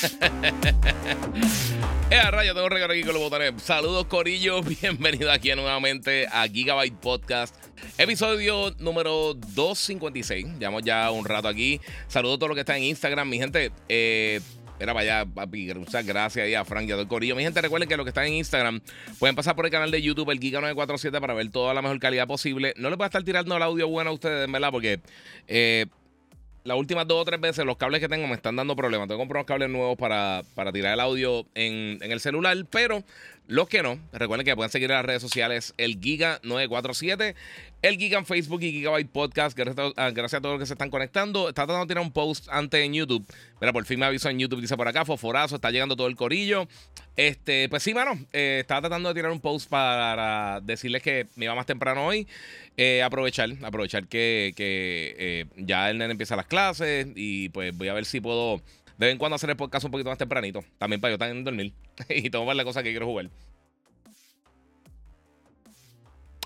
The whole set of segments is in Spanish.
Eh, rayo, tengo regalo aquí con los botones. Saludos, Corillo. Bienvenido aquí nuevamente a Gigabyte Podcast. Episodio número 256. Llevamos ya un rato aquí. Saludos a todos los que están en Instagram. Mi gente, eh, era para allá, papi. Muchas gracias ahí a Frank y a todo corillo. Mi gente, recuerden que los que están en Instagram pueden pasar por el canal de YouTube, el Giga947, para ver toda la mejor calidad posible. No les voy a estar tirando el audio bueno a ustedes, ¿verdad? Porque eh, las últimas dos o tres veces los cables que tengo me están dando problemas. Tengo que comprar unos cables nuevos para, para tirar el audio en, en, el celular, pero los que no, recuerden que pueden seguir en las redes sociales el Giga947, el Giga en Facebook y Gigabyte Podcast. Gracias a, gracias a todos los que se están conectando. Está tratando de tirar un post antes en YouTube. Mira, por fin me avisó en YouTube, dice por acá, Foforazo, está llegando todo el corillo. Este, pues sí, mano, eh, estaba tratando de tirar un post para decirles que me iba más temprano hoy. Eh, aprovechar, aprovechar que, que eh, ya el nene empieza las clases y pues voy a ver si puedo de vez en cuando hacer el podcast un poquito más tempranito. También para yo también dormir y tomar la cosa que quiero jugar.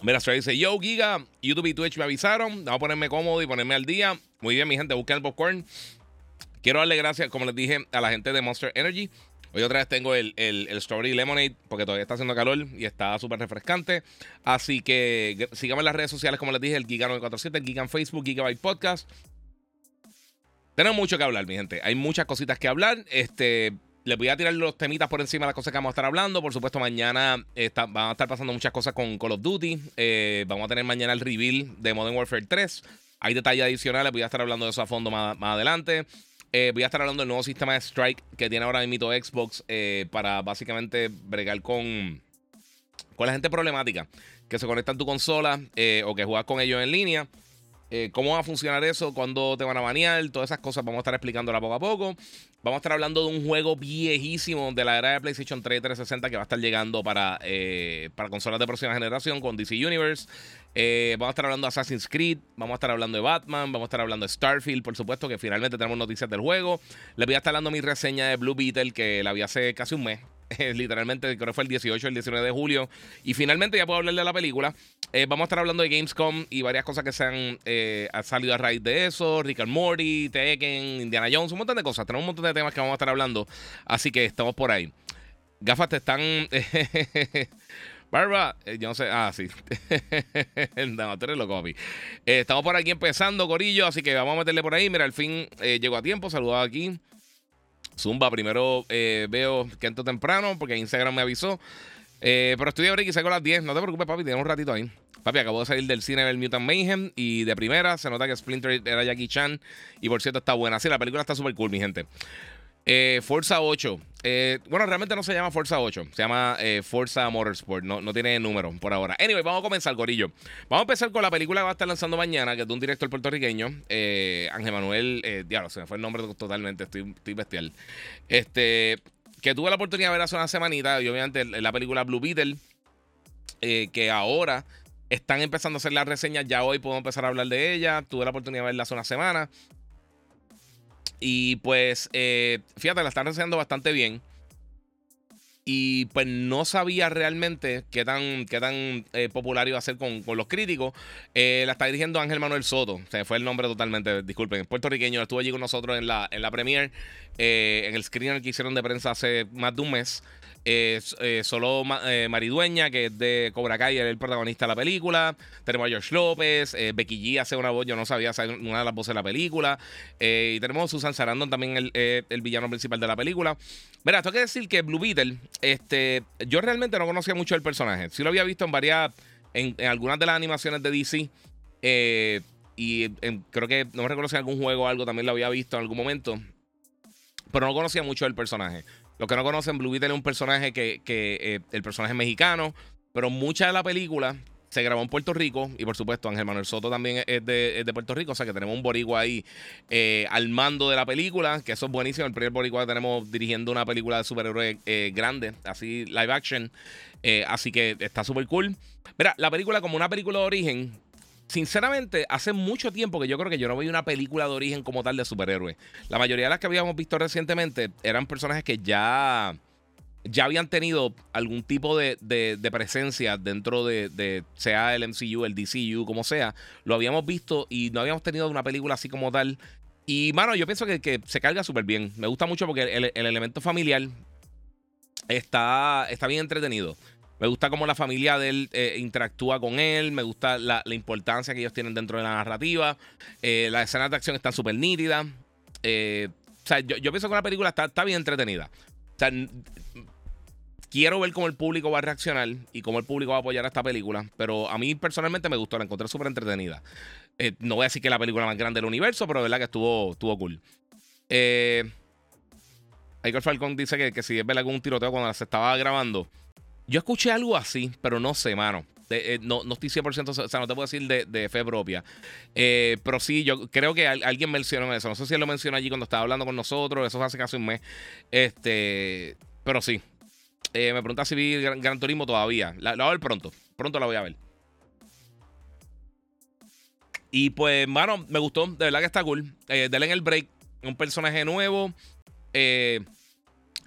Mira, Stray dice, yo, Giga, YouTube y Twitch me avisaron. Vamos a ponerme cómodo y ponerme al día. Muy bien, mi gente, busquen el popcorn. Quiero darle gracias, como les dije, a la gente de Monster Energy. Hoy otra vez tengo el, el, el Strawberry Lemonade porque todavía está haciendo calor y está súper refrescante. Así que síganme en las redes sociales, como les dije, el Giga947, el Giga en Facebook, Gigabyte Podcast. Tenemos mucho que hablar, mi gente. Hay muchas cositas que hablar. Este, les voy a tirar los temitas por encima de las cosas que vamos a estar hablando. Por supuesto, mañana van a estar pasando muchas cosas con Call of Duty. Eh, vamos a tener mañana el reveal de Modern Warfare 3. Hay detalles adicionales. Voy a estar hablando de eso a fondo más, adelante. Eh, voy a estar hablando del nuevo sistema de Strike que tiene ahora mismo Xbox eh, para básicamente bregar con, con la gente problemática que se conecta en tu consola o que juegas con ellos en línea. ¿Cómo va a funcionar eso? ¿Cuándo te van a banear? Todas esas cosas vamos a estar explicándola poco a poco. Vamos a estar hablando de un juego viejísimo de la era de PlayStation 3 360 que va a estar llegando para, para consolas de próxima generación con DC Universe. Eh, vamos a estar hablando de Assassin's Creed, vamos a estar hablando de Batman, vamos a estar hablando de Starfield, por supuesto, que finalmente tenemos noticias del juego. Les voy a estar dando mi reseña de Blue Beetle, que la vi hace casi un mes. Literalmente, creo que fue el 18 o el 19 de julio. Y finalmente ya puedo hablar de la película. Eh, vamos a estar hablando de Gamescom y varias cosas que se han, eh, salido a raíz de eso. Rick and Morty, Tekken, Indiana Jones, un montón de cosas. Tenemos un montón de temas que vamos a estar hablando. Así que estamos por ahí. Gafas te están... Barba, eh, yo no sé. Ah, sí. no, tú eres loco. Eh, estamos por aquí empezando, Corillo, así que vamos a meterle por ahí. Mira, al fin eh, llegó a tiempo. Saludado aquí. Zumba, primero veo que entro temprano porque Instagram me avisó. pero estoy de break y salgo a las 10. No te preocupes, papi, tenemos un ratito ahí. Papi, acabo de salir del cine del Mutant Mayhem y de primera se nota que Splinter era Jackie Chan. Y por cierto, está buena. Sí, la película está súper cool, mi gente. Eh, Forza 8. Eh, bueno, realmente no se llama Forza 8. Se llama eh, Forza Motorsport. No, no tiene número por ahora. Anyway, vamos a comenzar, Gorillo. Vamos a empezar con la película que va a estar lanzando mañana, que es de un director puertorriqueño. Ángel Manuel. diablo, se me fue el nombre totalmente. Estoy, estoy bestial. Este. Que tuve la oportunidad de ver hace una semanita. Y obviamente la película Blue Beetle. que ahora están empezando a hacer las reseñas. Ya hoy puedo empezar a hablar de ella. Tuve la oportunidad de verla hace una semana. Y pues, eh, fíjate, la están reseñando bastante bien. Y pues no sabía realmente qué tan, qué tan eh, popular iba a ser con, los críticos. Eh, la está dirigiendo Ángel Manuel Soto. Se fue el nombre totalmente, disculpen. Puertorriqueño, estuvo allí con nosotros en la, en la premiere, en el screener que hicieron de prensa hace más de un mes. Eh, solo eh, Maridueña, que es de Cobra Kai, el protagonista de la película. Tenemos a George López, eh, Becky G hace una voz, yo no sabía hacer una de las voces de la película. y tenemos a Susan Sarandon también, el, villano principal de la película. Verá, tengo que decir que Blue Beetle, este, yo realmente no conocía mucho el personaje. Sí lo había visto en varias, en, algunas de las animaciones de DC. y creo que, no me recuerdo si en algún juego o algo también lo había visto en algún momento. Pero no conocía mucho el personaje. Los que no conocen, Blue Beetle es un personaje que, eh, el personaje es mexicano, pero mucha de la película se grabó en Puerto Rico y por supuesto Ángel Manuel Soto también es de, Puerto Rico, o sea que tenemos un boricua ahí eh, al mando de la película, que eso es buenísimo, el primer boricua que tenemos dirigiendo una película de superhéroe eh, grande, así live action, así que está súper cool. Mira, la película como una película de origen, sinceramente, hace mucho tiempo que yo creo que yo no veía una película de origen como tal de superhéroes. La mayoría de las que habíamos visto recientemente eran personajes que ya ya habían tenido algún tipo de, presencia dentro de, sea el MCU, el DCU, como sea. Lo habíamos visto y no habíamos tenido una película así como tal. Y, mano, yo pienso que, se carga súper bien. Me gusta mucho porque el, elemento familiar está, está bien entretenido. Me gusta cómo la familia de él eh, interactúa con él. Me gusta la, importancia que ellos tienen dentro de la narrativa. Eh, las escenas de acción están súper nítidas. Eh, o sea, yo, pienso que la película está, bien entretenida. O sea, quiero ver cómo el público va a reaccionar y cómo el público va a apoyar a esta película. Pero a mí personalmente me gustó, la encontré súper entretenida. No voy a decir que es la película más grande del universo, pero de verdad que estuvo, estuvo cool. Eh, Michael Falcón dice que, si es verdad que un tiroteo cuando se estaba grabando. Yo escuché algo así, pero no sé, mano. Eh, no, no, estoy 100%, o sea, no te puedo decir de, fe propia. Eh, pero sí, yo creo que alguien mencionó eso. No sé si él lo mencionó allí cuando estaba hablando con nosotros. Eso hace casi un mes. Este, pero sí, eh, me pregunta si vi Gran, Turismo todavía. La, voy a ver pronto. Pronto la voy a ver. Y pues, mano, me gustó. De verdad que está cool. Eh, en el break. Un personaje nuevo. Eh,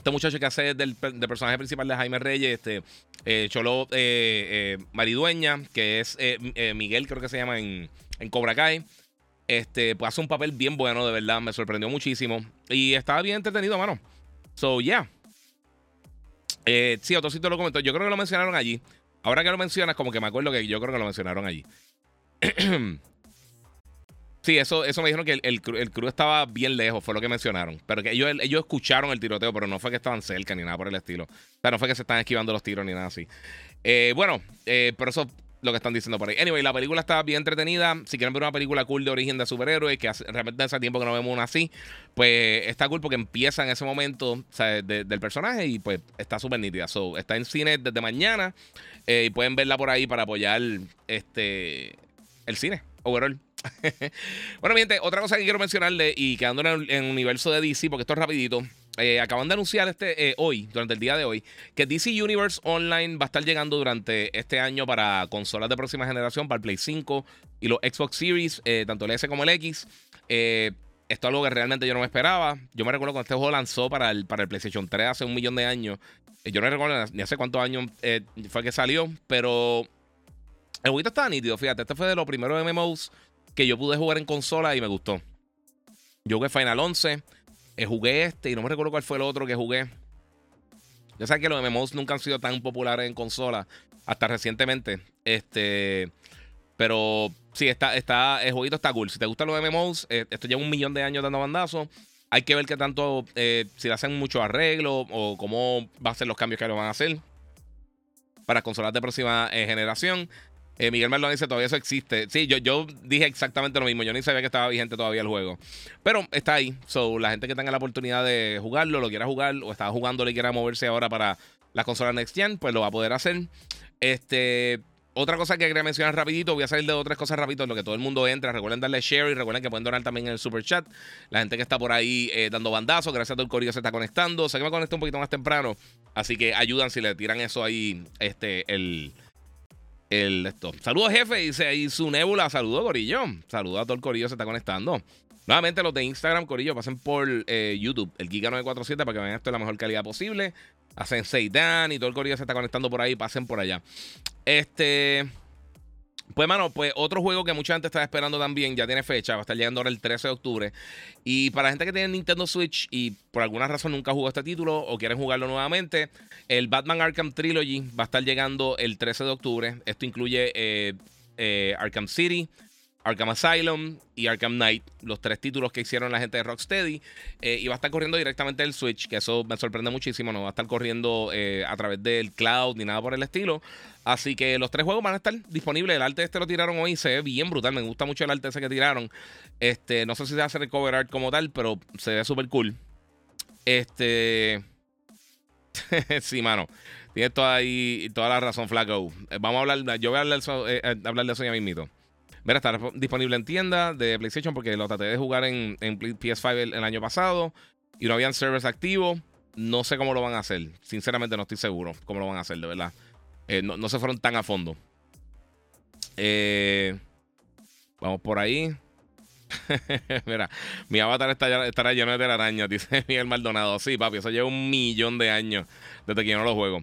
este muchacho que hace del, personaje principal de Jaime Reyes. Este. Eh, Cholo Maridueña. Que es Miguel, creo que se llama en, en Cobra Kai. Este, pues hace un papel bien bueno, de verdad. Me sorprendió muchísimo. Y estaba bien entretenido, mano. So, yeah. Eh, sí, otro sitio lo comentó. Yo creo que lo mencionaron allí. Ahora que lo mencionas, como que me acuerdo que yo creo que lo mencionaron allí. sí, eso, eso me dijeron que el, el, crew estaba bien lejos, fue lo que mencionaron. Pero que ellos, ellos escucharon el tiroteo, pero no fue que estaban cerca ni nada por el estilo. O sea, no fue que se están esquivando los tiros ni nada así. Eh, bueno, eh, pero eso lo que están diciendo por ahí. Anyway, la película está bien entretenida. Si quieren ver una película cool de origen de superhéroes, que realmente hace tiempo que no vemos una así, pues está cool porque empieza en ese momento del personaje y pues está súper nítida. So, está en cine desde mañana eh, y pueden verla por ahí para apoyar este el cine overall. bueno, mi gente, otra cosa que quiero mencionarle y quedando en el universo de DC, porque esto es rapidito. Eh, acaban de anunciar este eh, hoy, durante el día de hoy, que DC Universe Online va a estar llegando durante este año para consolas de próxima generación, para el Play 5 y los Xbox Series, eh, tanto el S como el X. esto es algo que realmente yo no me esperaba. Yo me recuerdo cuando este juego lanzó para el, para el PlayStation 3 hace un millón de años. yo no recuerdo ni hace cuántos años fue que salió, pero el jueguito estaba nítido. Fíjate, este fue de los primeros MMOs que yo pude jugar en consola y me gustó. Yo jugué Final 11. Eh, jugué este y no me recuerdo cuál fue el otro que jugué. Yo sé que los MMOs nunca han sido tan populares en consola hasta recientemente. Este, pero sí, está, está, el jueguito está cool. Si te gustan los MMOs, eh, esto lleva un millón de años dando bandazos. Hay que ver qué tanto, eh, si le hacen mucho arreglo o cómo va a ser los cambios que lo van a hacer para consolas de próxima generación. Eh, Miguel Maldonado dice, todavía eso existe. Sí, yo, dije exactamente lo mismo. Yo ni sabía que estaba vigente todavía el juego. Pero está ahí. So, la gente que tenga la oportunidad de jugarlo, lo quiera jugar, o estaba jugando, le quiera moverse ahora para la consola Next Gen, pues lo va a poder hacer. Este... Otra cosa que quería mencionar rapidito, voy a salir de otras cosas rapidito, en lo que todo el mundo entra. Recuerden darle share y recuerden que pueden donar también en el super chat. La gente que está por ahí eh, dando bandazos, gracias a todo el corillo se está conectando. Sé que me conecté un poquito más temprano, así que ayudan si le tiran eso ahí, este, el, el esto. Saludos, jefe. Dice ahí su nébula. Saludos, Corillo. Saludos a todo el Corillo. Se está conectando. Nuevamente, los de Instagram, Corillo, pasen por eh, YouTube, el Giga947, para que vean esto en la mejor calidad posible. Hacen Dan y todo el Corillo se está conectando por ahí. Pasen por allá. Este. Pues, mano, pues otro juego que mucha gente está esperando también, ya tiene fecha, va a estar llegando ahora el 13 de octubre. Y para la gente que tiene Nintendo Switch y por alguna razón nunca jugó este título o quieren jugarlo nuevamente, el Batman Arkham Trilogy va a estar llegando el 13 de octubre. Esto incluye eh, eh, Arkham City, Arkham Asylum y Arkham Knight, los tres títulos que hicieron la gente de Rocksteady. Eh, y va a estar corriendo directamente el Switch, que eso me sorprende muchísimo. No va a estar corriendo eh, a través del cloud ni nada por el estilo. Así que los tres juegos van a estar disponibles. El arte este lo tiraron hoy, se ve bien brutal. Me gusta mucho el arte ese que tiraron. Este, no sé si se hace recover art como tal, pero se ve súper cool. Este. sí, mano. Tienes toda, ahí, toda la razón, Flaco. Eh, vamos a hablar, yo voy a hablar, eh, hablar de eso ya mismito. Mira, está disponible en tienda de PlayStation porque lo traté de jugar en, PS5 el, año pasado y no habían servers activos. No sé cómo lo van a hacer. Sinceramente no estoy seguro cómo lo van a hacer, de verdad. no, no, se fueron tan a fondo. vamos por ahí. Mira, mi avatar está, estará lleno de telarañas, dice Miguel Maldonado. Sí, papi, eso lleva un millón de años desde que yo no lo juego.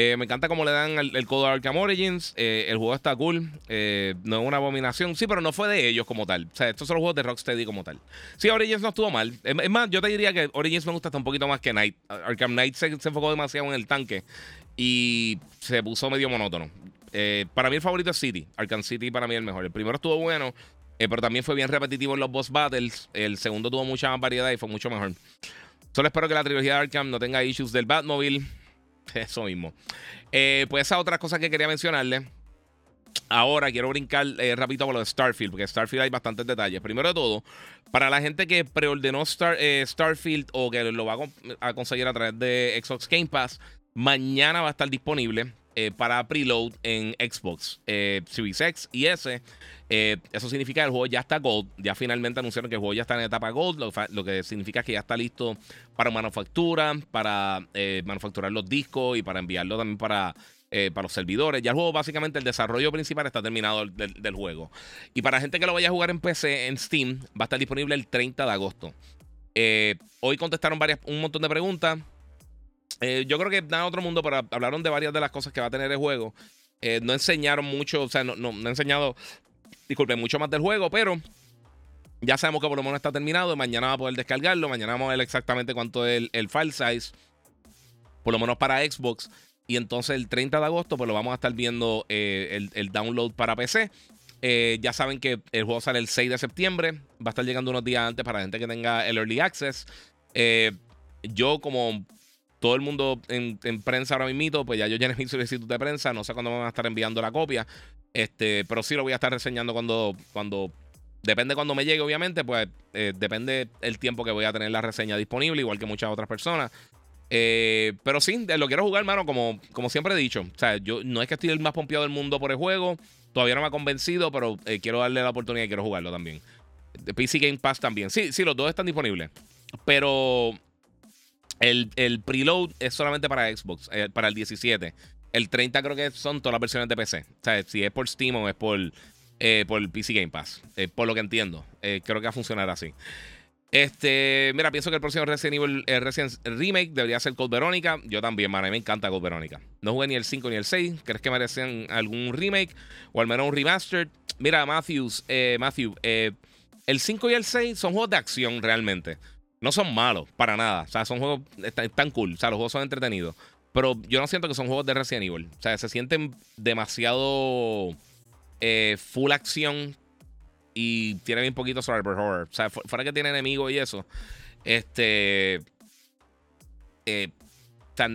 Eh, me encanta cómo le dan el, codo a Arkham Origins. Eh, el juego está cool. Eh, no es una abominación. Sí, pero no fue de ellos como tal. O sea, estos son los juegos de Rocksteady como tal. Sí, Origins no estuvo mal. Es, más, yo te diría que Origins me gusta hasta un poquito más que Knight. Arkham Knight se, enfocó demasiado en el tanque y se puso medio monótono. para mí el favorito es City. Arkham City para mí es el mejor. El primero estuvo bueno. Pero también fue bien repetitivo en los boss battles. El segundo tuvo mucha más variedad y fue mucho mejor. Solo espero que la trilogía de Arkham no tenga issues del Batmobile. Eso mismo. Eh, pues esa otra cosa que quería mencionarle. Ahora quiero brincar eh, rápido con lo de Starfield, porque Starfield hay bastantes detalles. Primero de todo, para la gente que preordenó Starfield o que lo va a, conseguir a través de Xbox Game Pass, mañana va a estar disponible para preload en Xbox X y S. Eh, eso significa que el juego ya está Gold. Ya finalmente anunciaron que el juego ya está en etapa Gold, lo, que significa que ya está listo para manufactura, para eh, manufacturar los discos y para enviarlo también para, eh, para los servidores. Ya el juego, básicamente, el desarrollo principal está terminado del, juego. Y para gente que lo vaya a jugar en PC, en Steam, va a estar disponible el 30 de agosto. hoy contestaron varias, un montón de preguntas. Yo creo que nada otro mundo, pero hablaron de varias de las cosas que va a tener el juego. no enseñaron mucho, o sea, no, no, no enseñado disculpen, mucho más del juego, pero ya sabemos que por lo menos está terminado. Mañana va a poder descargarlo. Mañana vamos a ver exactamente cuánto es el, file size. Por lo menos para Xbox. Y entonces el 30 de agosto, pues lo vamos a estar viendo eh, el, download para PC. Eh, ya saben que el juego sale el 6 de septiembre. Va a estar llegando unos días antes para la gente que tenga el Early Access. Eh, yo, como todo el mundo en, prensa ahora mismo, pues ya yo llené mi solicitud de prensa. No sé cuándo me van a estar enviando la copia. Este, pero sí lo voy a estar reseñando cuando, cuando Depende cuando me llegue, obviamente, pues eh, depende el tiempo que voy a tener la reseña disponible, igual que muchas otras personas. Eh, pero sí, lo quiero jugar, hermano, como, como siempre he dicho. O sea, yo no es que estoy el más pompeado del mundo por el juego. Todavía no me ha convencido, pero eh, quiero darle la oportunidad y quiero jugarlo también. PC Game Pass también. Sí, sí, los dos están disponibles. Pero el, el preload es solamente para Xbox, para el 17. El 30 creo que son todas las versiones de PC. O sea, si es por Steam o es por, eh, por PC Game Pass. Eh, por lo que entiendo. Eh, creo que va a funcionar así. Este, mira, pienso que el próximo Resident Evil Resident Remake debería ser Code Verónica. Yo también, man, a mí me encanta Code Verónica. No jugué ni el 5 ni el 6. ¿Crees que merecen algún remake? O al menos un remastered. Mira, Matthews, Matthew, el 5 y el 6 son juegos de acción realmente. No son malos, para nada. O sea, son juegos, están cool. O sea, los juegos son entretenidos. Pero yo no siento que son juegos de Resident Evil. O sea, se sienten demasiado eh, full acción y tienen un poquito survival horror. O sea, fuera que tiene enemigos y eso. Este. Eh, o sea,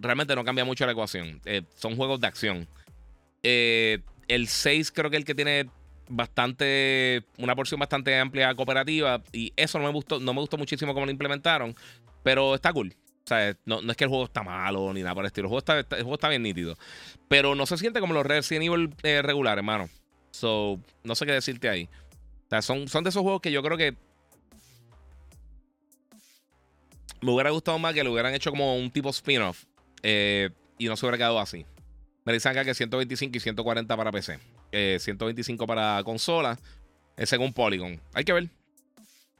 realmente no cambia mucho la ecuación. Eh, son juegos de acción. el 6 creo que es el que tiene bastante. Una porción bastante amplia cooperativa. Y eso no me gustó, no me gustó muchísimo cómo lo implementaron. Pero está cool sea, no, es que el juego está malo ni nada por el estilo. El juego está, el juego está bien nítido. Pero no se siente como los Resident Evil eh, regulares, hermano. So, no sé qué decirte ahí. O sea, son, son de esos juegos que yo creo que. Me hubiera gustado más que lo hubieran hecho como un tipo spin-off. Eh, y no se hubiera quedado así. Me dicen acá que 125 y 140 para PC. 125 eh, para consola. según Polygon. Hay que ver.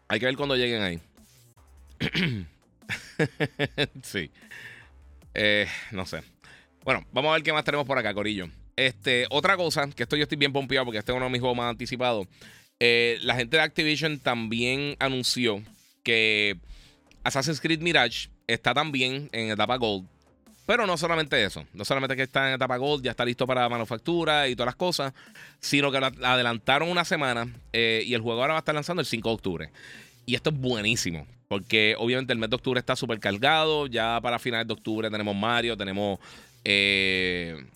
Hay que ver cuando lleguen ahí. sí. Eh, no sé. Bueno, vamos a ver qué más tenemos por acá, Corillo. Este, otra cosa, que esto yo estoy bien pompeado porque este es uno de mis juegos más anticipados. Eh, la gente de Activision también anunció que Assassin's Creed Mirage está también en etapa Gold. Pero no solamente eso, no solamente que está en etapa Gold, ya está listo para manufactura y todas las cosas, sino que adelantaron una semana eh, y el juego ahora va a estar lanzando el 5 de octubre. Y esto es buenísimo, porque obviamente el mes de octubre está súper cargado. Ya para finales de octubre tenemos Mario, tenemos eh,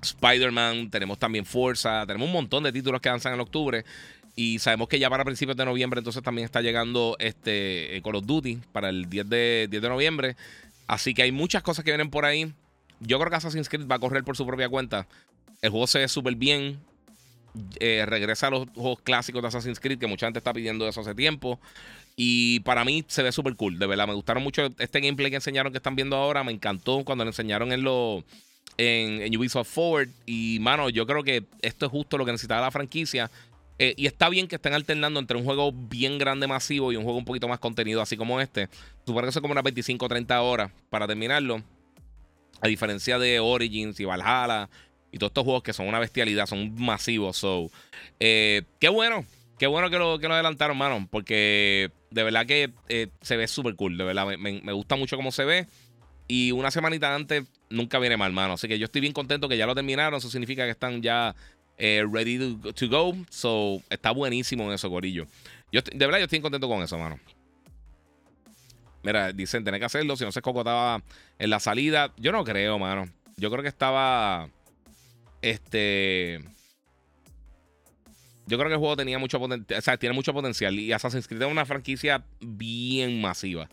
Spider-Man, tenemos también Forza, tenemos un montón de títulos que lanzan en octubre. Y sabemos que ya para principios de noviembre entonces también está llegando este Call of Duty para el 10 de, 10 de noviembre. Así que hay muchas cosas que vienen por ahí. Yo creo que Assassin's Creed va a correr por su propia cuenta. El juego se ve súper bien. Eh, regresa a los juegos clásicos de Assassin's Creed, que mucha gente está pidiendo eso hace tiempo. Y para mí se ve súper cool, de verdad. Me gustaron mucho este gameplay que enseñaron que están viendo ahora. Me encantó cuando lo enseñaron en, lo, en, Ubisoft Forward. Y, mano, yo creo que esto es justo lo que necesitaba la franquicia. Eh, y está bien que estén alternando entre un juego bien grande, masivo y un juego un poquito más contenido, así como este. Supongo que son como unas 25 o 30 horas para terminarlo. A diferencia de Origins y Valhalla y todos estos juegos que son una bestialidad, son masivos. So, eh, qué bueno, qué bueno que lo, que lo adelantaron, mano, porque de verdad que eh, se ve súper cool, de verdad, me, me, gusta mucho cómo se ve. Y una semanita antes nunca viene mal, mano. Así que yo estoy bien contento que ya lo terminaron. Eso significa que están ya eh, ready to, go. So, está buenísimo en eso, gorillo. Yo, de verdad, yo estoy contento con eso, mano. Mira, dicen, tener que hacerlo. Si no se cocotaba en la salida. Yo no creo, mano. Yo creo que estaba. Este. Yo creo que el juego tenía mucho potencial. O sea, tiene mucho potencial. Y Assassin's Creed es una franquicia bien masiva.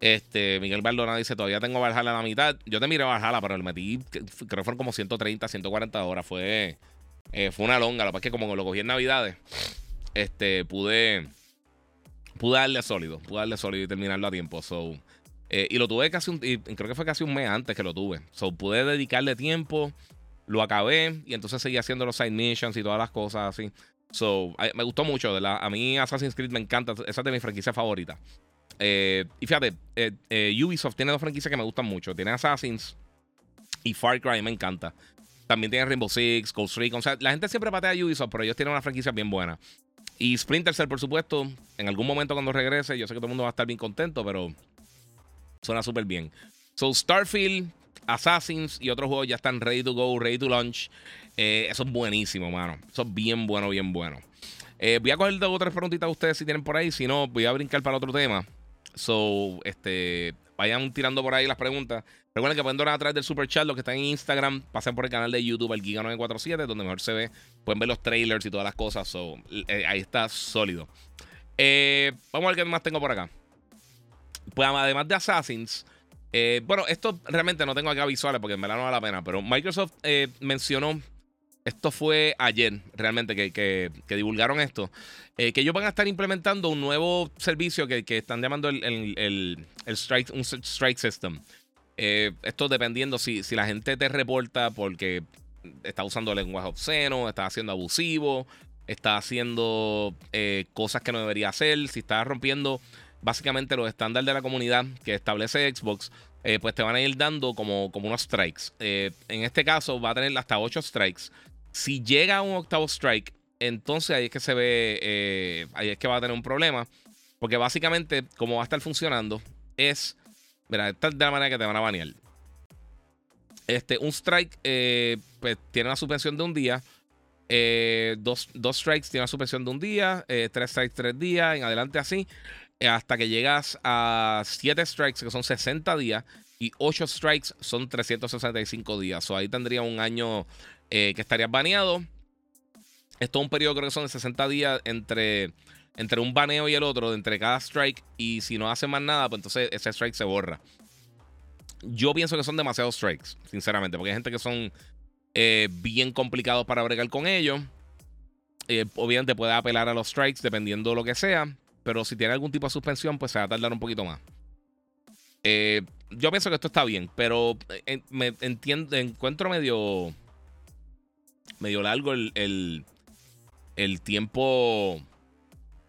Este, Miguel Baldonado dice: Todavía tengo Valhalla a la mitad. Yo te miré Valhalla, pero le metí. Creo que fueron como 130, 140 horas. Fue. Eh, fue una longa. Lo que pasa es que como lo cogí en Navidades. Este, pude. Pude darle sólido. Pude darle sólido y terminarlo a tiempo. So. Eh, y lo tuve casi un. creo que fue casi un mes antes que lo tuve. So, pude dedicarle tiempo. Lo acabé y entonces seguí haciendo los side missions y todas las cosas así. So, me gustó mucho. De la, a mí Assassin's Creed me encanta. Esa es de mi franquicia favorita. Eh, y fíjate, eh, eh, Ubisoft tiene dos franquicias que me gustan mucho. Tiene Assassin's y Far Cry, me encanta. También tiene Rainbow Six, Ghost Recon. O sea, la gente siempre patea a Ubisoft, pero ellos tienen una franquicia bien buena. Y Splinter Cell, por supuesto, en algún momento cuando regrese, yo sé que todo el mundo va a estar bien contento, pero suena súper bien. So, Starfield, Assassins y otros juegos ya están ready to go, ready to launch. Eh, eso es buenísimo, mano. Eso es bien bueno, bien bueno. Eh, voy a coger dos o tres preguntitas a ustedes si tienen por ahí. Si no, voy a brincar para otro tema. So, este, vayan tirando por ahí las preguntas. Recuerden que pueden donar a través del super chat, los que están en Instagram, pasen por el canal de YouTube, el Giga947, donde mejor se ve. Pueden ver los trailers y todas las cosas. So, eh, ahí está sólido. vamos a ver qué más tengo por acá. Pues además de Assassins, eh, bueno, esto realmente no tengo acá visuales porque me la no vale la pena, pero Microsoft eh, mencionó, esto fue ayer realmente que, divulgaron esto, eh, que ellos van a estar implementando un nuevo servicio que, están llamando el, strike, un strike system. Esto dependiendo si, si la gente te reporta porque está usando lenguaje obsceno, está haciendo abusivo, está haciendo cosas que no debería hacer, si está rompiendo básicamente los estándares de la comunidad que establece Xbox, eh, pues te van a ir dando como, como unos strikes. Eh, en este caso va a tener hasta 8 strikes. Si llega a un octavo strike, entonces ahí es que se ve, eh, ahí es que va a tener un problema. Porque básicamente, como va a estar funcionando, es, mira, esta es de la manera que te van a banear. Este, un strike pues, tiene una suspensión de un día. dos, dos, strikes tiene una suspensión de un día. tres strikes, tres días. En adelante así. Eh, hasta que llegas a 7 strikes, que son 60 días, y 8 strikes son 365 días. O ahí tendría un año eh, que estarías baneado. Esto es un periodo, creo que son de 60 días entre, entre un baneo y el otro, entre cada strike. Y si no hace más nada, pues entonces ese strike se borra. Yo pienso que son demasiados strikes, sinceramente, porque hay gente que son eh, bien complicados para bregar con ellos. obviamente puede apelar a los strikes dependiendo de lo que sea. Pero si tiene algún tipo de suspensión, pues se va a tardar un poquito más. Eh, yo pienso que esto está bien, pero eh, me entiendo, encuentro medio. medio largo el, el, tiempo.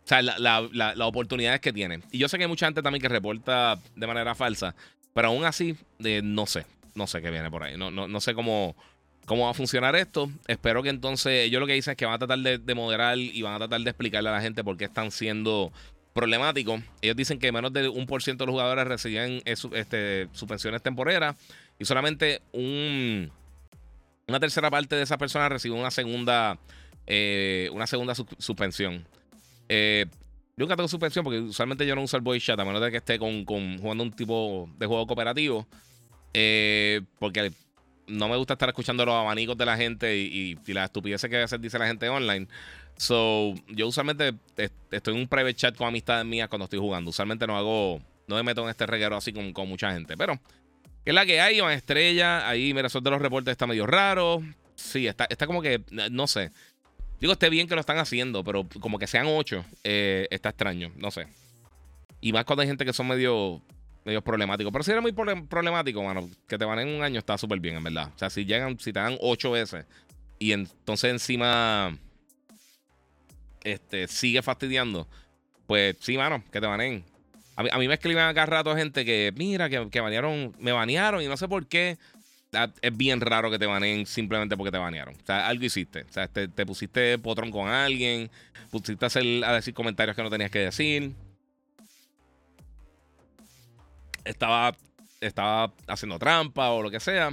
O sea, las la, oportunidades que tiene. Y yo sé que hay mucha gente también que reporta de manera falsa. Pero aún así, eh, no sé. No sé qué viene por ahí. No, no, no sé cómo, cómo va a funcionar esto. Espero que entonces, yo lo que dicen es que van a tratar de, moderar y van a tratar de explicarle a la gente por qué están siendo problemáticos. Ellos dicen que menos de un por ciento de los jugadores recibían eh, este, suspensiones temporeras y solamente un, una tercera parte de esas personas recibió una segunda, eh, una segunda suspensión. Eh, nunca tengo suspensión porque usualmente yo no uso el voice chat a menos de que esté con, jugando un tipo de juego cooperativo. porque no me gusta estar escuchando los abanicos de la gente y, y, las estupideces que a veces dice la gente online. So, yo usualmente estoy en un private chat con amistades mías cuando estoy jugando. Usualmente no hago no me meto en este reguero así con, con mucha gente. Pero, es la que hay, Iván Estrella. Ahí, mira, eso de los reportes está medio raro. Sí, está, está como que, no sé. Digo, esté bien que lo están haciendo, pero como que sean ocho, eh, está extraño, no sé. Y más cuando hay gente que son medio, medio problemáticos. Pero si era muy problemático, mano, que te van en un año está súper bien, en verdad. O sea, si llegan, si te dan ocho veces y entonces encima este, sigue fastidiando, pues sí, mano, que te banen. A mí, a mí me escriben acá rato gente que, mira, que, que banearon, me banearon y no sé por qué. Es bien raro que te baneen simplemente porque te banearon. O sea, algo hiciste. O sea, te, te pusiste potrón con alguien, pusiste a, hacer, a decir comentarios que no tenías que decir. Estaba, estaba haciendo trampa o lo que sea.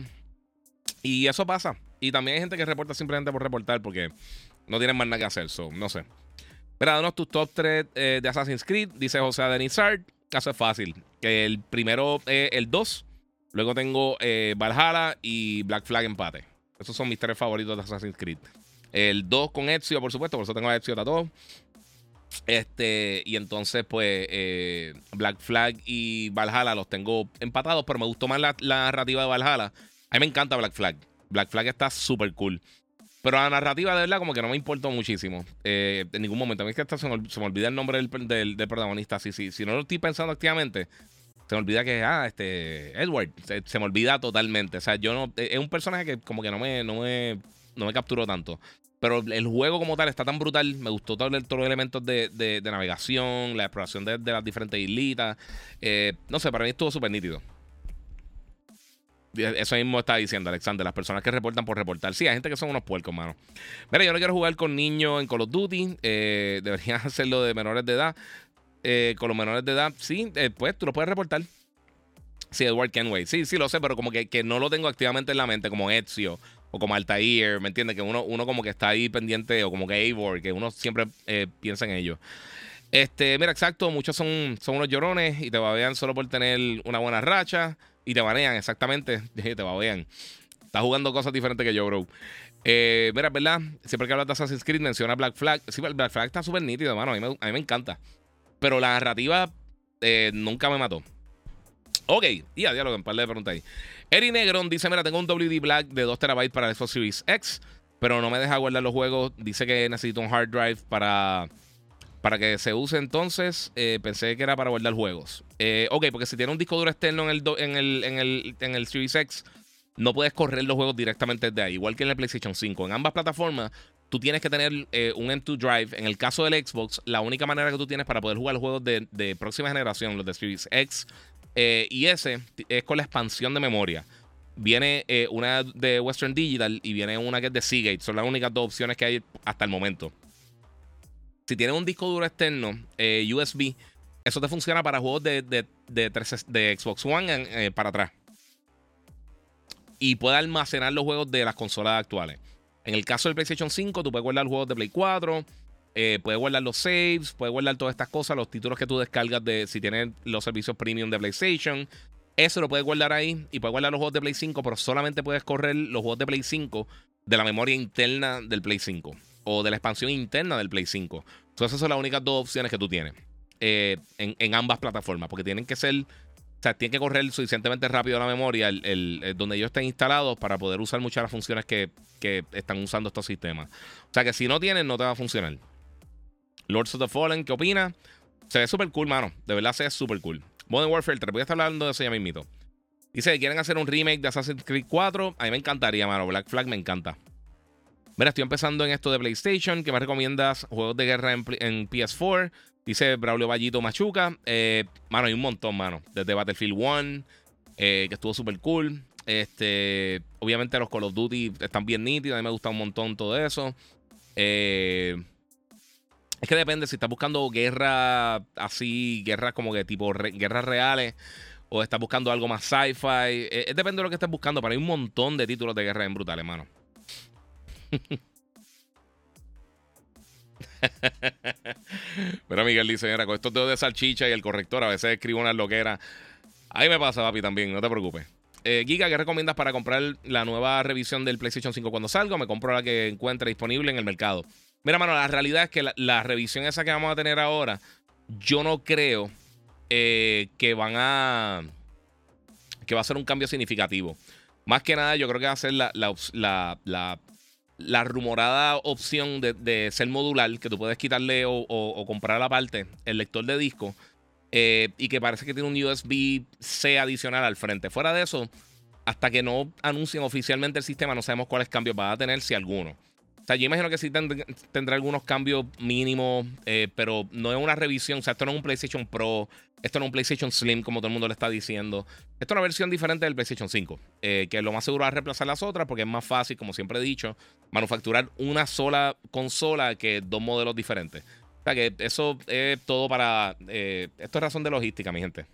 Y eso pasa. Y también hay gente que reporta simplemente por reportar porque no tienen más nada que hacer. So, no sé. Mira, danos tus top 3 eh, de Assassin's Creed. Dice José Denizard. Caso es fácil. El primero, el 2. Luego tengo eh, Valhalla y Black Flag empate. Esos son mis tres favoritos de Assassin's Creed. El 2 con Ezio, por supuesto, por eso tengo a Ezio todo. Este, y entonces, pues, Black Flag y Valhalla los tengo empatados, pero me gustó más la, la narrativa de Valhalla. A mí me encanta Black Flag. Black Flag está súper cool. Pero la narrativa, de verdad, como que no me importó muchísimo. Eh, en ningún momento. A mí es que hasta se me, olvida el nombre del, protagonista. Sí, sí. Si no lo estoy pensando activamente, se me olvida que, ah, este, Edward. Se, me olvida totalmente. O sea, yo no. Es un personaje que como que no me, no me, no me capturó tanto. Pero el juego como tal está tan brutal. Me gustó todo todos los elementos de, navegación, la exploración de, las diferentes islitas. Eh, no sé, para mí estuvo súper nítido. Eso mismo está diciendo Alexander. Las personas que reportan por reportar. Sí, hay gente que son unos puercos, mano. Mira, yo no quiero jugar con niños en Call of Duty. Eh, deberían hacerlo de menores de edad. Eh, con los menores de edad, sí, eh, pues tú lo puedes reportar. Sí, Edward Kenway. Sí, sí, lo sé, pero como que, que no lo tengo activamente en la mente, como Ezio o como Altair, ¿me entiendes? Que uno, uno como que está ahí pendiente, o como que Eivor, que uno siempre piensa en ello. Este, mira, exacto, muchos son, son unos llorones y te babean solo por tener una buena racha. Y te banean, exactamente. Te banean. Estás jugando cosas diferentes que yo, bro. Eh, mira, ¿verdad? Siempre que hablas de Assassin's Creed menciona Black Flag. Sí, Black Flag está súper nítido, mano. A mí, me, encanta. Pero la narrativa eh, nunca me mató. Ok, y a diálogo, en par de preguntas ahí. Eri Negron dice: Mira, tengo un WD Black de 2 TB para el Xbox Series X, pero no me deja guardar los juegos. Dice que necesito un hard drive para para que se use entonces, eh, pensé que era para guardar juegos. Eh, ok, porque si tiene un disco duro externo en el, en, el, en, el, en el Series X, no puedes correr los juegos directamente desde ahí, igual que en el PlayStation 5. En ambas plataformas, tú tienes que tener eh, un M2 Drive. En el caso del Xbox, la única manera que tú tienes para poder jugar los juegos de, próxima generación, los de Series X y S, es con la expansión de memoria. Viene una de Western Digital y viene una que es de Seagate. Son las únicas dos opciones que hay hasta el momento si tienes un disco duro externo eh, USB, eso te funciona para juegos de, Xbox One eh, para atrás. Y puede almacenar los juegos de las consolas actuales. En el caso del PlayStation 5, tú puedes guardar juegos de Play 4, eh, puedes guardar los saves, puedes guardar todas estas cosas, los títulos que tú descargas de si tienes los servicios premium de PlayStation. Eso lo puedes guardar ahí y puedes guardar los juegos de Play 5, pero solamente puedes correr los juegos de Play 5 de la memoria interna del Play 5 o de la expansión interna del Play 5. Entonces, esas son las únicas dos opciones que tú tienes eh, en, ambas plataformas, porque tienen que ser, o sea, tienen que correr suficientemente rápido la memoria el, donde ellos estén instalados para poder usar muchas de las funciones que, están usando estos sistemas. O sea, que si no tienen, no te va a funcionar. Lords of the Fallen, ¿qué opina? Se ve súper cool, mano. De verdad se ve súper cool. Modern Warfare 3, voy a estar hablando de eso ya mismito. Dice que quieren hacer un remake de Assassin's Creed 4. A mí me encantaría, mano. Black Flag me encanta. Mira, estoy empezando en esto de PlayStation. ¿Qué me recomiendas? Juegos de guerra en, PS4. Dice Braulio Vallito Machuca. Eh, mano, hay un montón, mano. Desde Battlefield 1, eh, que estuvo súper cool. Este, obviamente los Call of Duty están bien nítidos. A mí me gusta un montón todo eso. Eh, es que depende si estás buscando guerra así, guerras como que tipo guerras reales, o estás buscando algo más sci-fi. depende de lo que estés buscando, pero hay un montón de títulos de guerra en brutales, mano. Pero Miguel dice, mira, con estos dedos de salchicha y el corrector a veces escribo una loquera. Ahí me pasa, papi, también, no te preocupes. Eh, Giga, ¿qué recomiendas para comprar la nueva revisión del PlayStation 5 cuando salga? Me compro la que encuentre disponible en el mercado. Mira, mano, la realidad es que la, revisión esa que vamos a tener ahora, yo no creo eh, que van a. que va a ser un cambio significativo. Más que nada, yo creo que va a ser la, la, rumorada opción de, ser modular, que tú puedes quitarle o, comprar a la parte el lector de disco. Eh, y que parece que tiene un USB-C adicional al frente. Fuera de eso, hasta que no anuncien oficialmente el sistema, no sabemos cuáles cambios va a tener, si alguno. Sea, yo imagino que sí tendrá algunos cambios mínimos, eh, pero no es una revisión. O sea, esto no es un PlayStation Pro, esto no es un PlayStation Slim, como todo el mundo le está diciendo. Esto es una versión diferente del PlayStation 5, eh, que lo más seguro va a reemplazar las otras, porque es más fácil, como siempre he dicho, manufacturar una sola consola que dos modelos diferentes. O sea, que eso es todo para. Eh, esto es razón de logística, mi gente.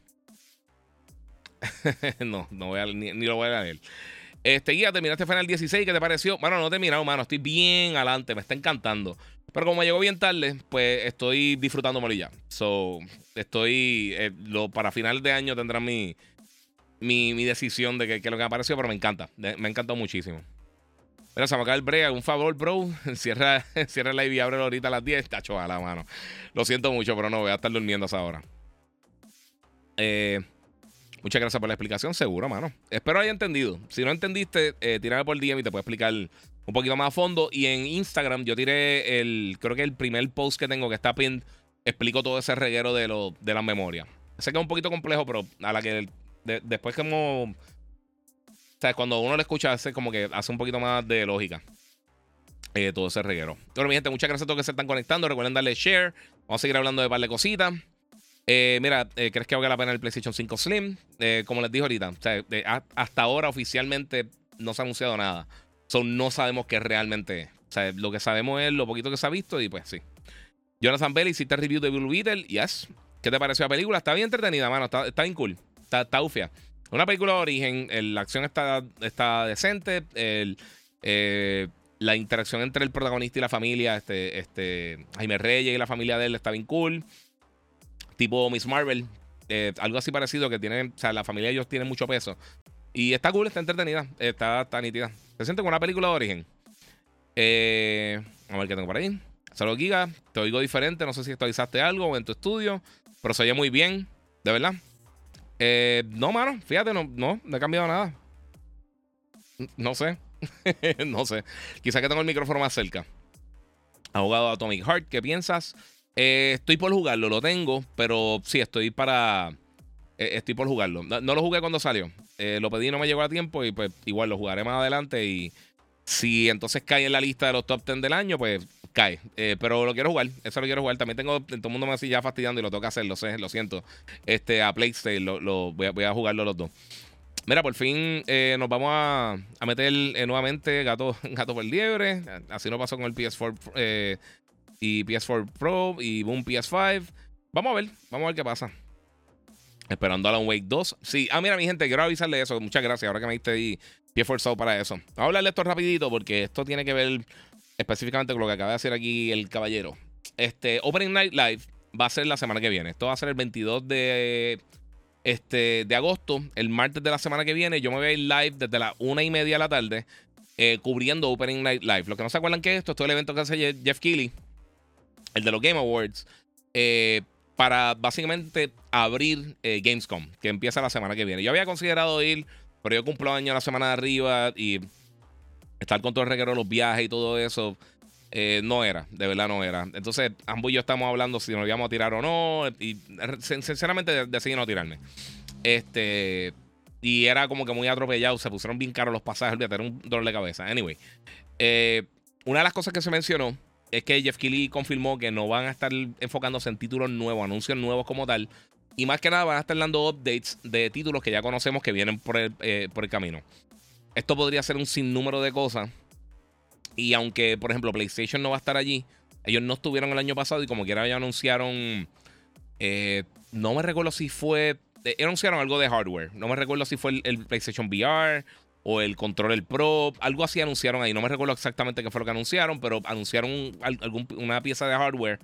no, no voy a, ni, lo voy a leer. Este, guía, terminaste Final 16, ¿qué te pareció? Bueno, no he terminado, mano. Estoy bien adelante, me está encantando. Pero como llegó bien tarde, pues estoy disfrutando ya. So, estoy. Eh, lo, para final de año tendrán mi, mi, decisión de que, que, lo que me ha parecido, pero me encanta. Me ha encantado muchísimo. Mira, se me acaba el brea. Un favor, bro. Cierra, cierra la y abre ahorita a las 10. Tacho, a la mano. Lo siento mucho, pero no voy a estar durmiendo a esa hora. Eh. Muchas gracias por la explicación, seguro, mano. Espero haya entendido. Si no entendiste, eh, tírame por el DM y te puedo explicar un poquito más a fondo. Y en Instagram yo tiré el, creo que el primer post que tengo que está pinned, explico todo ese reguero de, lo, de la memoria. Sé que es un poquito complejo, pero a la que después como... O sea, cuando uno lo escucha, hace como que hace un poquito más de lógica. Eh, todo ese reguero. Bueno, mi gente, muchas gracias a todos que se están conectando. Recuerden darle share. Vamos a seguir hablando de par de cositas. Eh, mira, eh, ¿crees que valga la pena el PlayStation 5 Slim? Eh, como les dije ahorita, hasta ahora oficialmente no se ha anunciado nada. So, no sabemos qué realmente es. O sea, lo que sabemos es lo poquito que se ha visto y pues sí. Jonathan Bell, hiciste review de Blue Beetle. Yes. ¿Qué te pareció la película? Está bien entretenida, mano. Está, está bien cool. Está, está ufia. Una película de origen. la acción está, está decente. la interacción entre el protagonista y la familia, este, este, Jaime Reyes y la familia de él está bien cool tipo Miss Marvel, eh, algo así parecido que tienen, o sea, la familia de ellos tiene mucho peso. Y está cool, está entretenida, está, está nítida. Se siente como una película de origen. Eh, a ver qué tengo por ahí. Saludos, Giga. Te oigo diferente. No sé si actualizaste algo en tu estudio, pero se oye muy bien, de verdad. Eh, no, mano, fíjate, no, no, no he cambiado nada. No sé. no sé. Quizá que tengo el micrófono más cerca. Abogado Atomic Heart, ¿qué piensas? Eh, estoy por jugarlo, lo tengo, pero sí, estoy para. Eh, estoy por jugarlo. No, lo jugué cuando salió. Eh, lo pedí, no me llegó a tiempo y pues igual lo jugaré más adelante. Y si entonces cae en la lista de los top 10 del año, pues cae. pero lo quiero jugar, eso lo quiero jugar. También tengo, todo el mundo me sigue ya fastidiando y lo tengo que hacer, lo sé, lo siento. Este, a PlayStation, lo, voy, a, jugarlo los dos. Mira, por fin nos vamos a, meter nuevamente gato, gato por liebre. Así no pasó con el PS4 y PS4 Pro y Boom PS5. Vamos a ver, vamos a ver qué pasa. Esperando Alan Wake 2. Sí, ah, mira, mi gente, quiero avisarle eso. Muchas gracias. Ahora que me diste ahí pie forzado para eso. Vamos a hablarle esto rapidito porque esto tiene que ver específicamente con lo que acaba de hacer aquí el caballero. Este Opening Night Live va a ser la semana que viene. Esto va a ser el 22 de, este, de agosto, el martes de la semana que viene. Yo me voy a ir live desde las una y media de la tarde eh, cubriendo Opening Night Live. Los que no se acuerdan que esto, esto es el evento que hace Jeff Keighley el de los Game Awards, eh, para básicamente abrir eh, Gamescom, que empieza la semana que viene. Yo había considerado ir, pero yo cumplo año la semana de arriba y estar con todo el reguero de los viajes y todo eso. Eh, no era, de verdad no era. Entonces, ambos y yo estamos hablando si nos íbamos a tirar o no. Y sinceramente decidí no tirarme. Este. Y era como que muy atropellado. Se pusieron bien caros los pasajes. Olvídate, era un dolor de cabeza. Anyway. una de las cosas que se mencionó es que Jeff Keighley confirmó que no van a estar enfocándose en títulos nuevos, anuncios nuevos como tal. Y más que nada van a estar dando updates de títulos que ya conocemos que vienen por el, eh, por el camino. Esto podría ser un sinnúmero de cosas. Y aunque, por ejemplo, PlayStation no va a estar allí, ellos no estuvieron el año pasado y como quiera ya anunciaron. Eh, no me recuerdo si fue. Eh, anunciaron algo de hardware. No me recuerdo si fue el PlayStation VR o el control Pro, algo así anunciaron ahí. No me recuerdo exactamente qué fue lo que anunciaron, pero anunciaron una pieza de hardware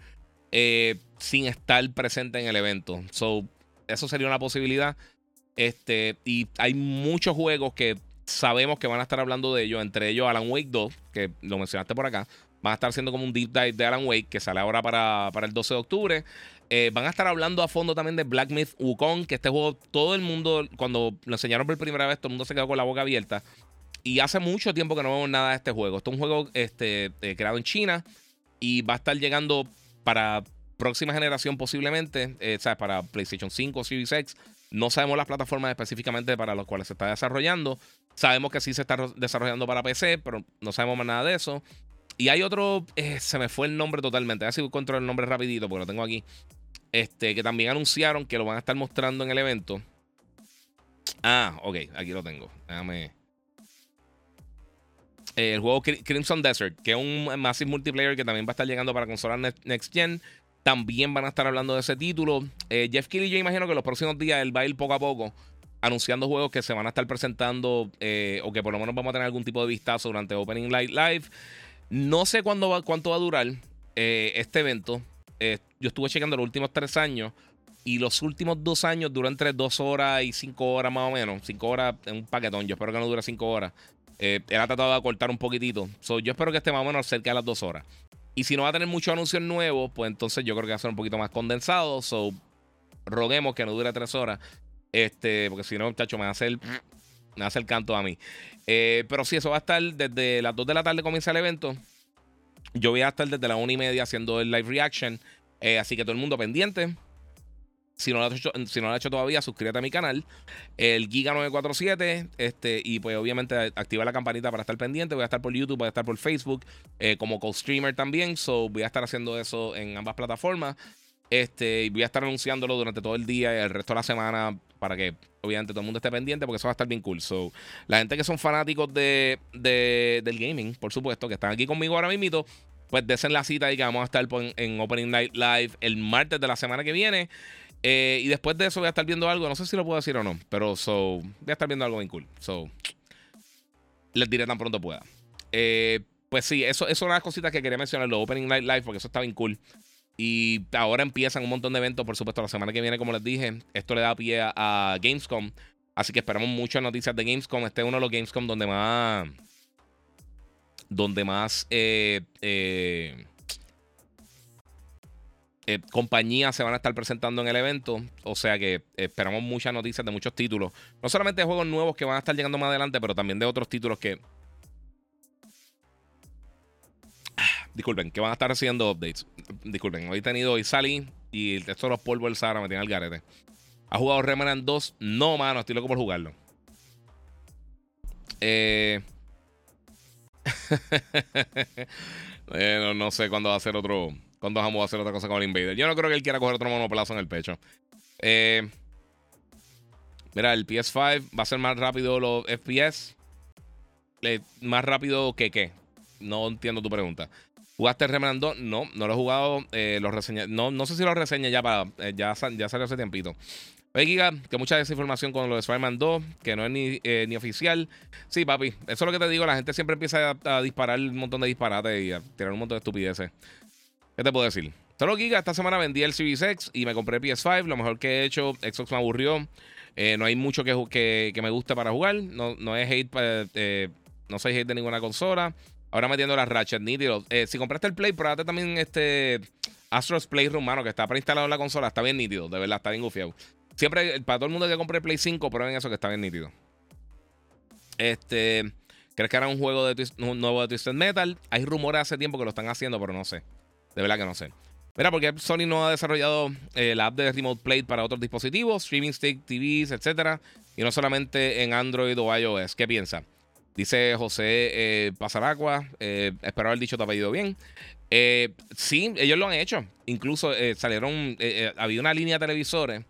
eh, sin estar presente en el evento. So, eso sería una posibilidad. Este, y hay muchos juegos que sabemos que van a estar hablando de ellos, entre ellos Alan Wake 2, que lo mencionaste por acá. van a estar haciendo como un deep dive de Alan Wake que sale ahora para, para el 12 de octubre. Eh, van a estar hablando a fondo también de Black Myth Wukong, que este juego todo el mundo, cuando lo enseñaron por primera vez, todo el mundo se quedó con la boca abierta. Y hace mucho tiempo que no vemos nada de este juego. Esto es un juego este, eh, creado en China y va a estar llegando para próxima generación posiblemente, eh, ¿sabes? Para PlayStation 5, Series X. No sabemos las plataformas específicamente para las cuales se está desarrollando. Sabemos que sí se está desarrollando para PC, pero no sabemos más nada de eso. Y hay otro, eh, se me fue el nombre totalmente. A ver encuentro el nombre rapidito, porque lo tengo aquí. Este, que también anunciaron que lo van a estar mostrando en el evento. Ah, ok, aquí lo tengo. Déjame. el juego Crimson Desert, que es un Massive Multiplayer que también va a estar llegando para consolas Next Gen. También van a estar hablando de ese título. Eh, Jeff Kelly, yo imagino que los próximos días él va a ir poco a poco anunciando juegos que se van a estar presentando eh, o que por lo menos vamos a tener algún tipo de vistazo durante Opening Light Live. No sé cuánto va a durar eh, este evento. Yo estuve checando los últimos tres años y los últimos dos años duran entre dos horas y cinco horas más o menos. Cinco horas en un paquetón. Yo espero que no dure cinco horas. él ha tratado de acortar un poquitito. yo espero que esté más o menos cerca de las dos horas. Y si no va a tener muchos anuncios nuevos, pues entonces yo creo que va a ser un poquito más condensado. So, roguemos que no dure tres horas. Este, porque si no, muchacho, me va a hacer, me el canto a mí. Eh, pero sí, eso va a estar desde las 2 de la tarde comienza el evento. Yo voy a estar desde las 1 y media haciendo el live reaction. Eh, así que todo el mundo pendiente. Si no, lo has hecho, si no lo has hecho todavía, suscríbete a mi canal, el Giga947. Este, y pues obviamente activa la campanita para estar pendiente. Voy a estar por YouTube, voy a estar por Facebook, eh, como co-streamer también. So voy a estar haciendo eso en ambas plataformas. Este, y voy a estar anunciándolo durante todo el día y el resto de la semana para que obviamente todo el mundo esté pendiente porque eso va a estar bien cool. So, la gente que son fanáticos de, del gaming, por supuesto, que están aquí conmigo ahora mismo, pues desen la cita y que vamos a estar en, en Opening Night Live el martes de la semana que viene. Eh, y después de eso voy a estar viendo algo. No sé si lo puedo decir o no. Pero so, voy a estar viendo algo bien cool. So, les diré tan pronto pueda. Eh, pues sí, eso, eso de las cositas que quería mencionar. Lo Opening Night Live, porque eso está bien cool. Y ahora empiezan un montón de eventos, por supuesto, la semana que viene, como les dije. Esto le da pie a, Gamescom. Así que esperamos muchas noticias de Gamescom. Este es uno de los Gamescom donde más. Donde más. Eh, eh, eh, compañías se van a estar presentando en el evento. O sea que esperamos muchas noticias de muchos títulos. No solamente de juegos nuevos que van a estar llegando más adelante, pero también de otros títulos que. Disculpen, que van a estar recibiendo updates. Disculpen, hoy he tenido, hoy salí y el texto de los polvos del Sahara me tiene al garete. ¿Ha jugado Remnant 2? No, mano, estoy loco por jugarlo. Eh. no sé cuándo va a ser otro. ¿Cuándo vamos a hacer otra cosa con el Invader? Yo no creo que él quiera coger otro monoplazo en el pecho. Eh, mira, el PS5 va a ser más rápido los FPS. más rápido que qué. No entiendo tu pregunta. ¿Jugaste Remnant 2? No, no lo he jugado. Eh, lo no, no sé si lo reseñé ya para. Eh, ya, ya salió hace tiempito. Oye, Giga, que mucha desinformación con lo de Spider-Man 2, que no es ni, ni, oficial. Sí, papi, eso es lo que te digo. La gente siempre empieza a, disparar un montón de disparates y a tirar un montón de estupideces. ¿Qué te puedo decir? Solo Giga, esta semana vendí el Series X y me compré PS5. Lo mejor que he hecho, Xbox me aburrió. Eh, no hay mucho que, que, me guste para jugar. No, no es hate, eh, no soy hate de ninguna consola. Ahora metiendo las Ratchet nítido. Eh, si compraste el Play, probate también este Astros Playroom, mano, que está preinstalado en la consola. Está bien nítido, de verdad, está bien gufiado. Siempre, para todo el mundo que compre Play 5, prueben eso que está bien nítido. Este. ¿Crees que era un juego de un nuevo de Twisted Metal? Hay rumores hace tiempo que lo están haciendo, pero no sé. De verdad que no sé. Mira, porque Sony no ha desarrollado eh, la app de Remote Play para otros dispositivos, streaming stick, TVs, etcétera, y no solamente en Android o iOS. ¿Qué piensa? Dice José eh, Pasaragua. Eh, espero haber dicho tu apellido bien. Eh, sí, ellos lo han hecho. Incluso salieron. había una línea de televisores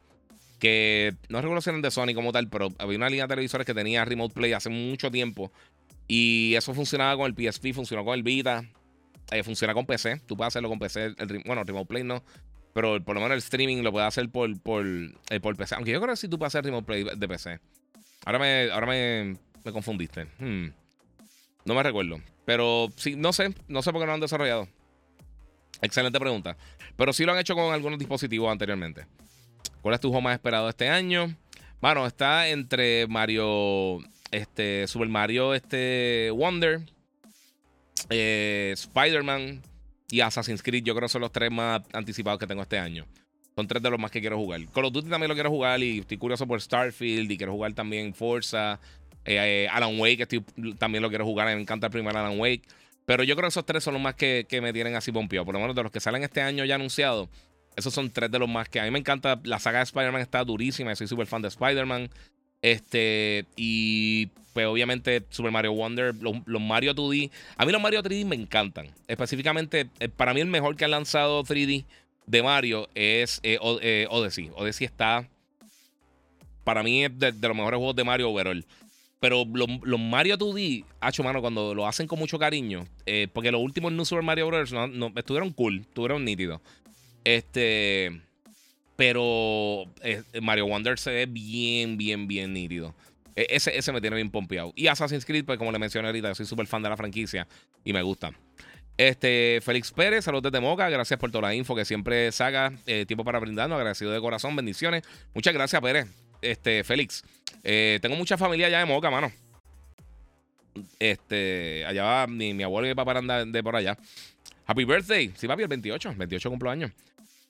que no recuerdo si eran de Sony como tal, pero había una línea de televisores que tenía Remote Play hace mucho tiempo. Y eso funcionaba con el PSP, funcionó con el Vita. Eh, funciona con PC. Tú puedes hacerlo con PC. El, bueno, Remote Play no. Pero por lo menos el streaming lo puedes hacer por, por, eh, PC. Aunque yo creo que sí tú puedes hacer Remote Play de PC. Ahora me, ahora me, me confundiste. Hmm. No me recuerdo. Pero sí, no sé. No sé por qué no lo han desarrollado. Excelente pregunta. Pero sí lo han hecho con algunos dispositivos anteriormente. ¿Cuál es tu juego más esperado este año? Bueno, está entre Mario. Este. Super Mario este, Wonder eh, Spider-Man y Assassin's Creed. Yo creo que son los tres más anticipados que tengo este año. Son tres de los más que quiero jugar. Call of Duty también lo quiero jugar y estoy curioso por Starfield y quiero jugar también Forza. Eh, Alan Wake estoy, también lo quiero jugar. Me encanta el primer Alan Wake. Pero yo creo que esos tres son los más que, me tienen así pompeado. Por lo menos de los que salen este año ya anunciados. Esos son tres de los más que a mí me encanta. La saga de Spider-Man está durísima. Soy súper fan de Spider-Man. Este, y pues obviamente Super Mario Wonder, los, Mario 2D. A mí los Mario 3D me encantan. Específicamente, eh, para mí el mejor que han lanzado 3D de Mario es eh, eh, Odyssey. Odyssey está, para mí es de, los mejores juegos de Mario overall. Pero los, Mario 2D, hacho mano, cuando lo hacen con mucho cariño, porque los últimos New Super Mario Bros. No, estuvieron cool, estuvieron nítidos. Este. Pero Mario Wonder se ve bien, bien, bien nítido. E, ese, ese me tiene bien pompeado. Y Assassin's Creed, pues como le mencioné ahorita, yo soy súper fan de la franquicia y me gusta. Este, Félix Pérez, saludos desde Moca. Gracias por toda la info que siempre saca. Eh, tiempo para brindarnos. Agradecido de corazón. Bendiciones. Muchas gracias, Pérez. Este, Félix. Eh, tengo mucha familia allá de Moca, mano. Este, allá va mi, mi abuelo y mi papá andan de por allá. Happy birthday. Sí, papi, el 28. 28 cumpleaños.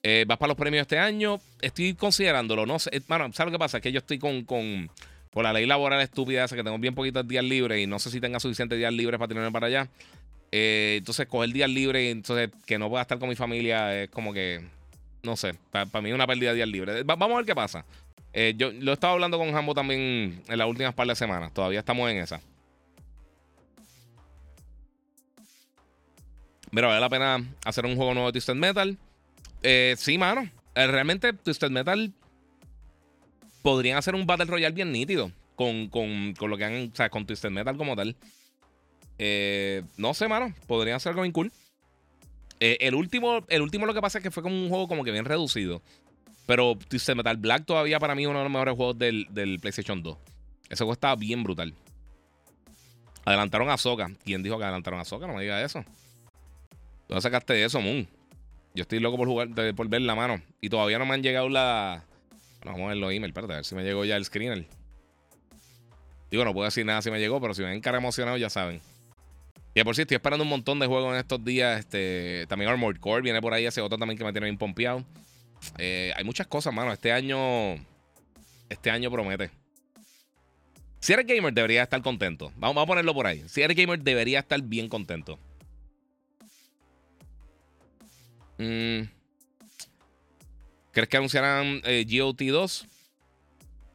Eh, vas para los premios este año. Estoy considerándolo. No sé. Mano, ¿sabes lo que pasa? Es que yo estoy con, con por la ley laboral estúpida esa que tengo bien poquitos días libres y no sé si tenga suficientes días libres para tenerme para allá. Eh, entonces, coger días libres y entonces que no pueda estar con mi familia es como que, no sé, para, mí es una pérdida de días libres. vamos a ver qué pasa. Eh, yo lo he estado hablando con Jambo también en las últimas par de semanas. Todavía estamos en esa. Mira, vale la pena hacer un juego nuevo de Twisted Metal. Eh, sí, mano. realmente Twisted Metal podrían hacer un Battle Royale bien nítido con, lo que han, o sea, con Twisted Metal como tal. Eh, no sé, mano, podrían hacer algo bien cool. Eh, el, último, el último lo que pasa es que fue como un juego como que bien reducido. Pero Twisted Metal Black todavía para mí es uno de los mejores juegos del, PlayStation 2. Ese juego estaba bien brutal. Adelantaron a Soka. ¿Quién dijo que adelantaron a Soka? No me diga eso. ¿Dónde sacaste eso, Moon? Yo estoy loco por jugar, por ver la mano. Y todavía no me han llegado la, vamos a ver los emails, espérate, a ver si me llegó ya el screener. Digo, no puedo decir nada si me llegó, pero si me ven cara emocionado, ya saben. Y por si estoy esperando un montón de juegos en estos días. Este, también Armored Core viene por ahí, ese otro también que me tiene bien pompeado. Eh, hay muchas cosas, mano. Este año. Este año promete. Si eres gamer, debería estar contento. Vamos, vamos a ponerlo por ahí. Si eres gamer, debería estar bien contento. Mmm. ¿Crees que anunciarán eh, GOT 2?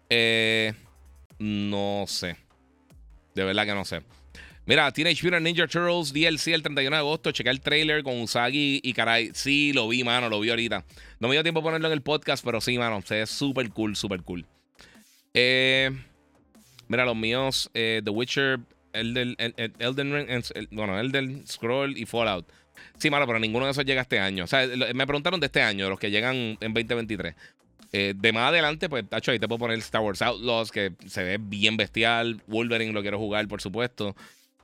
Eh, no sé. De verdad que no sé. Mira, Teenage Mutant Ninja Turtles DLC el 31 de agosto. Chequé el trailer con Usagi y caray. Sí, lo vi, mano, lo vi ahorita. No me dio tiempo de ponerlo en el podcast, pero sí, mano. Se ve súper cool, súper cool. Eh, mira, los míos, The Witcher, Elden, Elden Ring, bueno, Elden Scroll y Fallout. Sí, mano, pero ninguno de esos llega este año. O sea, me preguntaron de este año, los que llegan en 2023. Eh, de más adelante, pues, tacho, ahí te puedo poner Star Wars Outlaws, que se ve bien bestial. Wolverine lo quiero jugar, por supuesto.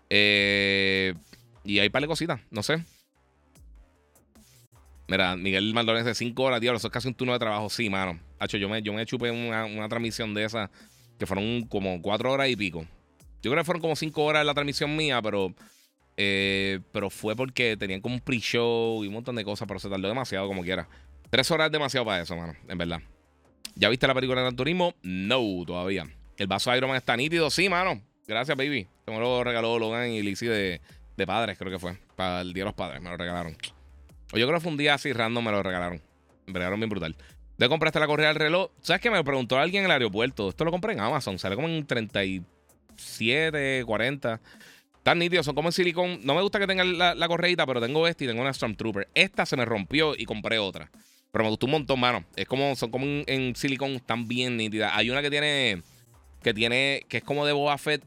Eh, y hay par de cositas, no sé. Mira, Miguel Maldonés de 5 horas, tío, eso es casi un turno de trabajo. Sí, mano. Tacho, yo me, yo me chupé una, una transmisión de esa que fueron como 4 horas y pico. Yo creo que fueron como 5 horas la transmisión mía, pero eh, pero fue porque tenían como un pre-show y un montón de cosas, pero se tardó demasiado como quiera. Tres horas es demasiado para eso, mano, en verdad. ¿Ya viste la película de Gran Turismo? No, todavía. El vaso de Iron Man está nítido, sí, mano. Gracias, baby. Se me lo regaló Logan y Lizzie de, de padres, creo que fue. Para el Día de los Padres, me lo regalaron. O yo creo que fue un día así random, me lo regalaron. Me regalaron bien brutal. ¿De compraste la correa del reloj? ¿Sabes qué? Me preguntó alguien en el aeropuerto. Esto lo compré en Amazon. Sale como en 37, 40. Están nítidos, son como en silicón. No me gusta que tengan la, la correita, pero tengo esta y tengo una Stormtrooper. Esta se me rompió y compré otra. Pero me gustó un montón, mano. Es como, son como en, silicón, están bien nítidas. Hay una que tiene, que tiene, que es como de Boba Fett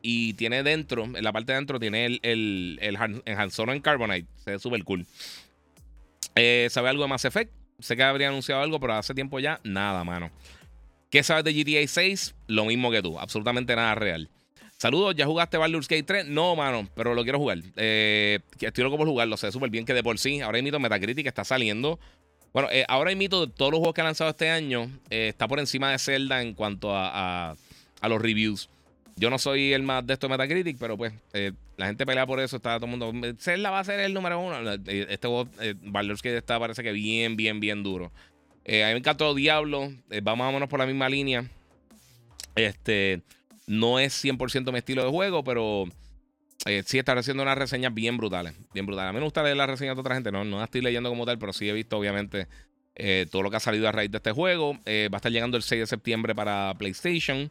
y tiene dentro, en la parte de dentro, tiene el, el, el, en Carbonite. Se ve súper cool. Eh, ¿Sabe algo de Mass Effect? Sé que habría anunciado algo, pero hace tiempo ya, nada, mano. ¿Qué sabes de GTA 6? Lo mismo que tú, absolutamente nada real. Saludos, ¿ya jugaste Baldur's Gate 3? No, mano, pero lo quiero jugar. Eh, estoy loco por jugarlo, sé súper bien que de por sí. Ahora mito Metacritic está saliendo. Bueno, eh, ahora mito de todos los juegos que han lanzado este año, eh, está por encima de Zelda en cuanto a, los reviews. Yo no soy el más de esto de Metacritic, pero pues la gente pelea por eso. Está todo el mundo. Zelda va a ser el número uno. Este juego, eh, que está, parece que bien, bien, bien duro. a mí me encantó Diablo. va más o menos por la misma línea. Este. No es 100% mi estilo de juego, pero eh, sí está haciendo unas reseñas bien brutales. Bien brutales. A mí me gusta leer las reseñas de otra gente. No, no las estoy leyendo como tal, pero sí he visto, obviamente, eh, todo lo que ha salido a raíz de este juego. Eh, va a estar llegando el 6 de septiembre para PlayStation.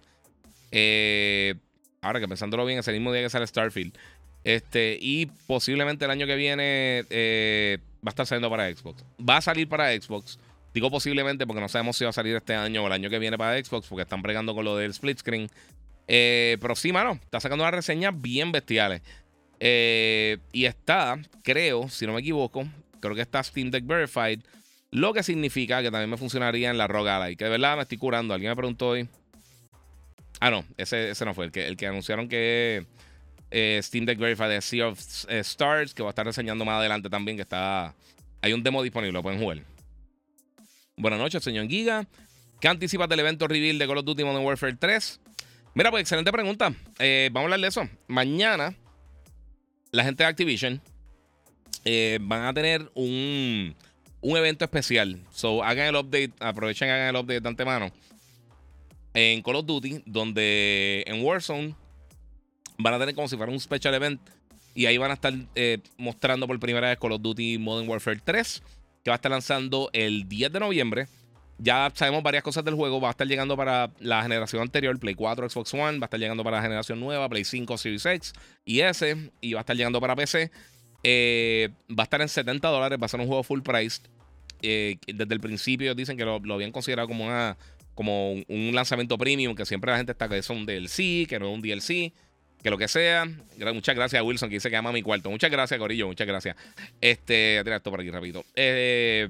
ahora que pensándolo bien, es el mismo día que sale Starfield. Este, y posiblemente el año que viene va a estar saliendo para Xbox. Va a salir para Xbox. Digo posiblemente porque no sabemos si va a salir este año o el año que viene para Xbox, porque están bregando con lo del split screen. Eh, pero sí, mano, está sacando unas reseñas bien bestiales. Eh, y está, creo, si no me equivoco, creo que está Steam Deck Verified. Lo que significa que también me funcionaría en la ROG Ally. Que de verdad me estoy curando. Alguien me preguntó hoy. Ah, no, ese, ese no fue. El que, el que anunciaron que eh, Steam Deck Verified de Sea of Stars. Que va a estar reseñando más adelante también. Que está. Hay un demo disponible, lo pueden jugar. Buenas noches, señor Giga. ¿Qué anticipas del evento reveal de Call of Duty Modern Warfare 3? Mira, pues excelente pregunta. Eh, vamos a hablar de eso. Mañana, la gente de Activision eh, van a tener un, un evento especial. So, hagan el update, aprovechen hagan el update de antemano. En Call of Duty, donde en Warzone van a tener como si fuera un special event. Y ahí van a estar eh, mostrando por primera vez Call of Duty Modern Warfare 3, que va a estar lanzando el 10 de noviembre. Ya sabemos varias cosas del juego. Va a estar llegando para la generación anterior, Play 4, Xbox One. Va a estar llegando para la generación nueva, Play 5, Series X y S. Y va a estar llegando para PC. Eh, va a estar en 70 dólares. Va a ser un juego full price. Eh, desde el principio dicen que lo, habían considerado como, una, como un, lanzamiento premium. Que siempre la gente está que es un DLC, que no es un DLC. Que lo que sea. Muchas gracias a Wilson que dice que ama mi cuarto. Muchas gracias, Corillo. Muchas gracias. Este, voy a esto por aquí rapidito. Eh.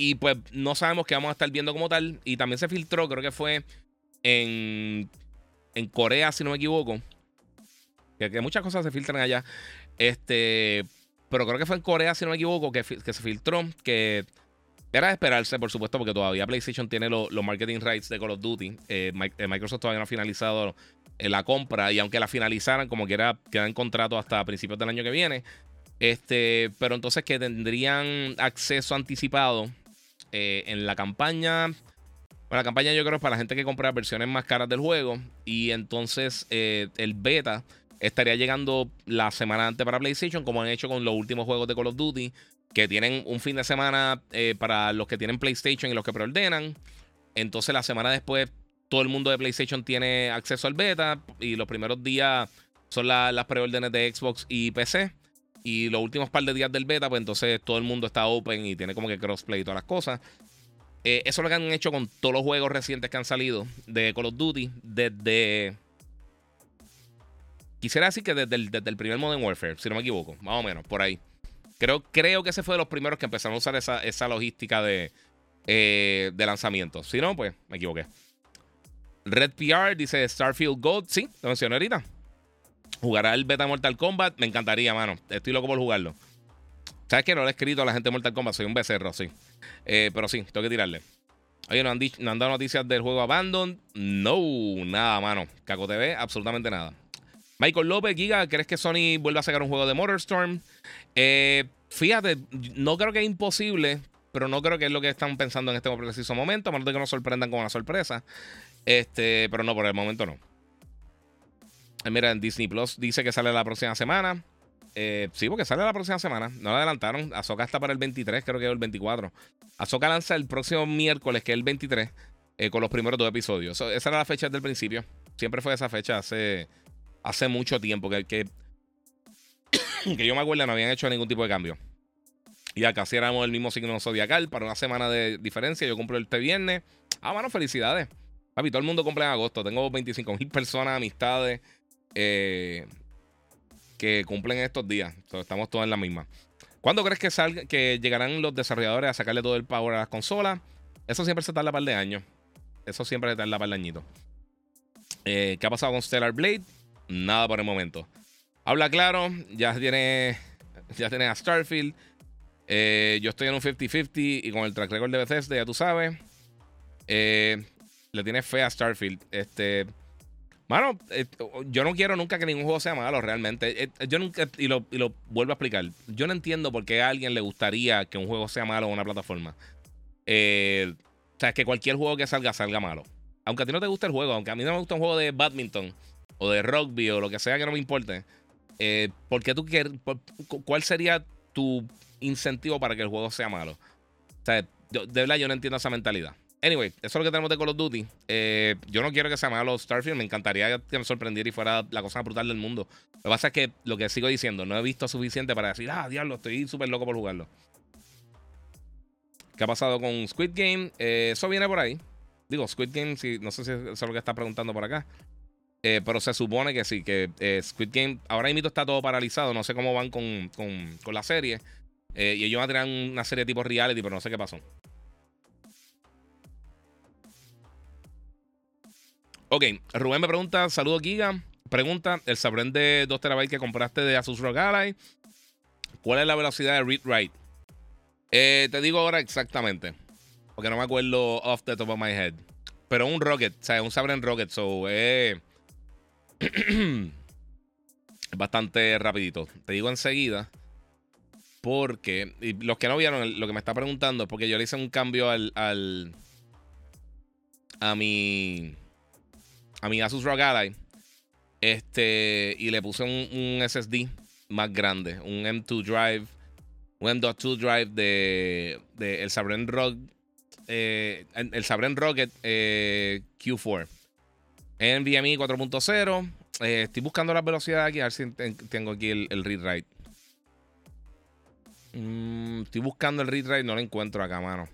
Y pues no sabemos qué vamos a estar viendo como tal. Y también se filtró, creo que fue en, en Corea, si no me equivoco. Que, muchas cosas se filtran allá. Este, pero creo que fue en Corea, si no me equivoco, que, que se filtró. Que era de esperarse, por supuesto, porque todavía PlayStation tiene los marketing rights de Call of Duty. Eh, eh, Microsoft todavía no ha finalizado la compra. Y aunque la finalizaran, como quiera, quedan contrato hasta principios del año que viene. Este, pero entonces que tendrían acceso anticipado eh, en la campaña. Bueno, la campaña yo creo es para la gente que compra versiones más caras del juego. Y entonces eh, el beta estaría llegando la semana antes para PlayStation, como han hecho con los últimos juegos de Call of Duty, que tienen un fin de semana eh, para los que tienen PlayStation y los que preordenan. Entonces la semana después todo el mundo de PlayStation tiene acceso al beta y los primeros días son las preórdenes de Xbox y PC. Y los últimos par de días del beta, pues entonces todo el mundo está open y tiene como que crossplay y todas las cosas. Eh, eso es lo que han hecho con todos los juegos recientes que han salido de Call of Duty desde. Quisiera decir que desde el, primer Modern Warfare, si no me equivoco, más o menos, por ahí. Creo, creo que ese fue de los primeros que empezaron a usar esa, logística de, eh, de lanzamiento. Si no, pues me equivoqué. Red PR dice Starfield Gold. Sí, lo mencioné ahorita. ¿Jugará el beta Mortal Kombat? Me encantaría, mano. Estoy loco por jugarlo. ¿Sabes qué? No lo he escrito a la gente de Mortal Kombat. Soy un becerro, sí. Eh, pero sí, tengo que tirarle. Oye, ¿no han, ¿no han dado noticias del juego Abandon? No, nada, mano. Caco TV, absolutamente nada. Michael López, Giga, ¿crees que Sony vuelva a sacar un juego de Motorstorm? Eh, fíjate, no creo que es imposible, pero no creo que es lo que están pensando en este preciso momento, a menos de que nos sorprendan con una sorpresa. Este, pero no, por el momento no. Eh, mira, Disney Plus dice que sale la próxima semana. Eh, sí, porque sale la próxima semana. No la adelantaron. Azoka está para el 23, creo que es el 24. Azoka lanza el próximo miércoles, que es el 23, eh, con los primeros dos episodios. esa era la fecha del principio. Siempre fue esa fecha hace, hace mucho tiempo. Que, que, yo me acuerdo no habían hecho ningún tipo de cambio. Y acá casi éramos el mismo signo zodiacal para una semana de diferencia. Yo cumplo este viernes. Ah, mano, felicidades. Papi, todo el mundo cumple en agosto. Tengo 25 mil personas, amistades. Eh, que cumplen estos días. estamos todos en la misma. ¿Cuándo crees que, salga, que llegarán los desarrolladores a sacarle todo el power a las consolas? Eso siempre se tarda par de años. Eso siempre se tarda par de añitos. Eh, ¿Qué ha pasado con Stellar Blade? Nada por el momento. Habla claro, ya tiene, ya tiene a Starfield. Eh, yo estoy en un 50-50 y con el track record de Bethesda, ya tú sabes. le tiene fe a Starfield. Este, Mano, eh, yo no quiero nunca que ningún juego sea malo, realmente. Eh, yo nunca, y lo, y lo, vuelvo a explicar, yo no entiendo por qué a alguien le gustaría que un juego sea malo en una plataforma. Eh, o sea, que cualquier juego que salga, salga malo. Aunque a ti no te guste el juego, aunque a mí no me gusta un juego de badminton o de rugby o lo que sea que no me importe, eh, ¿por qué tú quieres, ¿cuál sería tu incentivo para que el juego sea malo? O sea, de verdad yo no entiendo esa mentalidad. Anyway, eso es lo que tenemos de Call of Duty. Eh, yo no quiero que sea malo Starfield. Me encantaría que me sorprendiera y fuera la cosa más brutal del mundo. Lo que pasa es que lo que sigo diciendo, no he visto suficiente para decir, ah, diablo, estoy súper loco por jugarlo. ¿Qué ha pasado con Squid Game? Eh, eso viene por ahí. Digo, Squid Game, no sé si eso es lo que está preguntando por acá. Eh, pero se supone que sí, que Squid Game ahora mismo está todo paralizado. No sé cómo van con, con la serie. y ellos van a tener una serie tipo reality, pero no sé qué pasó. Ok, Rubén me pregunta, saludo Giga. Pregunta, el Sabren de 2 TB que compraste de Asus ROG Ally, ¿cuál es la velocidad de read write? Eh, te digo ahora exactamente, porque no me acuerdo off the top of my head. Pero un Rocket, o sea, un Sabren Rocket, so eh, bastante rapidito. Te digo enseguida, porque los que no vieron lo que me está preguntando es porque yo le hice un cambio al, al a mi a mi Asus ROG Ally. Este, y le puse un, SSD más grande, un M2 Drive, un M.2 Drive de, el Sabren ROG, eh, el Sabren Rocket eh, Q4. NVMe 4.0. estoy buscando la velocidad aquí, a ver si tengo aquí el, read write. Mm, estoy buscando el read write, no lo encuentro acá, mano.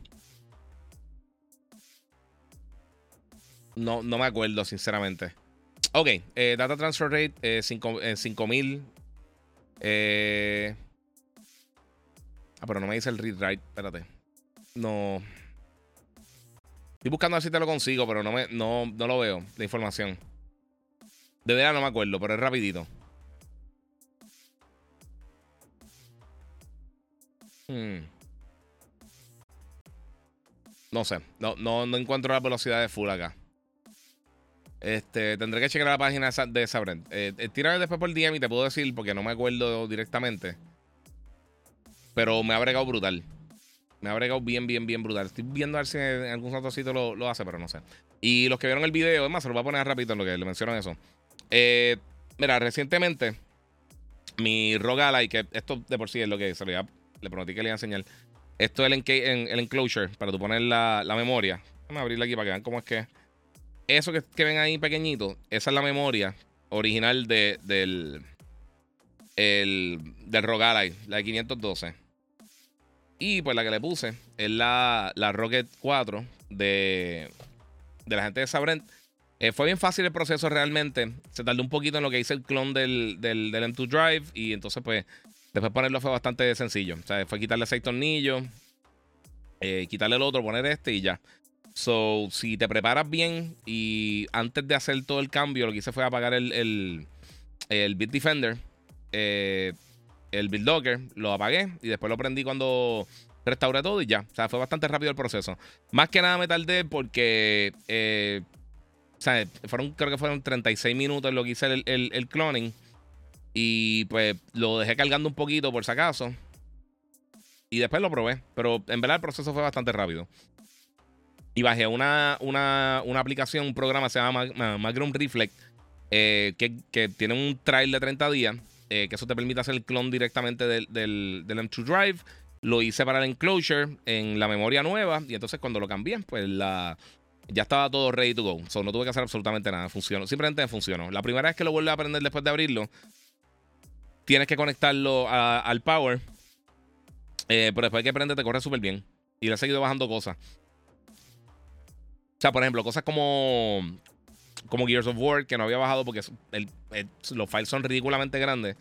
No, no me acuerdo, sinceramente. Ok, eh, data transfer rate eh, 5000. Eh, ah, pero no me dice el read write. Espérate. No. Estoy buscando a si te lo consigo, pero no, me, no, no lo veo, la información. De verdad no me acuerdo, pero es rapidito. Hmm. No sé, no, no, no encuentro la velocidad de full acá. Este, tendré que checar la página de Sabrent. Eh, eh después por DM y te puedo decir porque no me acuerdo directamente. Pero me ha bregado brutal. Me ha bregado bien, bien, bien brutal. Estoy viendo a ver si en algún otro sitio lo, hace, pero no sé. Y los que vieron el video, es más, se lo voy a poner rápido en lo que le mencionan eso. Eh, mira, recientemente, mi Rogalai, que esto de por sí es lo que se le, le prometí que le iba a enseñar. Esto es el, el enclosure para tu poner la, la memoria. A abrirla aquí para que vean cómo es que eso que, ven ahí pequeñito, esa es la memoria original de, del, el, del Rogalai, la de 512. Y pues la que le puse es la, la Rocket 4 de, de la gente de Sabrent. Eh, fue bien fácil el proceso realmente. Se tardó un poquito en lo que hice el clon del, del, M2 Drive. Y entonces, pues, después ponerlo fue bastante sencillo. O sea, fue quitarle seis tornillos, eh, quitarle el otro, poner este y ya. So, si te preparas bien y antes de hacer todo el cambio, lo que hice fue apagar el, el, el Bitdefender, eh, el BitDocker, lo apagué y después lo prendí cuando restauré todo y ya. O sea, fue bastante rápido el proceso. Más que nada me tardé porque, eh, o sea, fueron, creo que fueron 36 minutos lo que hice el, el, el cloning. Y pues lo dejé cargando un poquito por si acaso. Y después lo probé. Pero en verdad el proceso fue bastante rápido. Y bajé una, una, una aplicación, un programa se llama Magnum Reflect, eh, que, tiene un trial de 30 días, eh, que eso te permite hacer el clon directamente del, del, M2 Drive. Lo hice para el enclosure en la memoria nueva. Y entonces cuando lo cambié, pues la, ya estaba todo ready to go. So, no tuve que hacer absolutamente nada. Funcionó. Simplemente funcionó. La primera vez que lo vuelves a aprender después de abrirlo, tienes que conectarlo al power. Eh, pero después que prende, te corre súper bien. Y le he seguido bajando cosas. Sea, por ejemplo, cosas como, como Gears of War, que no había bajado porque los files son ridículamente grandes.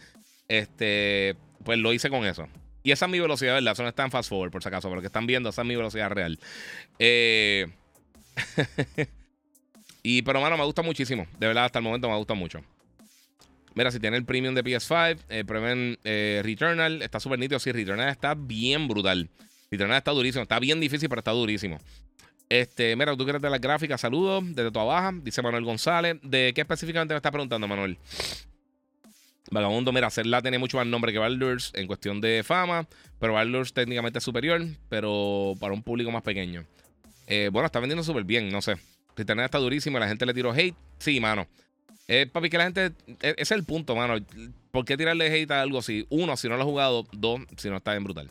Este, pues lo hice con eso. Y esa es mi velocidad, ¿verdad? Eso no está en fast forward, por si acaso, pero que están viendo, esa es mi velocidad real. Eh, y, pero, mano, me gusta muchísimo. De verdad, hasta el momento me gusta mucho. Mira, si tiene el premium de PS5, eh, prueben eh, Returnal. Está súper nítido. Sí, Returnal está bien brutal. Returnal está durísimo. Está bien difícil, pero está durísimo. Este, mira, tú quieres de las gráficas, saludos desde tu baja, dice Manuel González. ¿De qué específicamente me está preguntando, Manuel? Vagabundo, mira, Zelda tiene mucho más nombre que Baldur's en cuestión de fama, pero Baldur's técnicamente es superior, pero para un público más pequeño. Eh, bueno, está vendiendo súper bien, no sé. Internet está durísimo, la gente le tiró hate. Sí, mano. Eh, papi, que la gente. E, ese es el punto, mano. ¿Por qué tirarle hate a algo así? Uno, si no lo ha jugado. Dos, si no está bien brutal.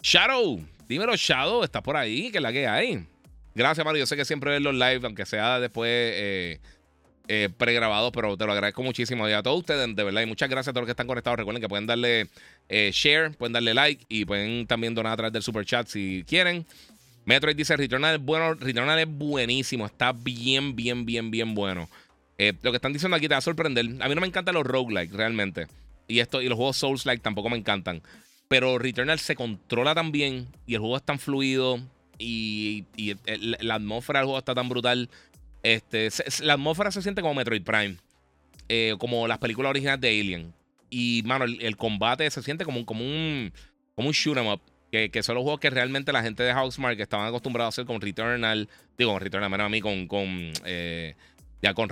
Shadow, dímelo, Shadow, está por ahí, que la que hay. Gracias, mano. Yo sé que siempre ves los live, aunque sea después eh, eh, pregrabado, pero te lo agradezco muchísimo. Y a todos ustedes, de verdad. Y muchas gracias a todos los que están conectados. Recuerden que pueden darle eh, share, pueden darle like y pueden también donar a través del super chat si quieren. Metroid dice: Returnal es bueno. Returnal es buenísimo. Está bien, bien, bien, bien bueno. lo que están diciendo aquí te va a sorprender. A mí no me encantan los roguelike, realmente. Y, esto, y los juegos Souls-like tampoco me encantan. Pero Returnal se controla tan bien y el juego es tan fluido y, la atmósfera del juego está tan brutal. Este, la atmósfera se siente como Metroid Prime, eh, como las películas originales de Alien. Y, mano, el, combate se siente como, como un, como un shoot 'em up. Que, que, son los juegos que realmente la gente de Housemark estaban acostumbrados a hacer con Returnal. Digo, con Returnal, menos a mí, con, con eh, ya con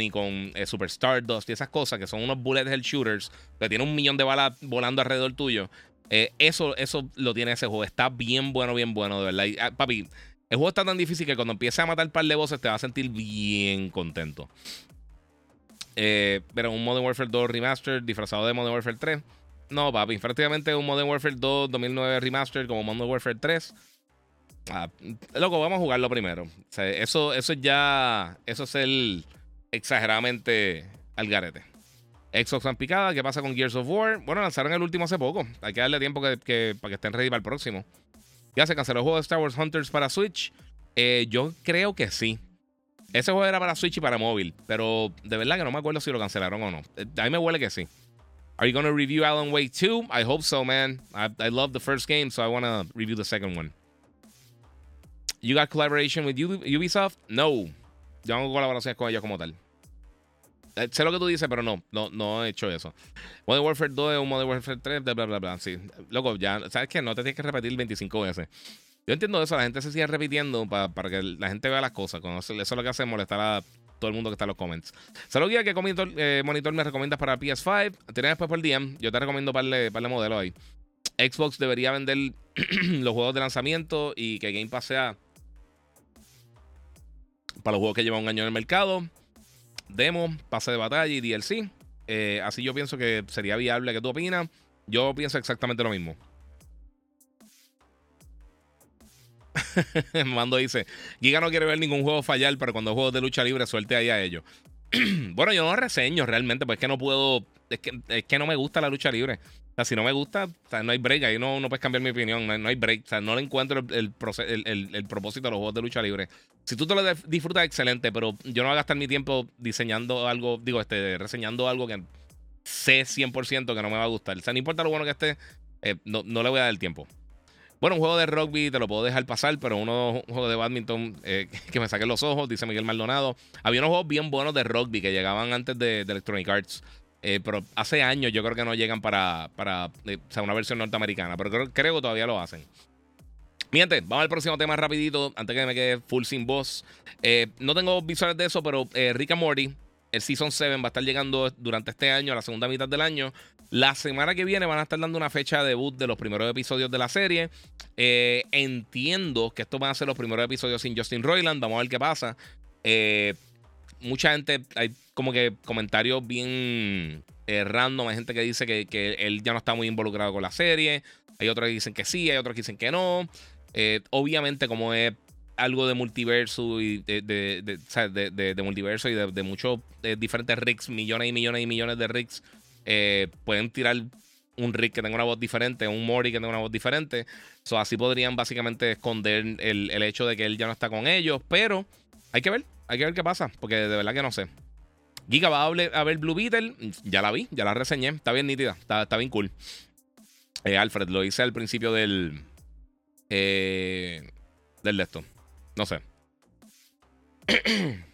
y con eh, Super Stardust y esas cosas, que son unos bullet hell shooters, que tiene un millón de balas volando alrededor tuyo. Eh, eso, eso lo tiene ese juego. Está bien bueno, bien bueno, de verdad. Ah, papi, el juego está tan difícil que cuando empieces a matar un par de voces te vas a sentir bien contento. Eh, pero un Modern Warfare 2 Remastered disfrazado de Modern Warfare 3. No, papi, prácticamente un Modern Warfare 2 2009 Remastered como Modern Warfare 3. Ah, loco, vamos a jugarlo primero. eso, eso ya. Eso es el exageradamente al garete. Xbox en picada, ¿qué pasa con Gears of War? Bueno, lanzaron el último hace poco. Hay que darle tiempo para que estén ready para el próximo. Ya se canceló el juego de Star Wars Hunters para Switch. Eh, yo creo que sí. Ese juego era para Switch y para móvil, pero de verdad que no me acuerdo si lo cancelaron o no. Eh, a mí me huele que sí. Are you going to review Alan Wake 2? I hope so, man. I, I love the first game, so I want to review the second one. You got collaboration with Ubisoft? No. Yo no hago colaboraciones con ellos como tal. Eh, sé lo que tú dices, pero no, no, no he hecho eso. Modern Warfare 2 es un Modern Warfare 3, bla, bla, bla. Sí, loco, ya, ¿sabes qué? No te tienes que repetir 25 veces. Yo entiendo eso, la gente se sigue repitiendo para, para que la gente vea las cosas. eso, es lo que hace molestar a todo el mundo que está en los comments. Saludos, guía, ¿qué monitor, eh, monitor me recomiendas para PS5? Tienes después por DM. Yo te recomiendo para el modelo ahí. Xbox debería vender los juegos de lanzamiento y que Game Pass sea para los juegos que llevan un año en el mercado demo, pase de batalla y DLC. Eh, así yo pienso que sería viable. ¿Qué tú opinas? Yo pienso exactamente lo mismo. Mando dice: Giga no quiere ver ningún juego fallar, pero cuando juegos de lucha libre, suelte ahí a ellos. bueno, yo no reseño realmente, pues es que no puedo. Es que, es que no me gusta la lucha libre. Si no me gusta, no hay break. Ahí no, no puedes cambiar mi opinión. No hay, break. O sea, no le encuentro el, propósito de los juegos de lucha libre. Si tú te lo disfrutas, excelente. Pero yo no voy a gastar mi tiempo diseñando algo, digo, este, reseñando algo que sé 100% que no me va a gustar. O sea, no importa lo bueno que esté, eh, no, le voy a dar el tiempo. Bueno, un juego de rugby te lo puedo dejar pasar, pero uno, un juego de badminton eh, que me saque los ojos, dice Miguel Maldonado. Había unos juegos bien buenos de rugby que llegaban antes de Electronic Arts. Eh, pero hace años yo creo que no llegan para, para eh, una versión norteamericana. Pero creo, creo que todavía lo hacen. Mi vamos al próximo tema rapidito, antes que me quede full sin voz. Eh, no tengo visuales de eso, pero Rick and Morty, el Season 7 va a estar llegando durante este año, a la segunda mitad del año. La semana que viene van a estar dando una fecha de debut de los primeros episodios de la serie. entiendo que estos van a ser los primeros episodios sin Justin Roiland. Vamos a ver qué pasa. Mucha gente, hay como que comentarios bien eh, random. Hay gente que dice que, él ya no está muy involucrado con la serie. Hay otros que dicen que sí, hay otros que dicen que no. Eh, obviamente, como es algo de multiverso y de, de, multiverso y de, muchos eh, diferentes rigs, millones y millones y millones de rigs, pueden tirar un rig que tenga una voz diferente, un Mori que tenga una voz diferente. So, así podrían básicamente esconder el, el hecho de que él ya no está con ellos. Pero hay que ver, hay que ver qué pasa, porque de verdad que no sé. Giga va a ver, Blue Beetle. Ya la vi, ya la reseñé. Está bien nítida, está, bien cool. Eh, Alfred, lo hice al principio del. Eh, del de esto. No sé.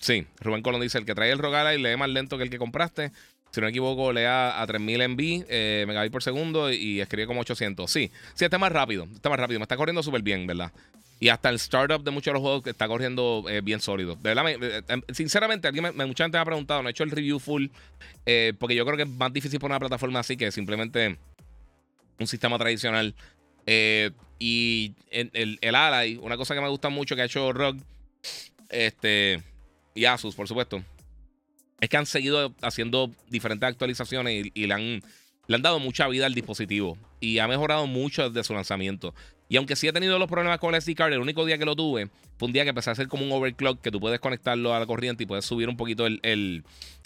sí, Rubén Colón dice: el que trae el Rogala y lee más lento que el que compraste. si no me equivoco, lea a 3000 MB, eh, megabits por segundo y escribe como 800. Sí, sí, está más rápido. Está más rápido. Me está corriendo súper bien, ¿verdad? Y hasta el startup de muchos de los juegos que está corriendo eh, bien sólido. Eh, em, sinceramente, alguien mucha gente me ha preguntado, no he hecho el review full, eh, porque yo creo que es más difícil poner una plataforma así que simplemente un sistema tradicional. y el, el Ally, una cosa que me gusta mucho que ha hecho Rock este, y Asus, por supuesto, es que han seguido haciendo diferentes actualizaciones y, le, han, le han dado mucha vida al dispositivo. Y ha mejorado mucho desde su lanzamiento. Y aunque sí he tenido los problemas con el SD card, el único día que lo tuve fue un día que empecé a hacer como un overclock que tú puedes conectarlo a la corriente y puedes subir un poquito el, el,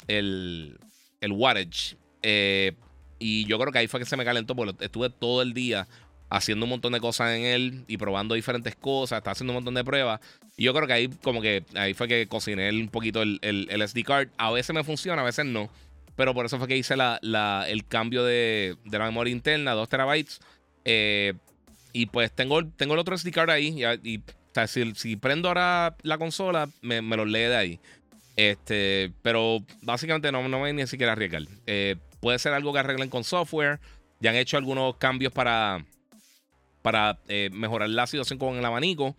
el, wattage. Eh, y yo creo que ahí fue que se me calentó porque estuve todo el día haciendo un montón de cosas en él y probando diferentes cosas, estaba haciendo un montón de pruebas. Y yo creo que ahí como que ahí fue que cociné un poquito el, el, SD card. A veces me funciona, a veces no. Pero por eso fue que hice la, la, el cambio de, de, la memoria interna, 2 terabytes. Eh, y pues tengo, tengo el otro SD card ahí. Y, si, prendo ahora la consola, me, me lo lee de ahí. Este, pero básicamente no, no me ni siquiera arriesgar. Eh, puede ser algo que arreglen con software. Ya han hecho algunos cambios para para eh, mejorar la situación con el abanico,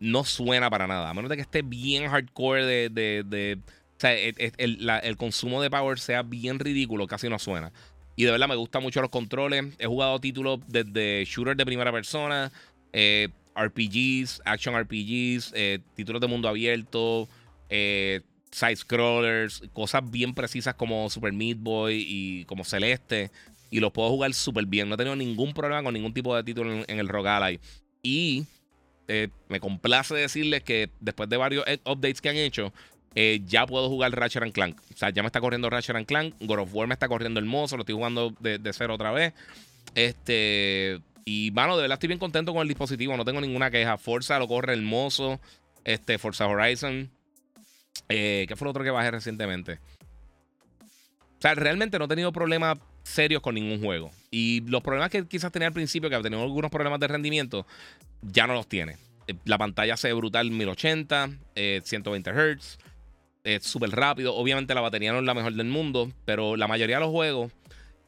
no suena para nada. A menos de que esté bien hardcore de. O sea, el, consumo de power sea bien ridículo, casi no suena. Y de verdad me gustan mucho los controles. He jugado títulos desde shooters de primera persona, eh, RPGs, action RPGs, eh, títulos de mundo abierto, side scrollers, cosas bien precisas como Super Meat Boy y como Celeste y los puedo jugar súper bien. No he tenido ningún problema con ningún tipo de título en, el Rogue Ally. Y eh, me complace decirles que después de varios eh, updates que han hecho, eh, ya puedo jugar Ratchet and Clank. O sea, ya me está corriendo Ratchet and Clank. God of War me está corriendo hermoso. Lo estoy jugando de, cero otra vez. Este. Y, mano, de verdad estoy bien contento con el dispositivo. No tengo ninguna queja. Forza lo corre hermoso. Este, Forza Horizon. ¿Qué fue lo otro que bajé recientemente? O sea, realmente no he tenido problemas serios con ningún juego. Y los problemas que quizás tenía al principio, que tenido algunos problemas de rendimiento, ya no los tiene. Eh, la pantalla se ve brutal 1080, 120 Hz, es súper rápido. Obviamente la batería no es la mejor del mundo, pero la mayoría de los juegos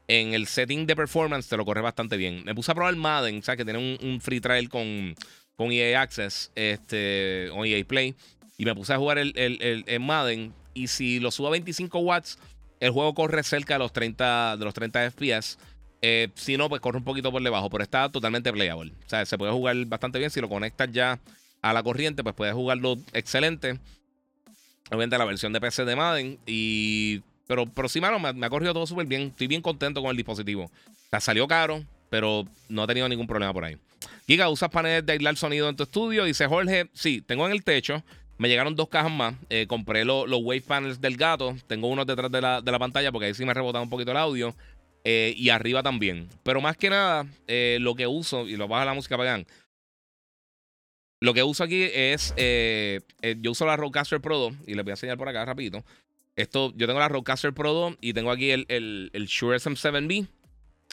en el setting de performance te lo corre bastante bien. Me puse a probar Madden, ¿sabes? Que tiene un, free trial con, con EA Access este, o EA Play. Y me puse a jugar el, el Madden. Y si lo subo a 25 watts, el juego corre cerca de los 30, de los 30 FPS. Eh, si no, pues corre un poquito por debajo, pero está totalmente playable. O sea, se puede jugar bastante bien. Si lo conectas ya a la corriente, pues puedes jugarlo excelente. Obviamente la versión de PC de Madden. Y. Pero, pero sí, mano, me, ha corrido todo súper bien. Estoy bien contento con el dispositivo. O salió caro, pero no ha tenido ningún problema por ahí. Giga, ¿usas paneles de aislar sonido en tu estudio? Dice Jorge, sí, tengo en el techo. Me llegaron dos cajas más. Eh, compré los wave panels del gato. Tengo uno detrás de la, pantalla porque ahí sí me ha rebotado un poquito el audio. Eh, y arriba también. Pero más que nada, eh, lo que uso, y lo baja la música allá. Lo que uso aquí es. yo uso la Rodecaster Pro 2. Y les voy a enseñar por acá rapidito. Esto, yo tengo la Rodecaster Pro 2 y tengo aquí el, el, Shure SM7B.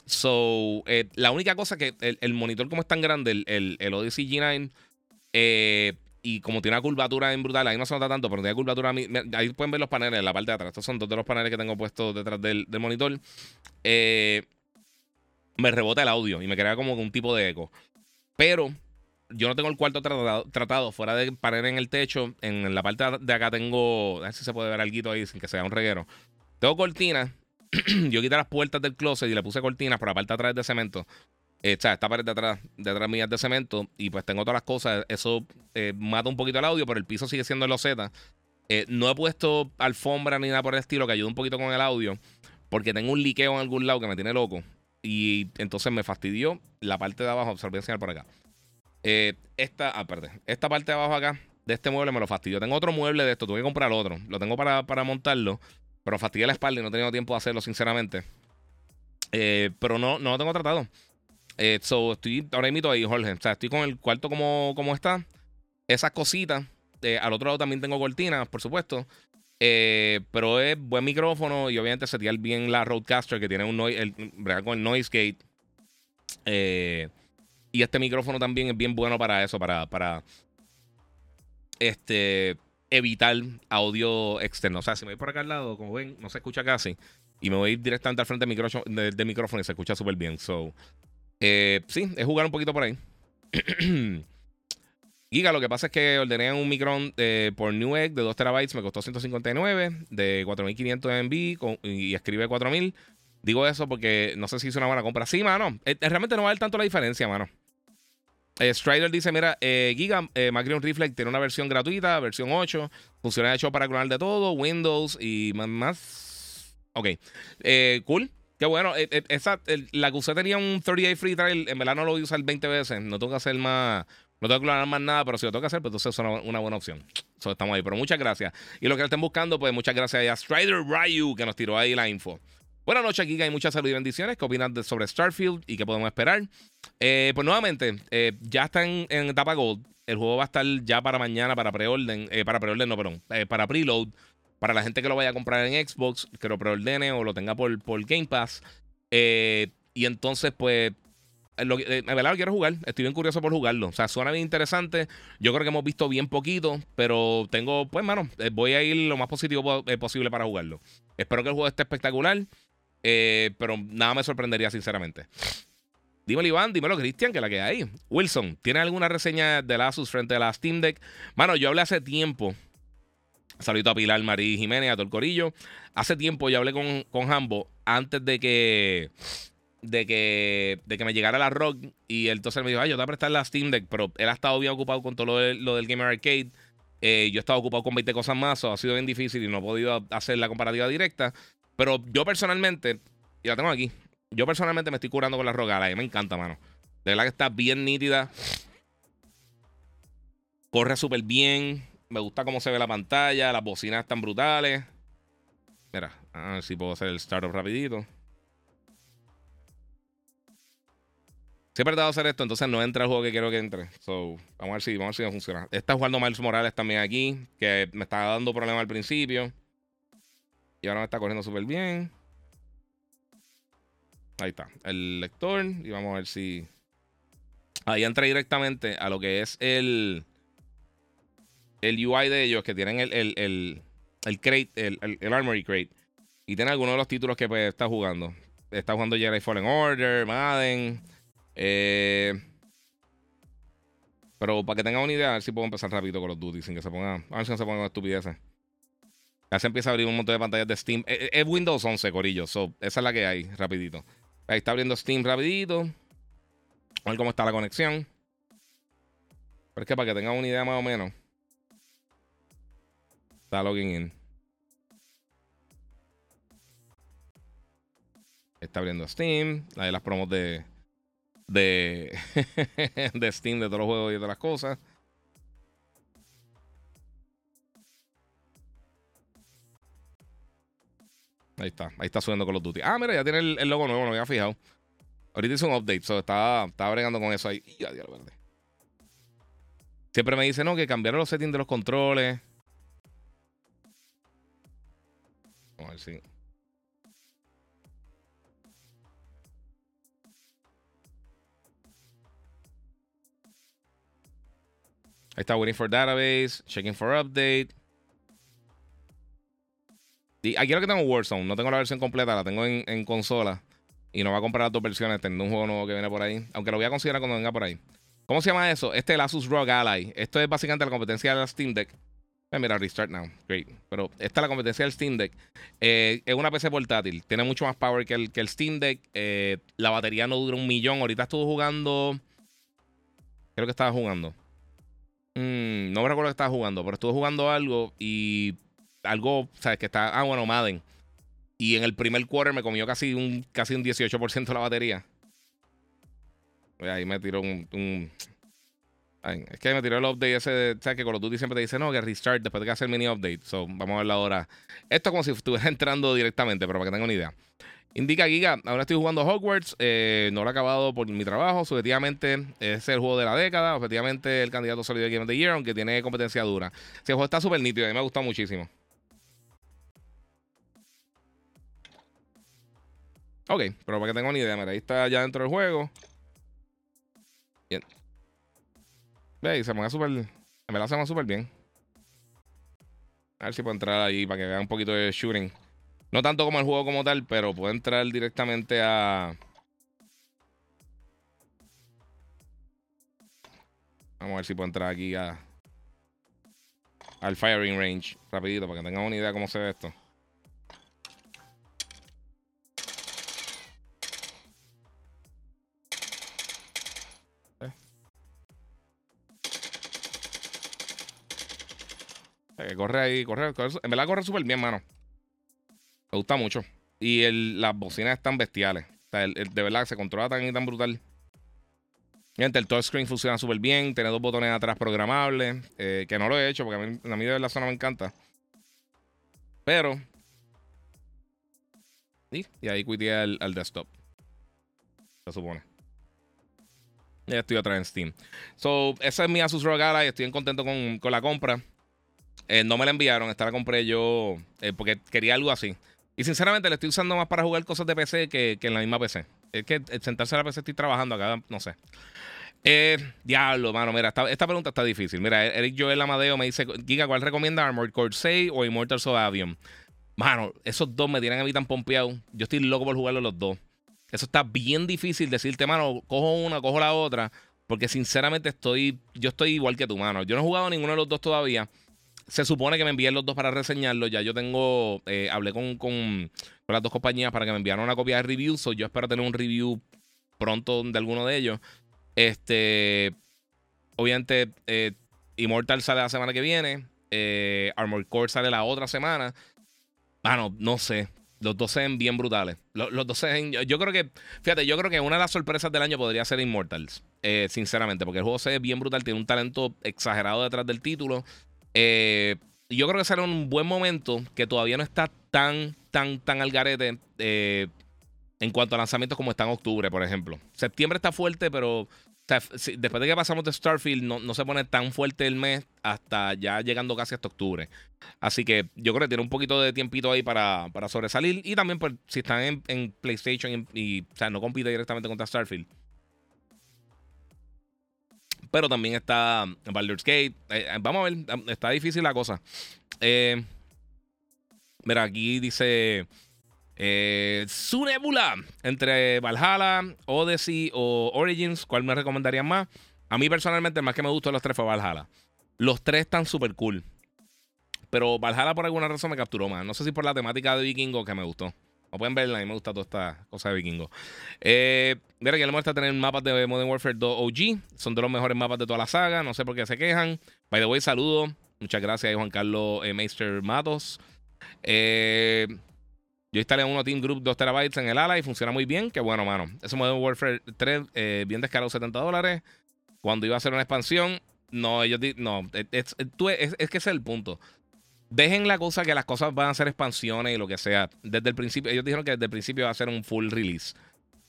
So, la única cosa que el, monitor, como es tan grande, el, el, Odyssey G9, eh, y como tiene una curvatura en brutal, ahí no se nota tanto, pero tiene curvatura. Ahí pueden ver los paneles en la parte de atrás. Estos son dos de los paneles que tengo puestos detrás del, monitor. Eh, me rebota el audio y me crea como un tipo de eco. Pero yo no tengo el cuarto tratado, fuera de panel en el techo. En la parte de acá tengo. A ver si se puede ver algo ahí sin que sea un reguero. Tengo cortinas. yo quité las puertas del closet y le puse cortinas por la parte de atrás de cemento. Eh, esta pared de atrás, de atrás mías de cemento y pues tengo todas las cosas. Eso eh, mata un poquito el audio, pero el piso sigue siendo loseta. Eh, no he puesto alfombra ni nada por el estilo que ayude un poquito con el audio, porque tengo un liqueo en algún lado que me tiene loco. Y entonces me fastidió la parte de abajo. Se lo voy a enseñar por acá. Esta, ah, Esta parte de abajo acá, de este mueble, me lo fastidió. Tengo otro mueble de esto, tuve que comprar otro. Lo tengo para, para montarlo, pero fastidié la espalda y no he tenido tiempo de hacerlo, sinceramente. pero no, no lo tengo tratado. Eh, so, estoy ahora mismo ahí, Jorge. O sea, estoy con el cuarto como, como está. Esas cositas. Eh, al otro lado también tengo cortinas, por supuesto. Eh, pero es buen micrófono y obviamente setear bien la Roadcaster que tiene un noise, el, con el noise gate. Eh, y este micrófono también es bien bueno para eso, para, para este, evitar audio externo. O sea, si me voy por acá al lado, como ven, no se escucha casi. y me voy directamente al frente del micrófono, del micrófono y se escucha súper bien. So, eh, sí, es jugar un poquito por ahí. Giga, lo que pasa es que ordené un Micron eh, por Newegg de 2 terabytes, me costó 159, de 4500 MB y escribe 4000. Digo eso porque no sé si hizo una buena compra. Sí, mano, eh, realmente no va a haber tanto la diferencia, mano. Strider dice: Mira, Giga, Macrion Reflex tiene una versión gratuita, versión 8. Funciona hecho para clonar de todo, Windows y más Ok. Eh, cool. Qué bueno. Eh, eh, esa, la que usted tenía un 30 day free trial, en verdad no lo voy a usar 20 veces. No tengo que hacer más. No tengo que clonar más nada, pero si lo tengo que hacer, pues entonces es una, buena opción. Estamos ahí. Pero muchas gracias. Y lo que estén buscando, pues muchas gracias a Strider Ryu que nos tiró ahí la info. Buenas noches, Kika, y mucha salud y bendiciones. ¿Qué opinas sobre Starfield y qué podemos esperar? pues nuevamente, ya está en, etapa Gold. El juego va a estar ya para mañana, para preorden. para preorden, no, perdón. para preload para la gente que lo vaya a comprar en Xbox, que lo preordene o lo tenga por, por Game Pass. Eh, y entonces, pues, lo, eh, verdad quiero jugar. Estoy bien curioso por jugarlo. O sea, suena bien interesante. Yo creo que hemos visto bien poquito, pero tengo, pues, mano, eh, voy a ir lo más positivo posible para jugarlo. Espero que el juego esté espectacular, pero nada me sorprendería, sinceramente. Dímelo, Iván, dímelo, Cristian, que la que hay. Wilson, ¿tiene alguna reseña de la Asus frente a la Steam Deck? Mano, yo hablé hace tiempo Saludito a Pilar Marí Jiménez, a todo el corillo. Hace tiempo ya hablé con, con Hambo antes de que de que, de que me llegara la rock y entonces me dijo, ay, yo te voy a prestar la Steam Deck, pero él ha estado bien ocupado con todo lo, del Gamer Arcade. Eh, yo he estado ocupado con 20 cosas más, o ha sido bien difícil y no he podido hacer la comparativa directa. Pero yo personalmente, y la tengo aquí, yo personalmente me estoy curando con la rock. A me encanta, mano. De verdad que está bien nítida. Corre súper bien. Me gusta cómo se ve la pantalla, las bocinas están brutales. Mira, a ver si puedo hacer el startup rapidito. Si he tratado hacer esto, entonces no entra el juego que quiero que entre. So, vamos a ver si, vamos a ver si funciona. Está jugando Miles Morales también aquí, que me estaba dando problemas al principio. Y ahora me está corriendo súper bien. Ahí está, el lector. Y vamos a ver si. Ahí entra directamente a lo que es el el UI de ellos, que tienen el, el, el, crate, el, el, Armory Crate. Y tiene algunos de los títulos que pues, está jugando. Está jugando Jedi Fallen Order, Madden. Eh, pero para que tengan una idea, a ver si puedo empezar rápido con los Duty sin que se ponga. A ver si no se pongan estupideces. Ya se empieza a abrir un montón de pantallas de Steam. Eh, eh, es, Windows 11, Corillo. So, esa es la que hay, rapidito. Ahí está abriendo Steam rapidito. A ver cómo está la conexión. Pero es que para que tengan una idea más o menos. Está logging in. Está abriendo Steam. Ahí las promos de. De, de Steam, de todos los juegos y de las cosas. Ahí está, ahí está subiendo con los Duty. Ah, mira, ya tiene el, logo nuevo, no me había fijado. Ahorita hizo un update, so estaba, estaba bregando con eso ahí. Y adiós, verde. Siempre me dice, no, que cambiaron los settings de los controles. Vamos a ver si. Ahí está, waiting for database, checking for update. Aquí lo que tengo Warzone, no tengo la versión completa, la tengo en, consola. Y no va a comprar dos versiones, tengo un juego nuevo que viene por ahí. Aunque lo voy a considerar cuando venga por ahí. ¿Cómo se llama eso? Este es el Asus ROG Ally. Esto es básicamente la competencia de la Steam Deck. Eh, mira, restart now. Great. Pero esta es la competencia del Steam Deck. Eh, es una PC portátil. Tiene mucho más power que el, que el Steam Deck. Eh, la batería no dura un millón. Ahorita estuve jugando. Creo que estaba jugando. Mm, no me recuerdo que estaba jugando, pero estuve jugando algo y algo, ¿sabes? Que está. Ah, bueno, Madden. Y en el primer quarter me comió casi un, casi un 18% la batería. Ahí me tiró un es que me tiró el update ese de, ¿sabes? Que Call of Duty siempre te dice, no, que restart después de que hace el mini update. So, vamos a verlo ahora. Esto es como si estuviera entrando directamente, pero para que tengan una idea. Indica Giga, ahora estoy jugando Hogwarts, eh, no lo he acabado por mi trabajo, subjetivamente es el juego de la década, objetivamente el candidato sólido de Game of the Year, aunque tiene competencia dura. Ese juego está súper nítido, a mí me ha gustado muchísimo. Ok, pero para que tengan una idea, mira, ahí está ya dentro del juego. Bien. Ve, se me súper. Me la hacemos súper bien. A ver si puedo entrar ahí para que vean un poquito de shooting. No tanto como el juego como tal, pero puedo entrar directamente a. Vamos a ver si puedo entrar aquí a. Al firing range. Rapidito, para que tengan una idea de cómo se ve esto. Corre ahí, corre, En verdad corre súper bien, mano. Me gusta mucho. Y las bocinas están bestiales. De verdad se controla tan y tan brutal. Gente, el touchscreen funciona súper bien. Tiene dos botones atrás programables. Eh, que no lo he hecho porque a mí, a mí de verdad zona me encanta. Pero. Y, y ahí quité al, desktop. Se supone. Ya estoy vez en Steam. So, esa es mi Asus ROG Ally. Estoy contento con, con la compra. Eh, no me la enviaron, esta la compré yo eh, porque quería algo así. Y sinceramente la estoy usando más para jugar cosas de PC que, en la misma PC. Es que sentarse a la PC estoy trabajando acá, no sé. Eh, diablo, mano, mira, esta, pregunta está difícil. Mira, Eric Joel Amadeo me dice, Giga, ¿cuál recomienda Armored Core 6 o Immortals of Avium? Mano, esos dos me tienen a mí tan pompeado. Yo estoy loco por jugarlos los dos. Eso está bien difícil decirte, mano, cojo una, cojo la otra. Porque sinceramente estoy, yo estoy igual que tu mano. Yo no he jugado ninguno de los dos todavía. Se supone que me envíen los dos para reseñarlo. Ya yo tengo, eh, hablé con, con, las dos compañías para que me enviaran una copia de review. So yo espero tener un review pronto de alguno de ellos. Este, obviamente, eh, Immortal sale la semana que viene. Eh, Armor Core sale la otra semana. Bueno, no sé. Los dos se ven bien brutales. Los, dos se ven, yo, creo que, fíjate, yo creo que una de las sorpresas del año podría ser Immortals. sinceramente, porque el juego se ve bien brutal. Tiene un talento exagerado detrás del título. Eh, yo creo que será un buen momento que todavía no está tan, tan, tan al garete eh, en cuanto a lanzamientos como está en octubre, por ejemplo. Septiembre está fuerte, pero después de que pasamos de Starfield, no, se pone tan fuerte el mes hasta ya llegando casi hasta octubre. Así que yo creo que tiene un poquito de tiempito ahí para, para sobresalir. Y también, pues, si están en, PlayStation y, o sea, no compite directamente contra Starfield pero también está Baldur's Gate. Eh, eh, vamos a ver, está difícil la cosa. Eh, mira, aquí dice eh, su nebula entre Valhalla, Odyssey o Origins. ¿Cuál me recomendarían más? A mí personalmente, más que me gustó los tres fue Valhalla. Los tres están súper cool. Pero Valhalla por alguna razón me capturó más. No sé si por la temática de vikingo que me gustó pueden verla, a mí me gusta toda esta cosa de vikingo. Eh, mira que le muestra tener mapas de Modern Warfare 2 OG. Son de los mejores mapas de toda la saga. No sé por qué se quejan. By the way, saludo. Muchas gracias Juan Carlos eh, Meister Matos. Eh, yo instalé uno Team Group 2 terabytes en el ala y funciona muy bien. Qué bueno, mano. Ese Modern Warfare 3, eh, bien descarado, 70 dólares. Cuando iba a hacer una expansión, no, ellos no, es, es, es, que ese es el punto dejen la cosa que las cosas van a ser expansiones y lo que sea. Desde el principio, ellos dijeron que desde el principio va a ser un full release.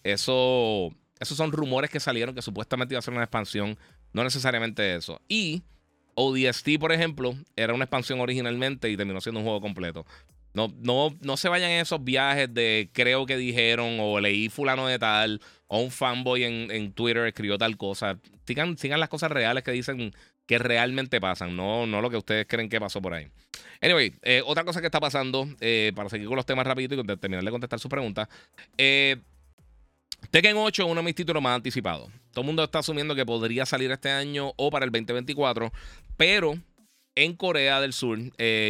Eso, esos son rumores que salieron que supuestamente iba a ser una expansión. No necesariamente eso. Y ODST, por ejemplo, era una expansión originalmente y terminó siendo un juego completo. No, no, no se vayan en esos viajes de creo que dijeron o leí fulano de tal o un fanboy en, en Twitter escribió tal cosa. Sigan, sigan las cosas reales que dicen que realmente pasan, no, no lo que ustedes creen que pasó por ahí. Anyway, eh, otra cosa que está pasando, eh, para seguir con los temas rapidito y terminar de contestar su pregunta. Eh, Tekken 8 es uno de mis títulos más anticipados. Todo el mundo está asumiendo que podría salir este año o para el 2024, pero en Corea del Sur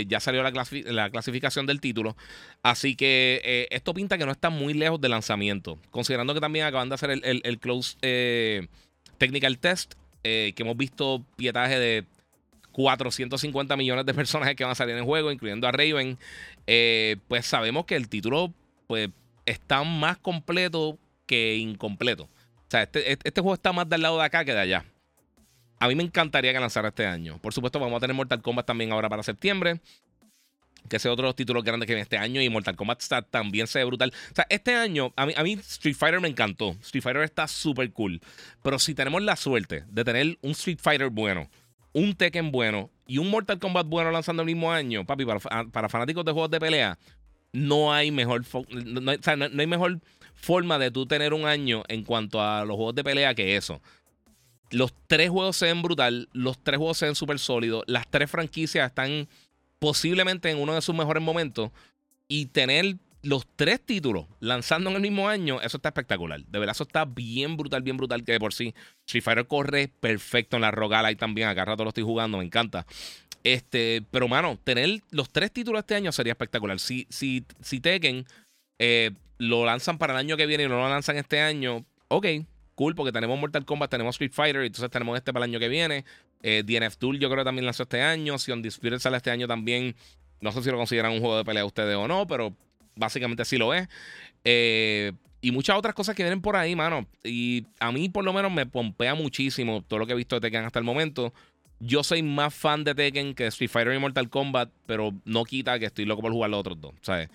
ya salió la, clasificación del título. Así que esto pinta que no está muy lejos del lanzamiento. Considerando que también acaban de hacer el Close Technical Test eh, que hemos visto pietaje de 450 millones de personajes que van a salir en el juego, incluyendo a Raven, eh, pues sabemos que el título pues, está más completo que incompleto. O sea, este, este, este, juego está más del lado de acá que de allá. A mí me encantaría que lanzara este año. Por supuesto, vamos a tener Mortal Kombat también ahora para septiembre que ese otro de los títulos grandes que viene este año y Mortal Kombat está, también se ve brutal. O sea, este año, a mí, a mí Street Fighter me encantó. Street Fighter está súper cool. Pero si tenemos la suerte de tener un Street Fighter bueno, un Tekken bueno y un Mortal Kombat bueno lanzando el mismo año, papi, para, para fanáticos de juegos de pelea, no hay mejor, no, o sea, no, hay mejor forma de tú tener un año en cuanto a los juegos de pelea que eso. Los tres juegos se ven brutal, los tres juegos se ven súper sólidos, las tres franquicias están posiblemente en uno de sus mejores momentos y tener los tres títulos lanzando en el mismo año, eso está espectacular. De verdad, eso está bien brutal, bien brutal. Que de por sí, Street Fighter corre perfecto en la Rogala y también. Acá rato lo estoy jugando, me encanta. Este, pero mano, tener los tres títulos este año sería espectacular. Si, si, si Tekken eh, lo lanzan para el año que viene y no lo lanzan este año, ok, cool, porque tenemos Mortal Kombat, tenemos Street Fighter, y entonces tenemos este para el año que viene. Eh, DNF Tool yo creo que también lanzó este año. Si On Disputed sale este año también, no sé si lo consideran un juego de pelea ustedes o no, pero básicamente sí lo es. Eh, y muchas otras cosas que vienen por ahí, mano. Y a mí por lo menos me pompea muchísimo todo lo que he visto de Tekken hasta el momento. Yo soy más fan de Tekken que Street Fighter y Mortal Kombat, pero no quita que estoy loco por jugar los otros dos, ¿sabes?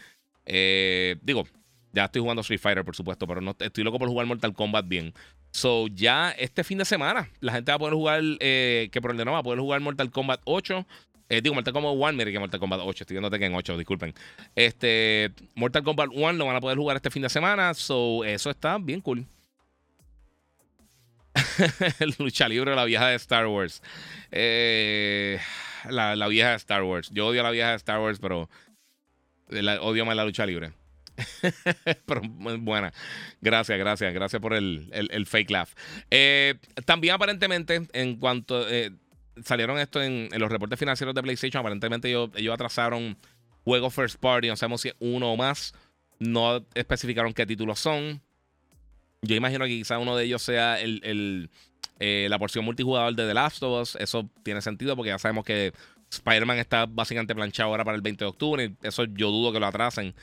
Eh, digo, ya estoy jugando Street Fighter, por supuesto, pero no estoy loco por jugar Mortal Kombat bien. So, ya este fin de semana, la gente va a poder jugar, eh, que por el de no va a poder jugar Mortal Kombat 8. Eh, digo, Mortal Kombat 1, mire que Mortal Kombat 8, estoy viendo Tekken 8, disculpen. Este, Mortal Kombat 1 lo van a poder jugar este fin de semana, so, eso está bien cool. Lucha libre la vieja de Star Wars. Eh, la, la, vieja de Star Wars. Yo odio a la vieja de Star Wars, pero odio más la lucha libre. Pero buena. Gracias, gracias. Gracias por el, fake laugh. Eh, también aparentemente, en cuanto eh, salieron esto en, los reportes financieros de PlayStation, aparentemente ellos, atrasaron juegos first party, no sabemos si es uno o más. No especificaron qué títulos son. Yo imagino que quizá uno de ellos sea el, eh, la porción multijugador de The Last of Us. Eso tiene sentido porque ya sabemos que Spider-Man está básicamente planchado ahora para el 20 de octubre. Eso yo dudo que lo atrasen.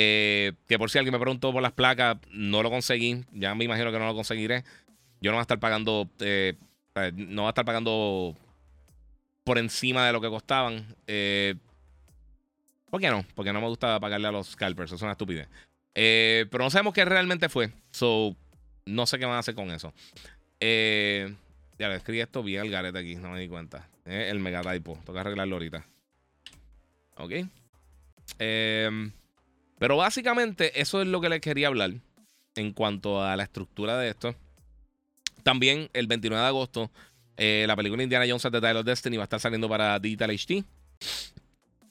Eh, que por si alguien me preguntó por las placas, no lo conseguí. Ya me imagino que no lo conseguiré. Yo no voy a estar pagando. Eh, no voy a estar pagando por encima de lo que costaban. Eh, ¿Por qué no? Porque no me gusta pagarle a los scalpers. Eso es una estupidez. pero no sabemos qué realmente fue. So, no sé qué van a hacer con eso. ya le escribí esto bien al garete aquí. No me di cuenta. el mega typo. Toca arreglarlo ahorita. Ok. Eh. Pero básicamente eso es lo que les quería hablar en cuanto a la estructura de esto. También el 29 de agosto, eh, la película Indiana Jones The Dial of Destiny va a estar saliendo para Digital HD.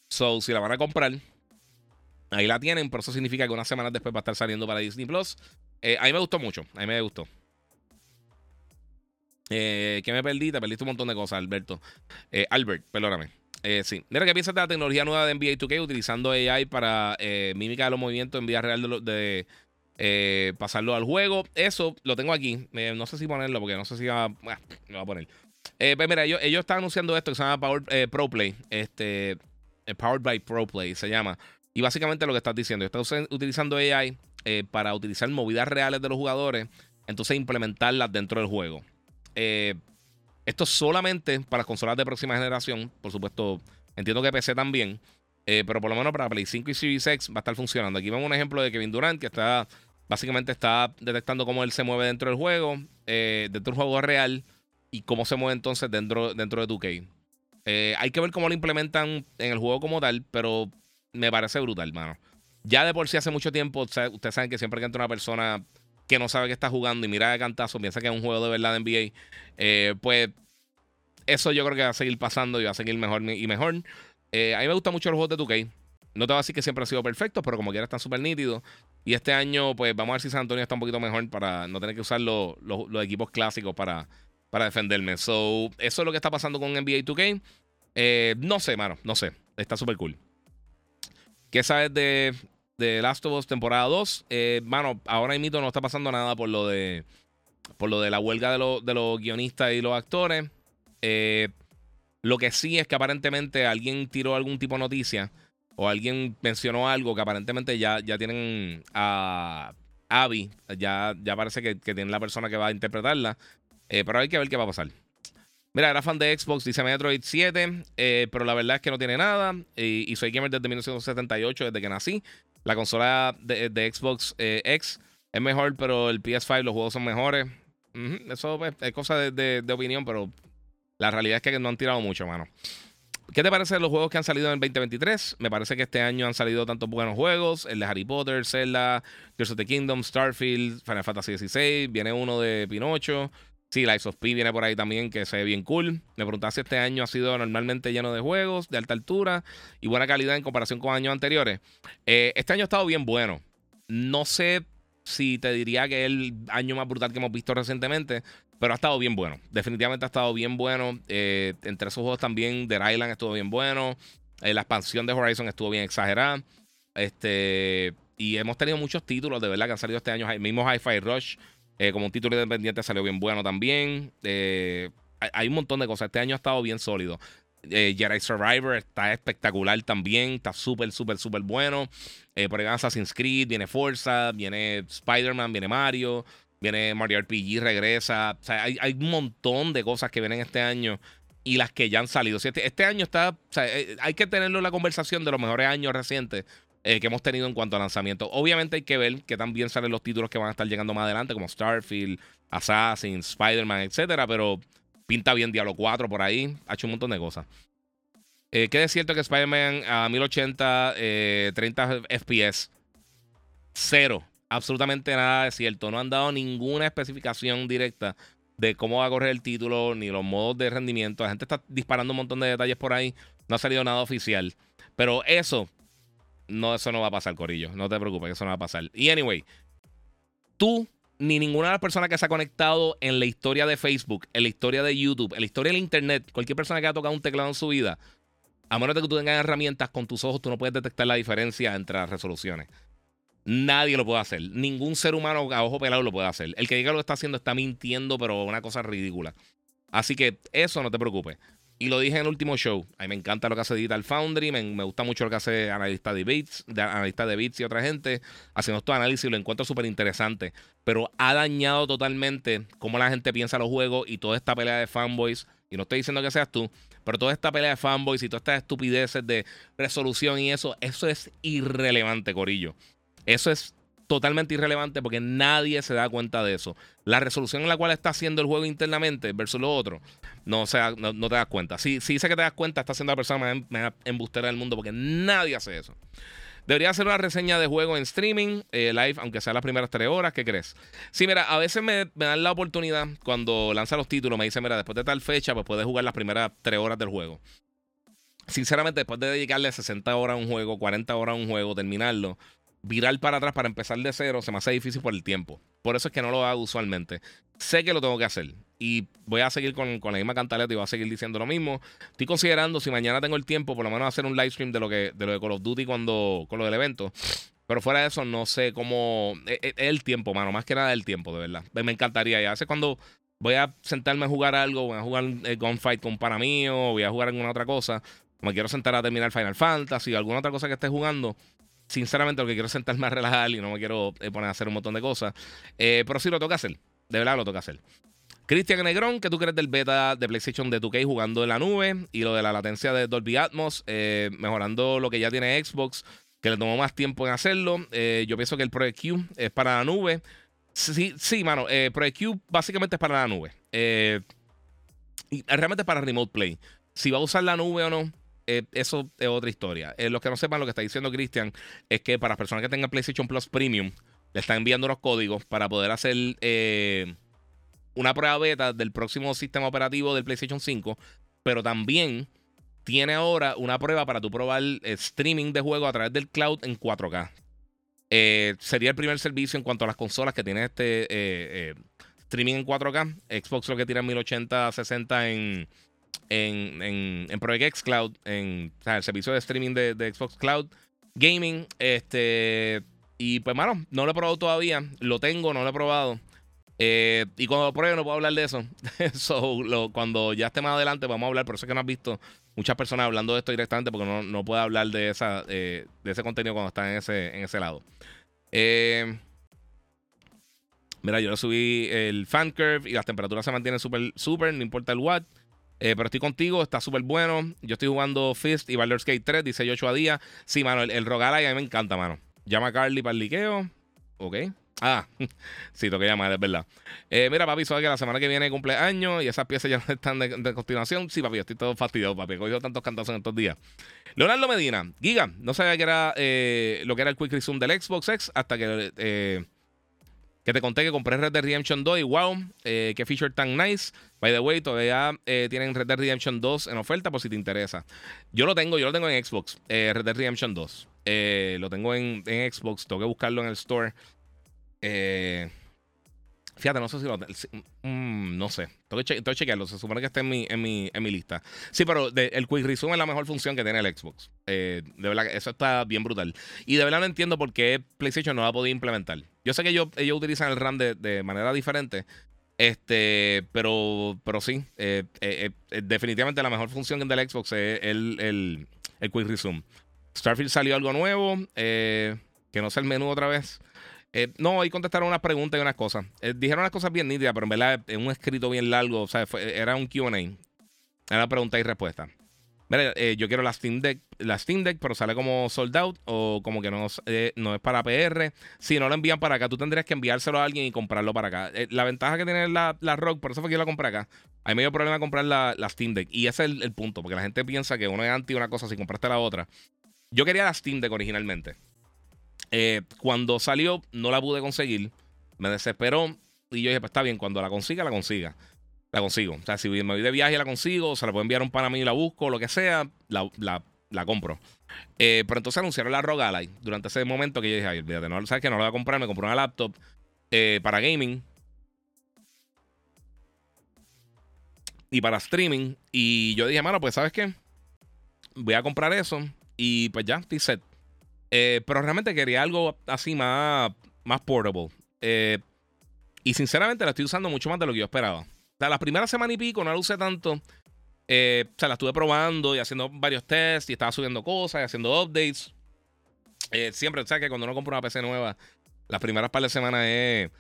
So, si la van a comprar, ahí la tienen, pero eso significa que unas semanas después va a estar saliendo para Disney Plus. Eh, a mí me gustó mucho, a mí me gustó. Eh, ¿Qué me perdí? Te perdiste un montón de cosas, Alberto. Albert, perdóname. Eh, sí. Mira, ¿qué piensas de la tecnología nueva de NBA 2K utilizando AI para eh, mímica de los movimientos en vida real de, de eh, pasarlo al juego? Eso lo tengo aquí. no sé si ponerlo porque no sé si va, a poner. pues mira, ellos, ellos, están anunciando esto que se llama Power, Pro Play. Este, Powered by Pro Play se llama. Y básicamente lo que estás diciendo, estás utilizando AI para utilizar movidas reales de los jugadores, entonces implementarlas dentro del juego. Eh, esto es solamente para consolas de próxima generación. Por supuesto, entiendo que PC también. Eh, pero por lo menos para Play 5 y Series X va a estar funcionando. Aquí vemos un ejemplo de Kevin Durant que está básicamente está detectando cómo él se mueve dentro del juego, eh, dentro del juego real y cómo se mueve entonces dentro, dentro de 2K. Eh, hay que ver cómo lo implementan en el juego como tal, pero me parece brutal, mano. Ya de por sí hace mucho tiempo, ustedes saben que siempre que entra una persona que no sabe que está jugando y mira de cantazo, piensa que es un juego de verdad de NBA, eh, pues eso yo creo que va a seguir pasando y va a seguir mejor y mejor. Eh, a mí me gustan mucho los juegos de 2K. No te voy a decir que siempre ha sido perfecto, pero como quiera están súper nítidos. Y este año, pues vamos a ver si San Antonio está un poquito mejor para no tener que usar los, equipos clásicos para, para defenderme. So, eso es lo que está pasando con NBA 2K. Eh, no sé, mano, no sé. Está súper cool. ¿Qué sabes de, de Last of Us temporada 2. Eh, mano, ahora mismo no está pasando nada por lo de por lo de la huelga de, de los guionistas y los actores. Eh, lo que sí es que aparentemente alguien tiró algún tipo de noticia o alguien mencionó algo que aparentemente ya, ya tienen a Abby, ya, ya parece que, que tienen la persona que va a interpretarla. Eh, pero hay que ver qué va a pasar. Mira, era fan de Xbox, dice Metroid 7, eh, pero la verdad es que no tiene nada. Y, soy gamer desde 1978, desde que nací. La consola de, Xbox eh, X es mejor, pero el PS5, los juegos son mejores. Eso pues, es cosa de, opinión, pero la realidad es que no han tirado mucho, mano. ¿Qué te parece de los juegos que han salido en el 2023? Me parece que este año han salido tantos buenos juegos. El de Harry Potter, Zelda, Tears of the Kingdom, Starfield, Final Fantasy XVI. Viene uno de Pinocho. Sí, Life of P viene por ahí también, que se ve bien cool. Me preguntaba si este año ha sido normalmente lleno de juegos de alta altura y buena calidad en comparación con años anteriores. Eh, este año ha estado bien bueno. No sé si te diría que es el año más brutal que hemos visto recientemente, pero ha estado bien bueno. Definitivamente ha estado bien bueno. Eh, entre esos juegos también, The Island estuvo bien bueno. Eh, la expansión de Horizon estuvo bien exagerada. Este, y hemos tenido muchos títulos de verdad que han salido este año. El mismo Hi-Fi Rush eh, como un título independiente salió bien bueno también. Eh, hay un montón de cosas. Este año ha estado bien sólido. Eh, Jedi Survivor está espectacular también. Está súper, súper, súper bueno. por ahí Assassin's Creed, viene Forza, viene Spider-Man, viene Mario, viene Mario RPG, regresa. Sea, hay, un montón de cosas que vienen este año y las que ya han salido. Este, este, año está. Hay que tenerlo en la conversación de los mejores años recientes eh, que hemos tenido en cuanto a lanzamiento. Obviamente hay que ver que también salen los títulos que van a estar llegando más adelante, como Starfield, Assassin, Spider-Man, etcétera, pero pinta bien Diablo 4 por ahí, ha hecho un montón de cosas. Eh, ¿Qué es cierto que Spider-Man a 1080, 30 FPS? Cero. Absolutamente nada es cierto. No han dado ninguna especificación directa de cómo va a correr el título, ni los modos de rendimiento. La gente está disparando un montón de detalles por ahí. No ha salido nada oficial. Pero eso no, eso no va a pasar, Corillo. No te preocupes, eso no va a pasar. Y anyway, tú ni ninguna de las personas que se ha conectado en la historia de Facebook, en la historia de YouTube, en la historia del Internet, cualquier persona que ha tocado un teclado en su vida, a menos de que tú tengas herramientas con tus ojos, tú no puedes detectar la diferencia entre las resoluciones. Nadie lo puede hacer. Ningún ser humano a ojo pelado lo puede hacer. El que diga lo que está haciendo está mintiendo, pero una cosa ridícula. Así que eso no te preocupes. Y lo dije en el último show. A mí me encanta lo que hace Digital Foundry. Me, gusta mucho lo que hace analista de de analista de Bits y otra gente. Haciendo estos análisis lo encuentro súper interesante. Pero ha dañado totalmente cómo la gente piensa los juegos y toda esta pelea de fanboys. Y no estoy diciendo que seas tú, pero toda esta pelea de fanboys y todas estas estupideces de resolución y eso, eso es irrelevante, Corillo. Eso es totalmente irrelevante porque nadie se da cuenta de eso. La resolución en la cual está haciendo el juego internamente versus lo otro, no, sea, no, te das cuenta. Si, si dice que te das cuenta, está siendo la persona más, embustera del mundo porque nadie hace eso. Debería hacer una reseña de juego en streaming, eh, live, aunque sea las primeras tres horas. ¿Qué crees? Sí, mira, a veces me, dan la oportunidad cuando lanza los títulos. Me dice, mira, después de tal fecha, pues puedes jugar las primeras tres horas del juego. Sinceramente, después de dedicarle 60 horas a un juego, 40 horas a un juego, terminarlo, virar para atrás para empezar de cero se me hace difícil por el tiempo. Por eso es que no lo hago usualmente. Sé que lo tengo que hacer. Y voy a seguir con, la misma cantaleta y voy a seguir diciendo lo mismo. Estoy considerando si mañana tengo el tiempo, por lo menos hacer un live stream de lo que de lo de Call of Duty cuando, con lo del evento. Pero fuera de eso, no sé cómo. Es, e, el tiempo, mano. Más que nada el tiempo, de verdad. Me encantaría. Y a veces cuando voy a sentarme a jugar algo, voy a jugar el Gunfight con para mí o voy a jugar alguna otra cosa. Me quiero sentar a terminar Final Fantasy o alguna otra cosa que esté jugando sinceramente lo que quiero es sentarme a relajar y no me quiero eh, poner a hacer un montón de cosas. Eh, pero sí lo toca hacer. De verdad lo toca hacer. Cristian Negrón, que tú crees del beta de PlayStation de 2K jugando en la nube y lo de la latencia de Dolby Atmos, eh, mejorando lo que ya tiene Xbox, que le tomó más tiempo en hacerlo. yo pienso que el Project Q es para la nube. Sí, sí, mano. Project Q básicamente es para la nube. realmente es para Remote Play. Si va a usar la nube o no, eh, eso es otra historia. Eh, los que no sepan lo que está diciendo Cristian es que para las personas que tengan PlayStation Plus Premium, le están enviando los códigos para poder hacer eh, una prueba beta del próximo sistema operativo del PlayStation 5, pero también tiene ahora una prueba para tu probar streaming de juego a través del cloud en 4K. sería el primer servicio en cuanto a las consolas que tiene este streaming en 4K. Xbox lo que tiene en 1080, 60 en en, en, en Project X Cloud, en el servicio de streaming de, Xbox Cloud Gaming. Este, y pues, mano, no lo he probado todavía. Lo tengo, no lo he probado. Eh, y cuando lo pruebe no puedo hablar de eso. so, cuando ya esté más adelante vamos a hablar. Por eso es que no has visto muchas personas hablando de esto directamente porque no, no puedo hablar de, esa, eh, de ese contenido cuando está en ese, en ese lado. Eh, mira, yo le subí el fan curve y las temperaturas se mantienen súper, súper, no importa el watt. Eh, pero estoy contigo, está súper bueno. Yo estoy jugando Fist y Baldur's Gate 3, dice Yocho a día. Sí, mano, el, el a mí me encanta, mano. Llama a Carly para el liqueo. Ok. Ah, sí, tengo que llamar, es verdad. Eh, mira, papi, sabes que la semana que viene cumpleaños y esas piezas ya no están de, continuación. Sí, papi, estoy todo fastidiado, papi. He cogido tantos cantazos en estos días. Leonardo Medina, Giga, no sabía que era eh, lo que era el Quick Resume del Xbox X hasta que Que te conté que compré Red Dead Redemption 2 y wow, eh, qué feature tan nice. By the way, todavía eh, tienen Red Dead Redemption 2 en oferta por si te interesa. Yo lo tengo, yo lo tengo en Xbox, eh, Red Dead Redemption 2. lo tengo en, en, Xbox, tengo que buscarlo en el store. Fíjate, no sé si lo. Mm, no sé. Tengo que, chequearlo. Se supone que está en mi, en mi, en mi lista. Sí, pero el Quick Resume es la mejor función que tiene el Xbox. De verdad, eso está bien brutal. Y de verdad no entiendo por qué PlayStation no ha podido implementar. Yo sé que ellos, ellos utilizan el RAM de, manera diferente. Este, pero, pero sí, eh, eh, definitivamente la mejor función del Xbox es el, el, el Quick Resume. Starfield salió algo nuevo, que no sea el menú otra vez. Eh, no, ahí contestaron unas preguntas y unas cosas. Eh, dijeron unas cosas bien nítidas, pero en verdad es un escrito bien largo. O sea, era un QA. Era pregunta y respuesta. Mira, eh, yo quiero la Steam Deck, la Steam Deck, pero sale como sold out o como que no, no es para PR. Si no lo envían para acá, tú tendrías que enviárselo a alguien y comprarlo para acá. la ventaja que tiene la, la Rock, por eso fue que yo la compré acá. Hay medio problema comprar la, la, Steam Deck. Y ese es el, el, punto, porque la gente piensa que uno es anti una cosa si compraste la otra. Yo quería la Steam Deck originalmente. Eh, cuando salió, no la pude conseguir. Me desesperó. Y yo dije, pues está bien, cuando la consiga, la consiga. La consigo. O sea, si me voy de viaje la consigo, se la puedo enviar un pan a mí y la busco, lo que sea, la, compro. Eh, pero entonces anunciaron la ROG durante ese momento que yo dije, ay, olvídate, no, ¿sabes que No la voy a comprar, me compré una laptop eh, para gaming. Y para streaming. Y yo dije, mano, pues ¿sabes qué? Voy a comprar eso. Y pues ya, estoy set. Eh, pero realmente quería algo así más, más portable. Y sinceramente la estoy usando mucho más de lo que yo esperaba. Sea, las primeras semanas y pico no la usé tanto. Eh, o sea, la estuve probando y haciendo varios tests y estaba subiendo cosas y haciendo updates. siempre, o sea, que cuando uno compra una PC nueva, las primeras par de semanas es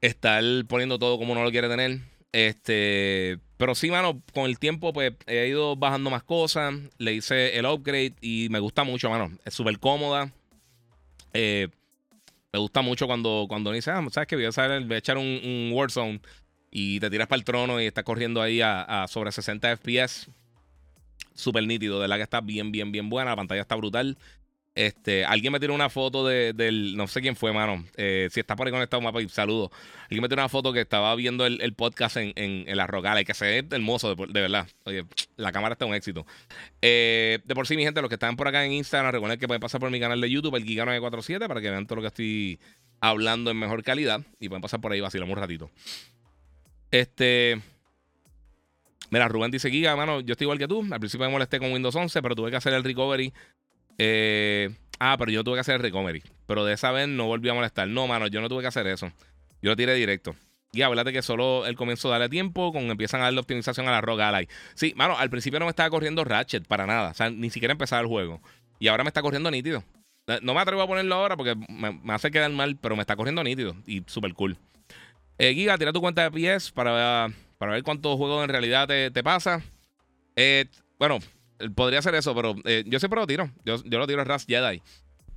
estar poniendo todo como uno lo quiere tener. Este, pero sí, mano, con el tiempo, pues he ido bajando más cosas. Le hice el upgrade y me gusta mucho, mano. Es súper cómoda. Eh, me gusta mucho cuando, cuando dice, ah, ¿sabes qué? Voy a, echar un, un, Warzone y te tiras para el trono y estás corriendo ahí a, sobre 60 FPS. Súper nítido, de la que está bien, bien, bien buena. La pantalla está brutal. Este, alguien me tiró una foto de, del, no sé quién fue, mano. Eh, si está por ahí conectado, mapa, saludo. Alguien me tiró una foto que estaba viendo el, podcast en, en, la rogala y que se ve hermoso, de, verdad. Oye, la cámara está un éxito. Eh, de por sí, mi gente, los que están por acá en Instagram, recuerden que pueden pasar por mi canal de YouTube, el Giga947, para que vean todo lo que estoy hablando en mejor calidad. Y pueden pasar por ahí, vacilamos un ratito. Este. Mira, Rubén dice Giga, mano, yo estoy igual que tú. Al principio me molesté con Windows 11, pero tuve que hacer el recovery eh, ah, pero yo tuve que hacer el recovery. Pero de esa vez no volví a molestar. No, mano, yo no tuve que hacer eso. Yo lo tiré directo. Y hablate que solo el comienzo darle tiempo, con empiezan a darle optimización a la Rogue Ally. Sí, mano, al principio no me estaba corriendo Ratchet para nada. O sea, ni siquiera empezaba el juego. Y ahora me está corriendo nítido. Eh, no me atrevo a ponerlo ahora porque me, hace quedar mal, pero me está corriendo nítido y súper cool. Eh, Giga, tira tu cuenta de PS para, para ver cuántos juegos en realidad te, te pasa. Eh, bueno, Podría ser eso, pero eh, yo siempre lo tiro. Yo, yo lo tiro a Rust Jedi.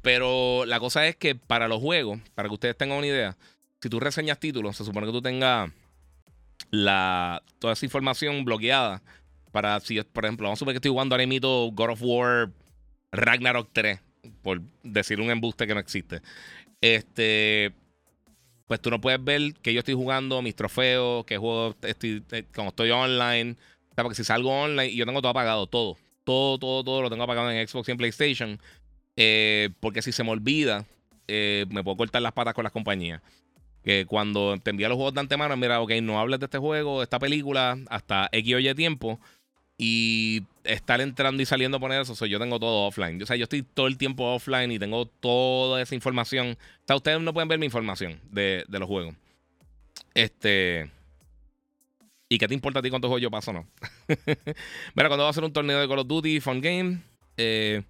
Pero la cosa es que para los juegos, para que ustedes tengan una idea, si tú reseñas títulos, se supone que tú tengas toda esa información bloqueada. Para si, por ejemplo, vamos a suponer que estoy jugando ahora mismo God of War Ragnarok 3, por decir un embuste que no existe. Este, pues tú no puedes ver que yo estoy jugando, mis trofeos, que juego estoy, eh, como estoy online. Porque si salgo online y yo tengo todo apagado, todo. Todo, todo, todo lo tengo apagado en Xbox y en PlayStation. Eh, porque si se me olvida, eh, me puedo cortar las patas con las compañías. Que cuando te envía los juegos de antemano, mira, ok, no hables de este juego, de esta película, hasta X o Y tiempo. Y estar entrando y saliendo a poner eso, yo tengo todo offline. O sea, yo estoy todo el tiempo offline y tengo toda esa información. O sea, ustedes no pueden ver mi información de, de los juegos. Este. ¿Y qué te importa a ti cuántos juegos yo paso no? Mira, cuando va a hacer un torneo de Call of Duty, Fun Game. Eh,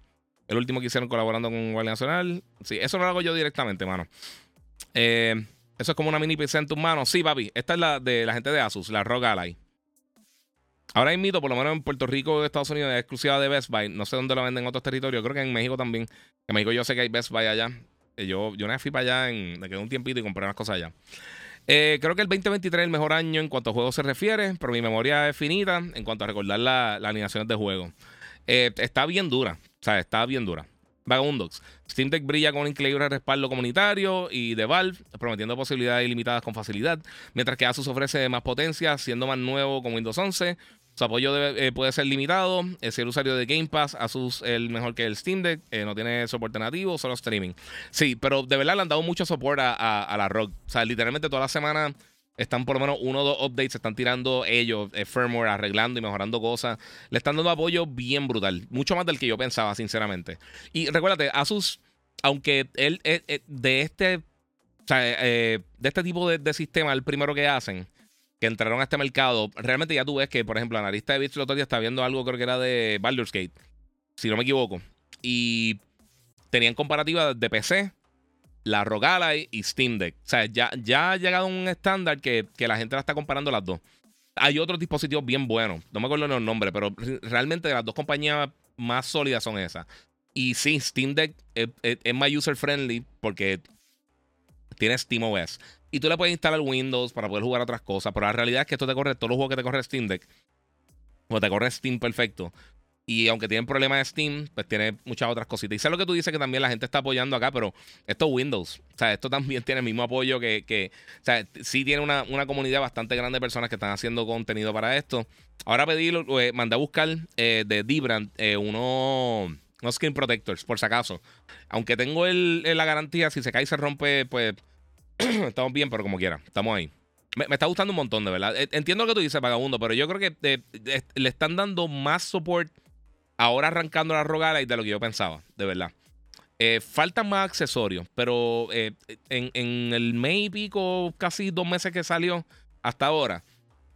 el último que hicieron colaborando con Guardia Nacional. Sí, eso no lo hago yo directamente, mano. Eh, eso es como una mini PC en tus manos. Sí, papi. Esta es la de la gente de Asus, la ROG Ally. Ahora invito, por lo menos en Puerto Rico, Estados Unidos, es exclusiva de Best Buy. No sé dónde lo venden en otros territorios. Creo que en México también. En México yo sé que hay Best Buy allá. Eh, yo, yo una vez fui para allá, en, me quedé un tiempito y compré unas cosas allá. Eh, creo que el 2023 es el mejor año en cuanto a juegos se refiere, pero mi memoria es finita en cuanto a recordar las la animaciones de juego. Eh, está bien dura, o sea, está bien dura. Vagabundox. Steam Deck brilla con un increíble respaldo comunitario y de Valve, prometiendo posibilidades ilimitadas con facilidad, mientras que Asus ofrece más potencia, siendo más nuevo con Windows 11. Su apoyo eh, puede ser limitado. Si el usuario de Game Pass, Asus es mejor que el Steam Deck. Eh, no tiene soporte nativo, solo streaming. Sí, pero de verdad le han dado mucho soporte a, la ROG. O sea, literalmente toda la semana están por lo menos uno o dos updates, están tirando ellos, eh, firmware, arreglando y mejorando cosas. Le están dando apoyo bien brutal. Mucho más del que yo pensaba, sinceramente. Y recuérdate, Asus, aunque él, de este. O sea, de este tipo de, de sistema, el primero que hacen que entraron a este mercado, realmente ya tú ves que, por ejemplo, la analista de Bits el otro día está viendo algo, creo que era de Baldur's Gate, si no me equivoco. Y tenían comparativa de PC, la ROG Ally y Steam Deck. O sea, ya, ya ha llegado a un estándar que, la gente la está comparando las dos. Hay otros dispositivos bien buenos, no me acuerdo los nombres, pero realmente las dos compañías más sólidas son esas. Y sí, Steam Deck es, es más user friendly porque tiene SteamOS. Y tú le puedes instalar Windows para poder jugar otras cosas. Pero la realidad es que esto te corre todos los juegos que te corre Steam Deck. O te corre Steam perfecto. Y aunque tienen problemas de Steam, pues tiene muchas otras cositas. Y sé lo que tú dices que también la gente está apoyando acá, pero esto es Windows. O sea, esto también tiene el mismo apoyo que. que o sea, sí tiene una, comunidad bastante grande de personas que están haciendo contenido para esto. Ahora pedí, eh, mandé a buscar eh, de Dbrand eh, uno, unos screen protectors, por si acaso. Aunque tengo el, la garantía, si se cae y se rompe, pues estamos bien, pero como quiera, estamos ahí. Me, está gustando un montón, de verdad. E, entiendo lo que tú dices, vagabundo, pero yo creo que eh, le están dando más support ahora arrancando la rogada y de lo que yo pensaba, de verdad. Eh, faltan más accesorios, pero eh, en, el mes y pico, casi dos meses que salió hasta ahora,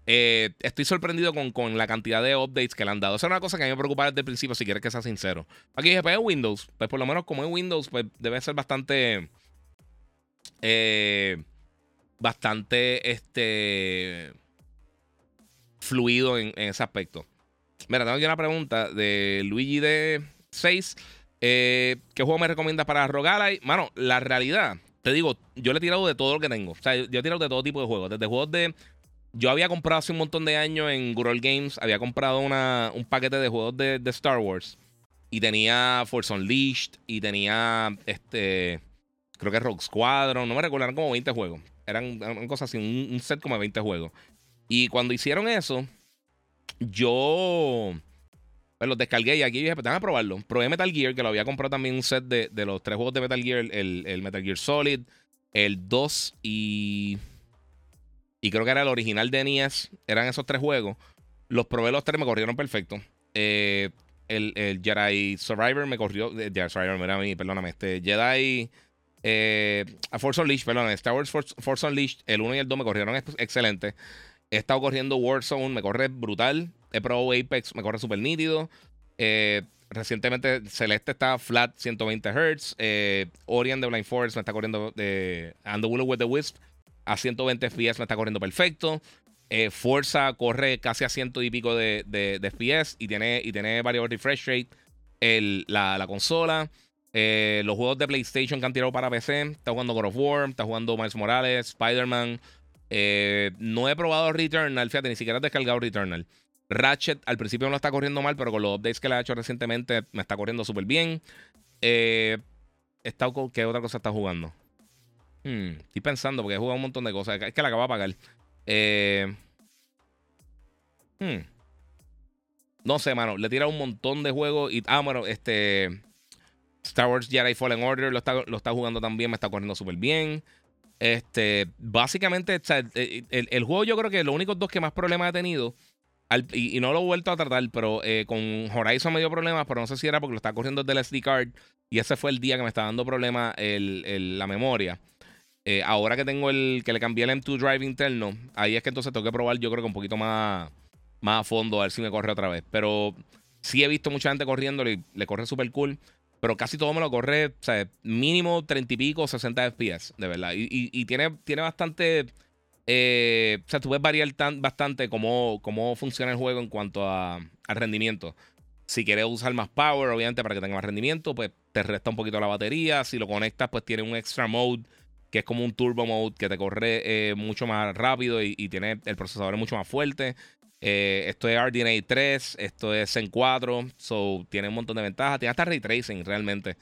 estoy sorprendido con, la cantidad de updates que le han dado. Esa es una cosa que a mí me preocupa desde el principio, si quieres que sea sincero. Aquí dije, pues es Windows. Pues por lo menos como es Windows, pues debe ser bastante eh, bastante este, fluido en, ese aspecto. Mira, tengo aquí una pregunta de Luigi de 6. Eh, ¿Qué juego me recomiendas para Rogalai? Mano, la realidad, te digo, yo le he tirado de todo lo que tengo. O sea, yo he tirado de todo tipo de juegos. Desde juegos de. Yo había comprado hace un montón de años en Gurol Games, había comprado una, un paquete de juegos de, de Star Wars. Y tenía Force Unleashed. Y tenía este creo que Rogue Squadron, no me recuerdo, eran como 20 juegos. Eran, cosas así, un, set como de 20 juegos. Y cuando hicieron eso, yo pues, los descargué y aquí dije, pues a probarlo. Probé Metal Gear, que lo había comprado también un set de, los tres juegos de Metal Gear, el, Metal Gear Solid, el 2 y... Y creo que era el original de NES. Eran esos tres juegos. Los probé los tres, me corrieron perfecto. Eh, el, el, Jedi Survivor me corrió. Eh, Jedi Survivor, mira a mí, perdóname. Este Jedi eh, a Force Unleashed, perdón, Star Wars Force, Unleashed, el 1 y el 2 me corrieron excelente. He estado corriendo Warzone, me corre brutal. He probado Apex, me corre súper nítido. Eh, recientemente Celeste está flat 120 Hz. Eh, Orient de Blind Forest me está corriendo de And the Willow with the Wisp a 120 FPS me está corriendo perfecto. Eh, Forza corre casi a ciento y pico de, FPS y tiene, y tiene varios refresh rate la consola. Eh, los juegos de PlayStation que han tirado para PC. Está jugando God of War, está jugando Miles Morales, Spider-Man. Eh, no he probado Returnal, fíjate, ni siquiera he descargado Returnal. Ratchet al principio no lo está corriendo mal, pero con los updates que le ha hecho recientemente me está corriendo súper bien. Eh, está, ¿Qué otra cosa está jugando? Hmm, estoy pensando porque he jugado un montón de cosas. Es que la acabo de pagar. Hmm, no sé, mano. Le tira un montón de juegos. Y, ah, bueno, este. Star Wars Jedi Fallen Order lo está, lo está jugando también, me está corriendo súper bien. Este, básicamente, el, juego yo creo que los únicos dos que más problemas ha tenido, y, no lo he vuelto a tratar, pero eh, con Horizon me dio problemas, pero no sé si era porque lo está corriendo desde el SD card, y ese fue el día que me está dando problemas la memoria. Eh, ahora que tengo el, que le cambié el M2 Drive interno, ahí es que entonces tengo que probar, yo creo que un poquito más, más a fondo, a ver si me corre otra vez. Pero sí he visto mucha gente corriendo, y le corre súper cool pero casi todo me lo corre, o sea, mínimo 30 y pico, 60 FPS, de verdad. Y, tiene, tiene bastante. Eh, o sea, tú ves variar bastante cómo, cómo funciona el juego en cuanto a, al rendimiento. Si quieres usar más power, obviamente, para que tenga más rendimiento, pues te resta un poquito la batería. Si lo conectas, pues tiene un extra mode, que es como un turbo mode, que te corre eh, mucho más rápido y, y, tiene el procesador mucho más fuerte. Eh, esto es RDNA 3, esto es Zen 4, so tiene un montón de ventajas. Tiene hasta ray tracing realmente.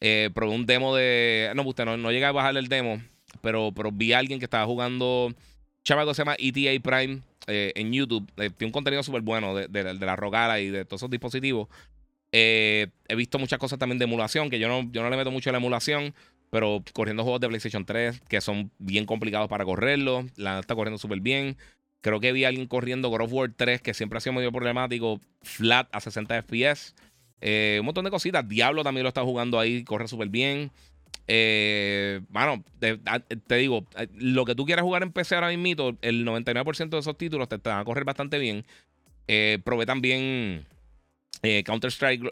Eh, probé un demo de. No, usted no, no llegué a bajar el demo, pero, vi a alguien que estaba jugando. Chaval que se llama ETA Prime eh, en YouTube. tiene un contenido súper bueno de, la Rogala y de todos esos dispositivos. he visto muchas cosas también de emulación, que yo no, yo no le meto mucho a la emulación, pero corriendo juegos de PlayStation 3 que son bien complicados para correrlo. La está corriendo súper bien. Creo que vi a alguien corriendo God of War 3, que siempre ha sido medio problemático, flat a 60 FPS. Eh, un montón de cositas. Diablo también lo está jugando ahí, corre súper bien. Eh, bueno, te, digo, eh, lo que tú quieras jugar en PC ahora mismo, el 99% de esos títulos te, van a correr bastante bien. probé también Counter-Strike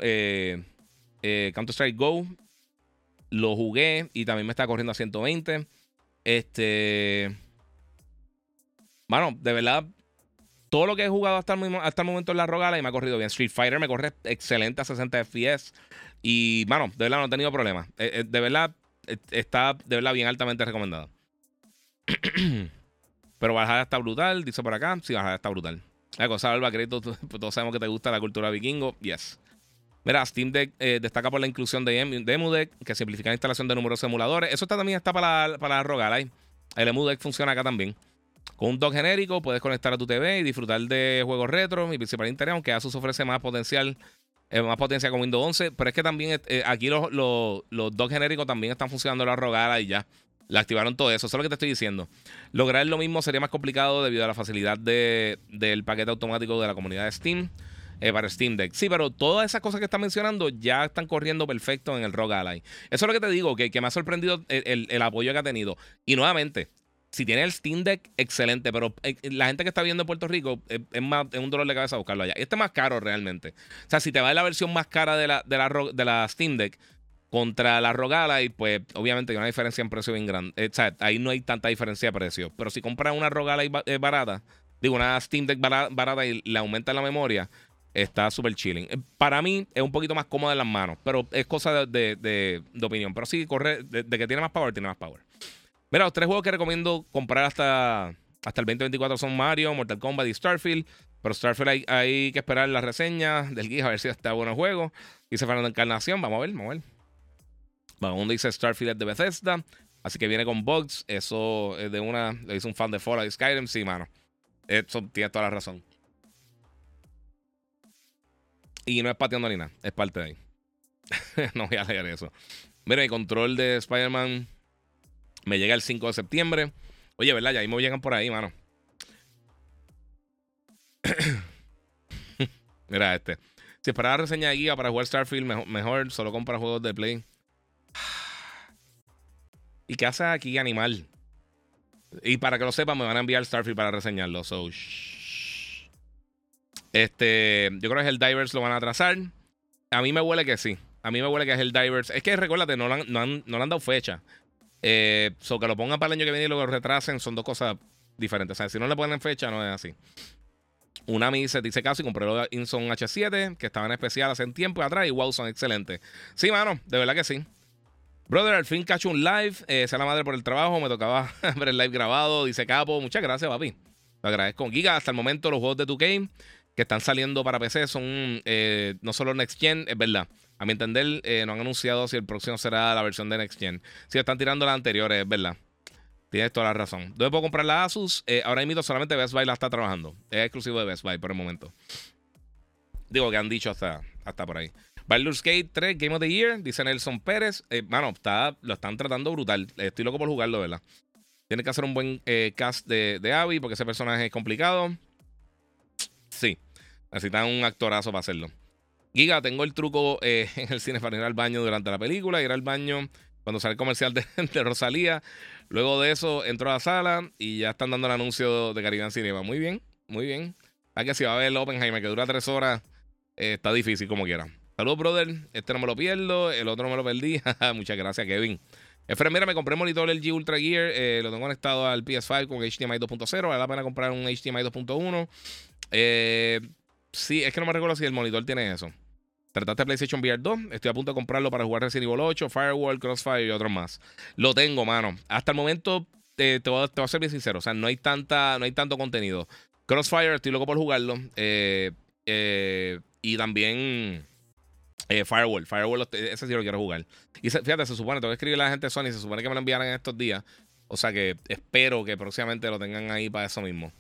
Counter-Strike Go. Lo jugué y también me está corriendo a 120. Este. Bueno, de verdad, todo lo que he jugado hasta el, mismo, hasta el momento en la Rogala y me ha corrido bien. Street Fighter me corre excelente a 60 FPS. Y, bueno, de verdad no he tenido problemas. Eh, eh, de verdad, eh, está de verdad bien altamente recomendado. Pero bajada está brutal, dice por acá. Sí, bajada está brutal. La cosa, Alba, todos sabemos que te gusta la cultura vikingo. Yes. Mira, Steam Deck destaca por la inclusión de, em, de EmuDeck, que simplifica la instalación de numerosos emuladores. Eso también está para, para la Rogala. El EmuDeck funciona acá también. Con un dock genérico puedes conectar a tu TV y disfrutar de juegos retro y principal interés, aunque Asus ofrece más potencial, eh, más potencia con Windows 11. Pero es que también eh, aquí los, los, docks genéricos también están funcionando la rogada y ya. La activaron todo eso. Eso es lo que te estoy diciendo. Lograr lo mismo sería más complicado debido a la facilidad del paquete automático de la comunidad de Steam. Eh, para Steam Deck. Sí, pero todas esas cosas que están mencionando ya están corriendo perfecto en el ROG Ally. Eso es lo que te digo, que, que me ha sorprendido el, el, apoyo que ha tenido. Y nuevamente, si tiene el Steam Deck, excelente. Pero eh, la gente que está viendo en Puerto Rico eh, es, más, es un dolor de cabeza buscarlo allá. Este es más caro realmente. O sea, si te va la versión más cara de la, de la, Steam Deck contra la Rogala, y pues obviamente hay una diferencia en precio bien grande. Eh, o sea, ahí no hay tanta diferencia de precio. Pero si compras una Rogala barata, digo, una Steam Deck barata y le aumenta la memoria, está súper chilling. Para mí es un poquito más cómoda en las manos, pero es cosa de, de, de opinión. Pero sí, corre, de, que tiene más power, tiene más power. Mira, los tres juegos que recomiendo comprar hasta, hasta el 2024 son Mario, Mortal Kombat y Starfield. Pero Starfield hay, que esperar la reseña del guía a ver si está bueno el juego. Dice Fernando Encarnación, vamos a ver, vamos a ver. Bueno, dice Starfield es de Bethesda. Así que viene con bugs. Eso es de una. Le dice un fan de Fallout y Skyrim. Sí, mano. Eso tiene toda la razón. Y no es pateando ni nada. Es parte de ahí. no voy a leer eso. Mira, el control de Spider-Man me llega el 5 de septiembre. Oye, ¿verdad? Ya me llegan por ahí, mano. Mira este. Si esperaba reseña de guía para jugar Starfield, mejor, solo compra juegos de Play. ¿Y qué hace aquí, animal? Y para que lo sepan, me van a enviar Starfield para reseñarlo. So, este, yo creo que el Divers lo van a atrasar. A mí me huele que sí. A mí me huele que es el Divers. Es que recuérdate, no, no, han, no le han dado fecha. Eh, so que lo pongan para el año que viene y lo retrasen son dos cosas diferentes. O sea, si no le ponen fecha, no es así. Una me dice, dice caso y compré los Inson H7, que estaban especial hace tiempo atrás y wow, son excelentes. Sí, mano, de verdad que sí. Brother, al fin cacho un live. Eh, sea la madre por el trabajo. Me tocaba ver el live grabado. Dice Capo. Muchas gracias, papi. Te agradezco. Giga, hasta el momento los juegos de 2K que están saliendo para PC son eh, no solo Next Gen, es verdad. A mi entender, eh, no han anunciado si el próximo será la versión de Next Gen. Si están tirando las anteriores, es verdad. Tienes toda la razón. ¿Dónde puedo comprar la Asus? Eh, ahora mismo solamente Best Buy la está trabajando. Es exclusivo de Best Buy por el momento. Digo que han dicho hasta, hasta por ahí. Baldur's Gate 3 Game of the Year, dice Nelson Pérez. Eh, mano, está, lo están tratando brutal. Estoy loco por jugarlo, ¿verdad? Tiene que hacer un buen cast de, de Abby porque ese personaje es complicado. Sí, necesitan un actorazo para hacerlo. Giga, tengo el truco eh, en el cine para ir al baño durante la película, ir al baño cuando sale el comercial de, Rosalía. Luego de eso entro a la sala y ya están dando el anuncio de Caribbean Cinema. Muy bien, muy bien. Hay que si va a ver el Oppenheimer que dura tres horas, eh, está difícil como quiera. Saludos, brother. Este no me lo pierdo, el otro no me lo perdí. Muchas gracias, Kevin. Efraín, mira, me compré monitor LG Ultra Gear. Eh, lo tengo conectado al PS5 con HDMI 2.0. Vale la pena comprar un HDMI 2.1. sí, es que no me recuerdo si el monitor tiene eso. Trataste PlayStation VR 2. Estoy a punto de comprarlo para jugar Resident Evil 8, Firewall, Crossfire y otros más. Lo tengo, mano. Hasta el momento, te, voy, a ser bien sincero. O sea, no hay, tanta, no hay tanto contenido. Crossfire, estoy loco por jugarlo. Eh, eh, y también eh, Firewall. Firewall, ese sí lo quiero jugar. Y fíjate, se supone, tengo que escribir a la gente de Sony, se supone que me lo enviaran en estos días. O sea que espero que próximamente lo tengan ahí para eso mismo.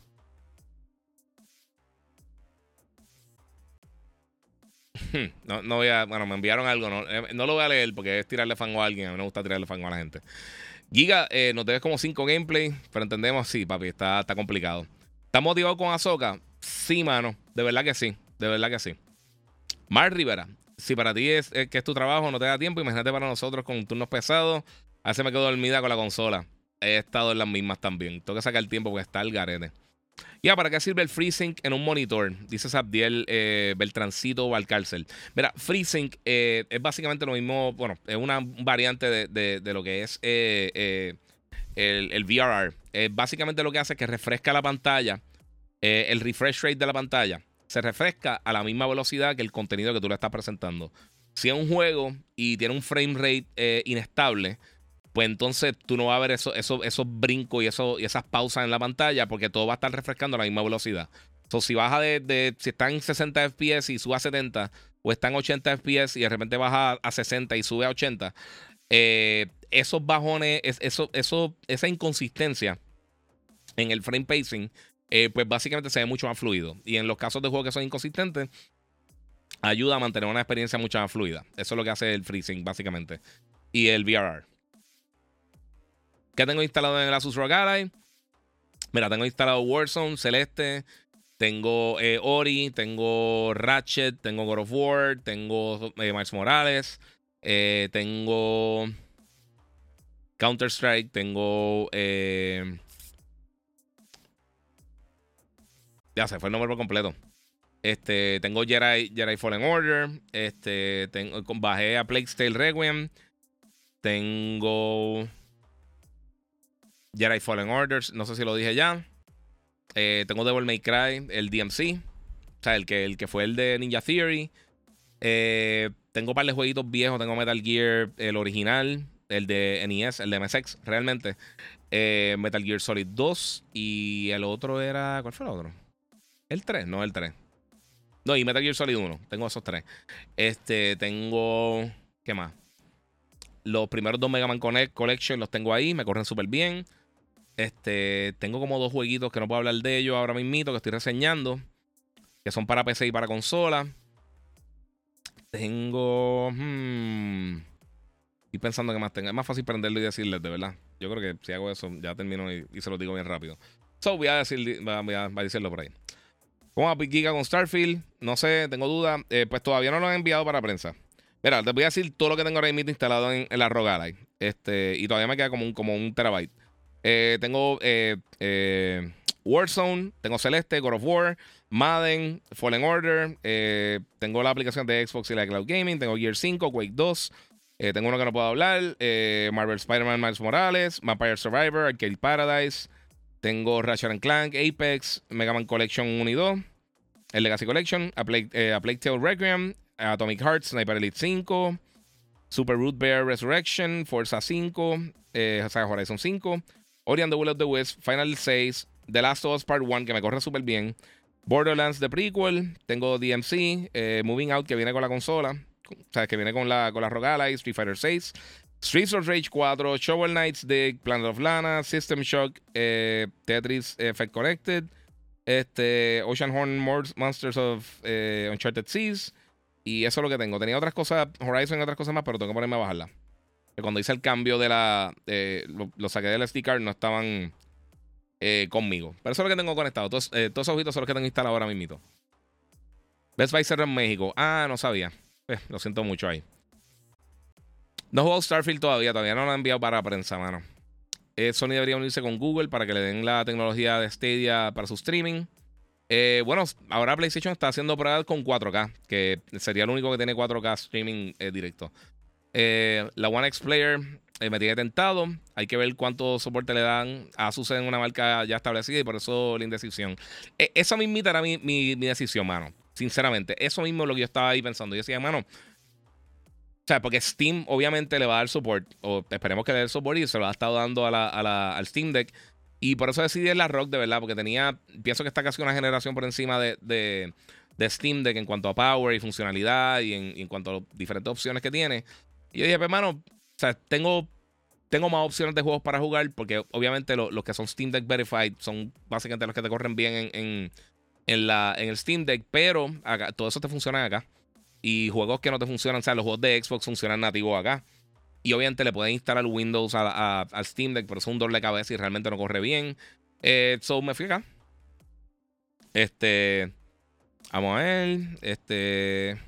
No, no voy a. Bueno, me enviaron algo. No, no, lo voy a leer porque es tirarle fango a alguien. A mí me gusta tirarle fango a la gente. Giga, eh, nos debes como 5 gameplay, pero entendemos, sí, papi, está, está complicado. ¿Estás motivado con Azoka? Sí, mano. De verdad que sí. De verdad que sí. Mar Rivera, si para ti es, que es tu trabajo, no te da tiempo, imagínate para nosotros con turnos pesados. A veces me quedo dormida con la consola. He estado en las mismas también. Tengo que sacar el tiempo porque está el garete. Ya, ¿para qué sirve el FreeSync en un monitor? Dice Sabdiel eh, Beltrancito Valcárcel. Mira, FreeSync eh, es básicamente lo mismo, bueno, es una variante de, lo que es eh, eh, el, el, VRR. básicamente lo que hace es que refresca la pantalla, el refresh rate de la pantalla, se refresca a la misma velocidad que el contenido que tú le estás presentando. Si es un juego y tiene un frame rate inestable, pues entonces tú no vas a ver eso, eso, esos brincos y, eso, y esas pausas en la pantalla porque todo va a estar refrescando a la misma velocidad. Entonces, si baja de, si está en 60 FPS y sube a 70, o está en 80 FPS y de repente baja a 60 y sube a 80, eh, esos bajones, eso, eso, esa inconsistencia en el frame pacing, eh, pues básicamente se ve mucho más fluido. Y en los casos de juegos que son inconsistentes, ayuda a mantener una experiencia mucho más fluida. Eso es lo que hace el FreeSync, básicamente. Y el VRR. ¿Qué tengo instalado en el Asus ROG Ally? Mira, tengo instalado Warzone, Celeste, tengo eh, Ori, tengo Ratchet, tengo God of War, tengo eh, Miles Morales, eh, tengo Counter-Strike, tengo... ya se fue el nombre por completo. Este, tengo Jedi, Jedi Fallen Order. Este, tengo, bajé a Plague Tale Requiem. Tengo... Jedi Fallen Orders, no sé si lo dije ya. Eh, tengo Devil May Cry, el DMC. O sea, el que, el que fue el de Ninja Theory. Eh, tengo un par de jueguitos viejos. Tengo Metal Gear, el original. El de NES, el de MSX, realmente. Eh, Metal Gear Solid 2. Y el otro era. ¿Cuál fue el otro? El 3, no el 3. No, y Metal Gear Solid 1. Tengo esos tres. Este, tengo. ¿Qué más? Los primeros dos Mega Man Collection los tengo ahí. Me corren súper bien. Este, tengo como dos jueguitos que no puedo hablar de ellos ahora mismo, que estoy reseñando. Que son para PC y para consola. Tengo. Hmm, estoy pensando que más tengo. Es más fácil prenderlo y decirles, de verdad. Yo creo que si hago eso, ya termino y, se lo digo bien rápido. So, voy a, decir, voy a, decirlo por ahí. ¿Cómo va Giga con Starfield? No sé, tengo dudas. Eh, pues todavía no lo han enviado para prensa. Mira, te voy a decir todo lo que tengo ahora mismo instalado en, la Rogalai. Este, y todavía me queda como un, como un terabyte. Eh, tengo eh, eh, Warzone, tengo Celeste, God of War, Madden, Fallen Order. tengo la aplicación de Xbox y la Cloud Gaming. Tengo Gear 5, Quake 2. tengo uno que no puedo hablar. Marvel Spider-Man, Miles Morales, Vampire Survivor, Arcade Paradise. Tengo Ratchet Clank, Apex, Mega Man Collection 1 y 2. El Legacy Collection, A Plague, Tale Requiem, Atomic Heart, Sniper Elite 5. Super Root Bear Resurrection, Forza 5, eh, Horizon 5, Ori and the Will of the West, Final 6, The Last of Us Part 1, que me corre súper bien. Borderlands The Prequel, tengo DMC, eh, Moving Out, que viene con la consola, o sea, que viene con la, con la Rogala y Street Fighter 6. Streets of Rage 4, Shovel Knights, The Planet of Lana, System Shock, eh, Tetris Effect Connected, este, Ocean Horn Monsters of eh, Uncharted Seas. Y eso es lo que tengo. Tenía otras cosas, Horizon y otras cosas más, pero tengo que ponerme a bajarla cuando hice el cambio de la. Eh, lo, saqué del SD card, no estaban eh, conmigo. Pero eso es lo que tengo conectado. Todos, eh, esos ojitos son los que tengo instalado ahora mismo. Best Buy cerró en México. Ah, no sabía. lo siento mucho ahí. No he jugado Starfield todavía. Todavía no lo han enviado para prensa, mano. Sony debería unirse con Google para que le den la tecnología de Stadia para su streaming. bueno, ahora PlayStation está haciendo pruebas con 4K, que sería el único que tiene 4K streaming directo. Eh, la One X Player eh, me tiene tentado. Hay que ver cuánto soporte le dan a Asus en una marca ya establecida y por eso la indecisión. E, esa mismita era mi, mi, decisión, mano. Sinceramente, eso mismo es lo que yo estaba ahí pensando. Yo decía, mano, o sea, porque Steam obviamente le va a dar soporte, o esperemos que le dé soporte y se lo ha estado dando a la, al Steam Deck. Y por eso decidí la Rock, de verdad, porque tenía, pienso que está casi una generación por encima de, de, de Steam Deck en cuanto a power y funcionalidad y en, cuanto a las diferentes opciones que tiene. Y yo dije, pues, hermano, o sea, tengo, tengo más opciones de juegos para jugar, porque obviamente los que son Steam Deck Verified son básicamente los que te corren bien en, en, la, en el Steam Deck, pero todo eso te funciona acá. Y juegos que no te funcionan, o sea, los juegos de Xbox funcionan nativos acá. Y obviamente le pueden instalar Windows al Steam Deck, pero es un dolor de cabeza y realmente no corre bien. Eh, so me fui acá. Este. Vamos a ver. Este.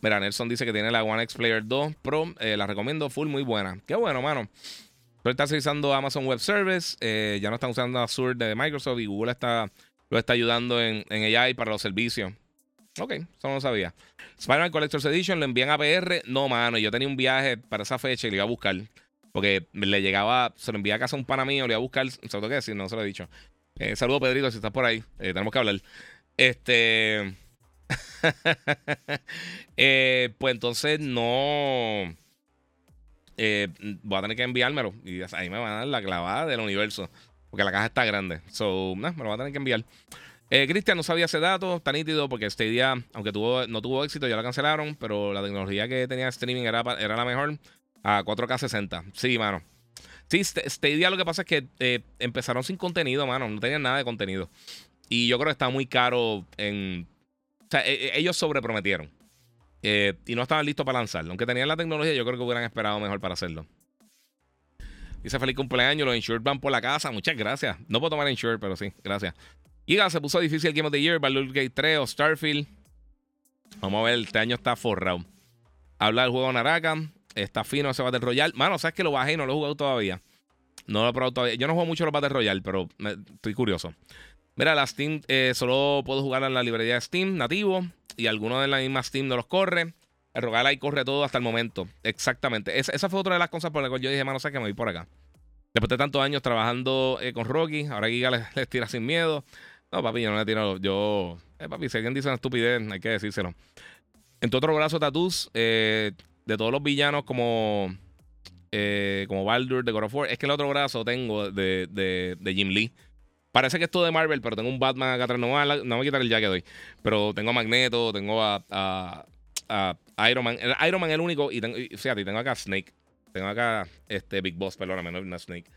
Mira, Nelson dice que tiene la One X Player 2 Pro. Eh, la recomiendo full, muy buena. Qué bueno, mano. Pero está utilizando Amazon Web Service. Eh, ya no están usando Azure de Microsoft y Google está, lo está ayudando en, en AI para los servicios. Ok, eso no lo sabía. Spider-Man Collector's Edition lo envían a PR. No, mano, yo tenía un viaje para esa fecha y lo iba a buscar. Porque le llegaba, se lo envía a casa un pana mío, le iba a buscar. ¿Se lo que decir? No se lo he dicho. Eh, saludo, Pedrito, si estás por ahí. Eh, tenemos que hablar. Este. Eh, pues entonces no. voy a tener que enviármelo. Y ahí me van a dar la clavada del universo. Porque la caja está grande. So, me lo voy a tener que enviar. Eh, Cristian no sabía ese dato, está nítido porque este día, aunque tuvo, no tuvo éxito, ya lo cancelaron, pero la tecnología que tenía streaming era, era la mejor a 4K 60. Sí, mano. Sí, Stadia lo que pasa es que eh, empezaron sin contenido, mano. No tenían nada de contenido. Y yo creo que está muy caro en... O sea, e, e, ellos sobreprometieron. Eh, y no estaban listos para lanzarlo. Aunque tenían la tecnología, yo creo que hubieran esperado mejor para hacerlo. Dice feliz cumpleaños, los insured van por la casa. Muchas gracias. No puedo tomar insured, pero sí, gracias. Giga se puso difícil el Game of the Year, Baldur's Gate 3 o Starfield. Vamos a ver, este año está forrado. Habla del juego Naraka. Está fino ese Battle Royale. Mano, sabes que lo bajé y no lo he jugado todavía. No lo he probado todavía. Yo no juego mucho los Battle Royale, pero estoy curioso. Mira, la Steam eh, solo puedo jugar en la librería de Steam nativo. Y algunos de la misma Steam no los corre. El Rogal ahí corre todo hasta el momento. Exactamente. Esa, fue otra de las cosas por las que yo dije, mano, sé que me voy por acá. Después de tantos años trabajando eh, con Rocky, ahora Giga les tira sin miedo. No, papi, yo no le he tirado. Yo. Eh, papi, si alguien dice una estupidez, hay que decírselo. En otro brazo, Tatus, eh, de todos los villanos como. Eh, como Baldur de God of War. Es que el otro brazo tengo de, de Jim Lee. Parece que es todo de Marvel, pero tengo un Batman acá atrás. No, me voy a quitar el jacket hoy. Pero tengo a Magneto, tengo a, a, Iron Man. Iron Man es el único. Y tengo, fíjate, tengo acá a Snake. Tengo acá este Big Boss, perdóname, no, no Snake.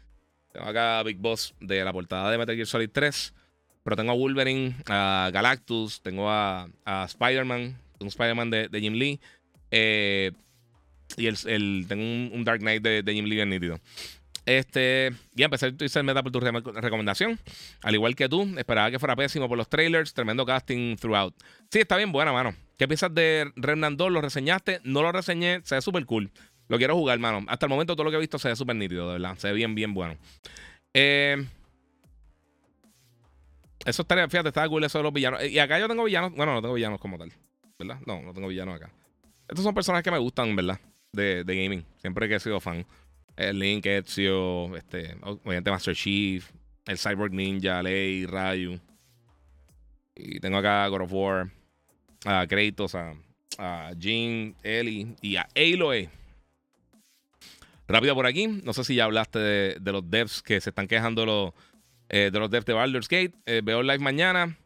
Tengo acá a Big Boss de la portada de Metal Gear Solid 3. Pero tengo a Wolverine, a Galactus, tengo a, Spider-Man, un Spider-Man de, Jim Lee. Eh, y el, tengo un, Dark Knight de, Jim Lee bien nítido. Este, ya empecé a utilizar meta por tu recomendación. Al igual que tú, esperaba que fuera pésimo por los trailers. Tremendo casting throughout. Sí, está bien buena, mano. ¿Qué piensas de Remnant 2? ¿Lo reseñaste? No lo reseñé. Se ve súper cool. Lo quiero jugar, mano. Hasta el momento todo lo que he visto se ve súper nítido, de verdad. Se ve bien, bien bueno. Eh, eso estaría, fíjate, estaba cool eso de los villanos. Y acá yo tengo villanos. Bueno, no tengo villanos como tal. ¿Verdad? No, no tengo villanos acá. Estos son personajes que me gustan, ¿verdad? De, de gaming. Siempre que he sido fan. El Link, Ezio, este, obviamente Master Chief, el Cyborg Ninja, Lei, Rayu. Y tengo acá a God of War, a Kratos, a, a Jean, Ellie y a Aloy. Rápido por aquí. No sé si ya hablaste de, los devs que se están quejando eh, de los devs de Baldur's Gate. Eh, veo live mañana.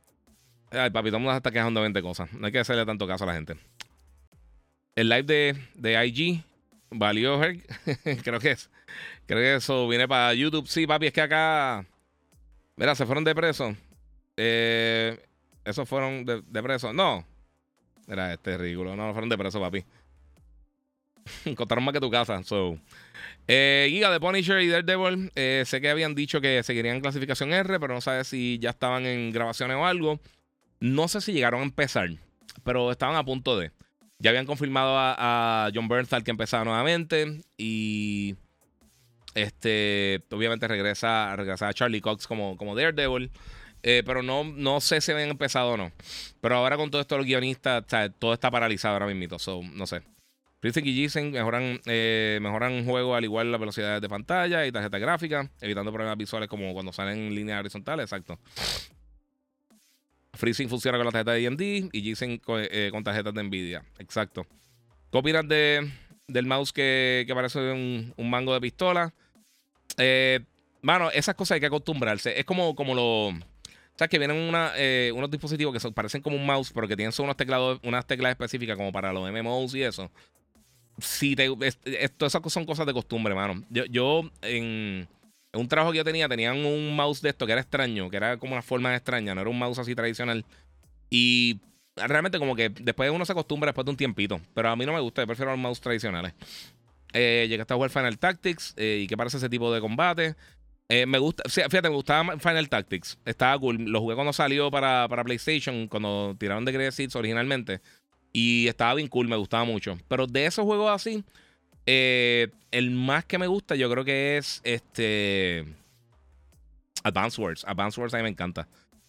Ay, papi, todo el mundo quejando de 20 cosas. No hay que hacerle tanto caso a la gente. El live de, de IG valió, creo que es. Creo que eso viene para YouTube. Sí, papi, es que acá. Mira, se fueron de preso. Eh, esos fueron de, preso. No. Mira, este ridículo. No, fueron de preso, papi. Contaron más que tu casa. So. Eh, Giga de Punisher y Daredevil, eh, sé que habían dicho que seguirían clasificación R, pero no sabe si ya estaban en grabaciones o algo. No sé si llegaron a empezar, pero estaban a punto de. Ya habían confirmado a, John Bernthal que empezaba nuevamente y este obviamente regresa, regresa a Charlie Cox como, como Daredevil. Eh, pero no, no sé si habían empezado o no. Pero ahora con todo esto los guionistas, todo está paralizado ahora mismo. So, no sé. Freezing y G mejoran, eh, mejoran juego al igual las velocidades de pantalla y tarjeta gráfica, evitando problemas visuales como cuando salen en línea horizontal. Exacto. FreeSync funciona con la tarjeta de AMD y G-Sync eh, con, tarjetas de Nvidia. Exacto. ¿Qué opinas de, del mouse que, que parece un, mango de pistola? Eh, mano, esas cosas hay que acostumbrarse. Es como, como lo. O sea, que vienen eh, unos dispositivos que parecen como un mouse, pero que tienen unos teclados, unas teclas específicas como para los MMOs y eso. Sí, te, esto, esas son cosas de costumbre, mano. Yo, yo en, un trabajo que yo tenía, tenían un mouse de esto que era extraño, que era como una forma extraña, no era un mouse así tradicional. Y realmente como que después uno se acostumbra después de un tiempito. Pero a mí no me gusta, yo prefiero los mouse tradicionales. Eh, llegué a jugar Final Tactics eh, y qué parece ese tipo de combate. Eh, me gusta, fíjate, me gustaba Final Tactics. Estaba cool. Lo jugué cuando salió para, para PlayStation, cuando tiraron de Great originalmente. Y estaba bien cool, me gustaba mucho. Pero de esos juegos así, el más que me gusta yo creo que es este... Advance Wars. Advance Wars a mí me encanta.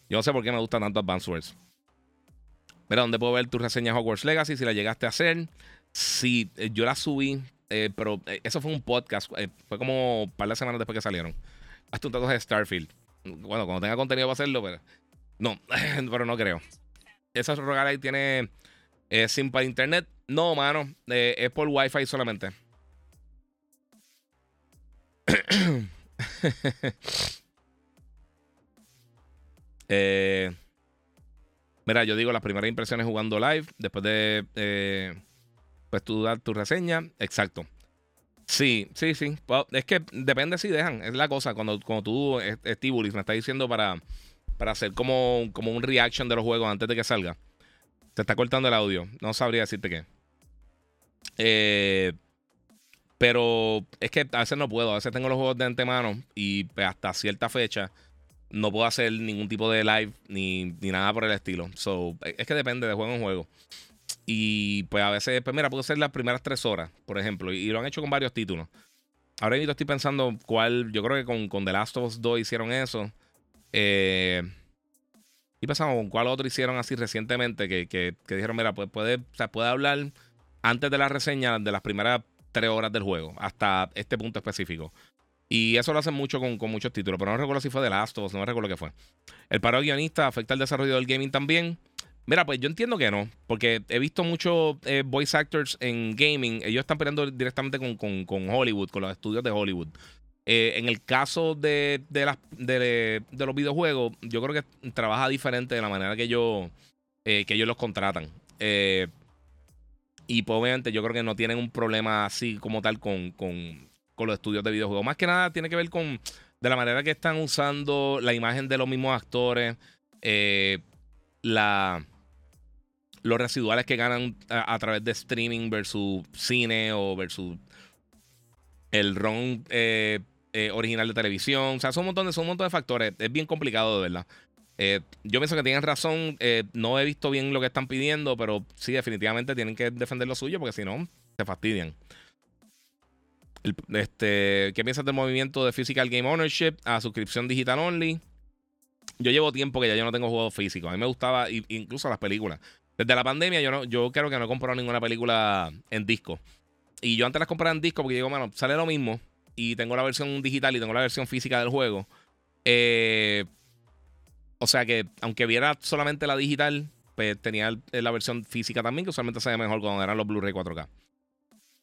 Yo no sé por qué me gusta tanto Advance Wars. Mira, ¿dónde puedo ver tu reseña Hogwarts Legacy? Si la llegaste a hacer. Sí, yo la subí, pero eso fue un podcast. fue como un par de semanas después que salieron hasta un dato de Starfield. Bueno, cuando tenga contenido para hacerlo, pero. No, pero no creo. Esa ahí tiene eh, SIM para internet. No, mano. Eh, es por Wi-Fi solamente. eh, mira, yo digo las primeras impresiones jugando live. Después de. Eh, pues tú dar tu reseña. Exacto. Sí, sí, sí. Es que depende si dejan. Es la cosa. Cuando, cuando tú, Estibulis, me está diciendo para, para hacer como, como un reaction de los juegos antes de que salga. Te está cortando el audio. No sabría decirte qué. Eh, pero es que a veces no puedo. A veces tengo los juegos de antemano y pues, hasta cierta fecha no puedo hacer ningún tipo de live ni, ni nada por el estilo. So, es que depende de juego en juego. Y pues a veces, pues mira, puedo hacer las primeras tres horas, por ejemplo, y, lo han hecho con varios títulos. Ahora mismo estoy pensando cuál, yo creo que con, con The Last of Us 2 hicieron eso. Eh, y pensamos con cuál otro hicieron así recientemente que, que, dijeron, mira, pues puede, o puede hablar antes de la reseña de las primeras tres horas del juego, hasta este punto específico. Y eso lo hacen mucho con, con, muchos títulos, pero no recuerdo si fue The Last of Us, no recuerdo qué fue. El paro guionista afecta al desarrollo del gaming también. Mira, pues yo entiendo que no, porque he visto muchos eh, voice actors en gaming, ellos están peleando directamente con, Hollywood, con los estudios de Hollywood. Eh, en el caso de, las, de, los videojuegos, yo creo que trabaja diferente de la manera que, ellos, eh, que ellos los contratan. Y pues, obviamente yo creo que no tienen un problema así como tal con, con, con los estudios de videojuegos. Más que nada tiene que ver con de la manera que están usando la imagen de los mismos actores. la los residuales que ganan a, través de streaming versus cine o versus el RON eh, eh, original de televisión. O sea, son un montón de, son un montón de factores. Es bien complicado, de verdad. Eh, yo pienso que tienen razón. no he visto bien lo que están pidiendo, pero sí, definitivamente tienen que defender lo suyo porque si no, se fastidian. este, ¿Qué piensas del movimiento de Physical Game Ownership a suscripción digital only? Yo llevo tiempo que ya yo no tengo juegos físicos. A mí me gustaba, incluso las películas. Desde la pandemia yo no, yo creo que no he comprado ninguna película en disco. Y yo antes las compraba en disco porque digo, bueno, sale lo mismo. Y tengo la versión digital y tengo la versión física del juego. Eh, o sea que, aunque viera solamente la digital, pues tenía la versión física también, que usualmente se ve mejor cuando eran los Blu-ray 4K.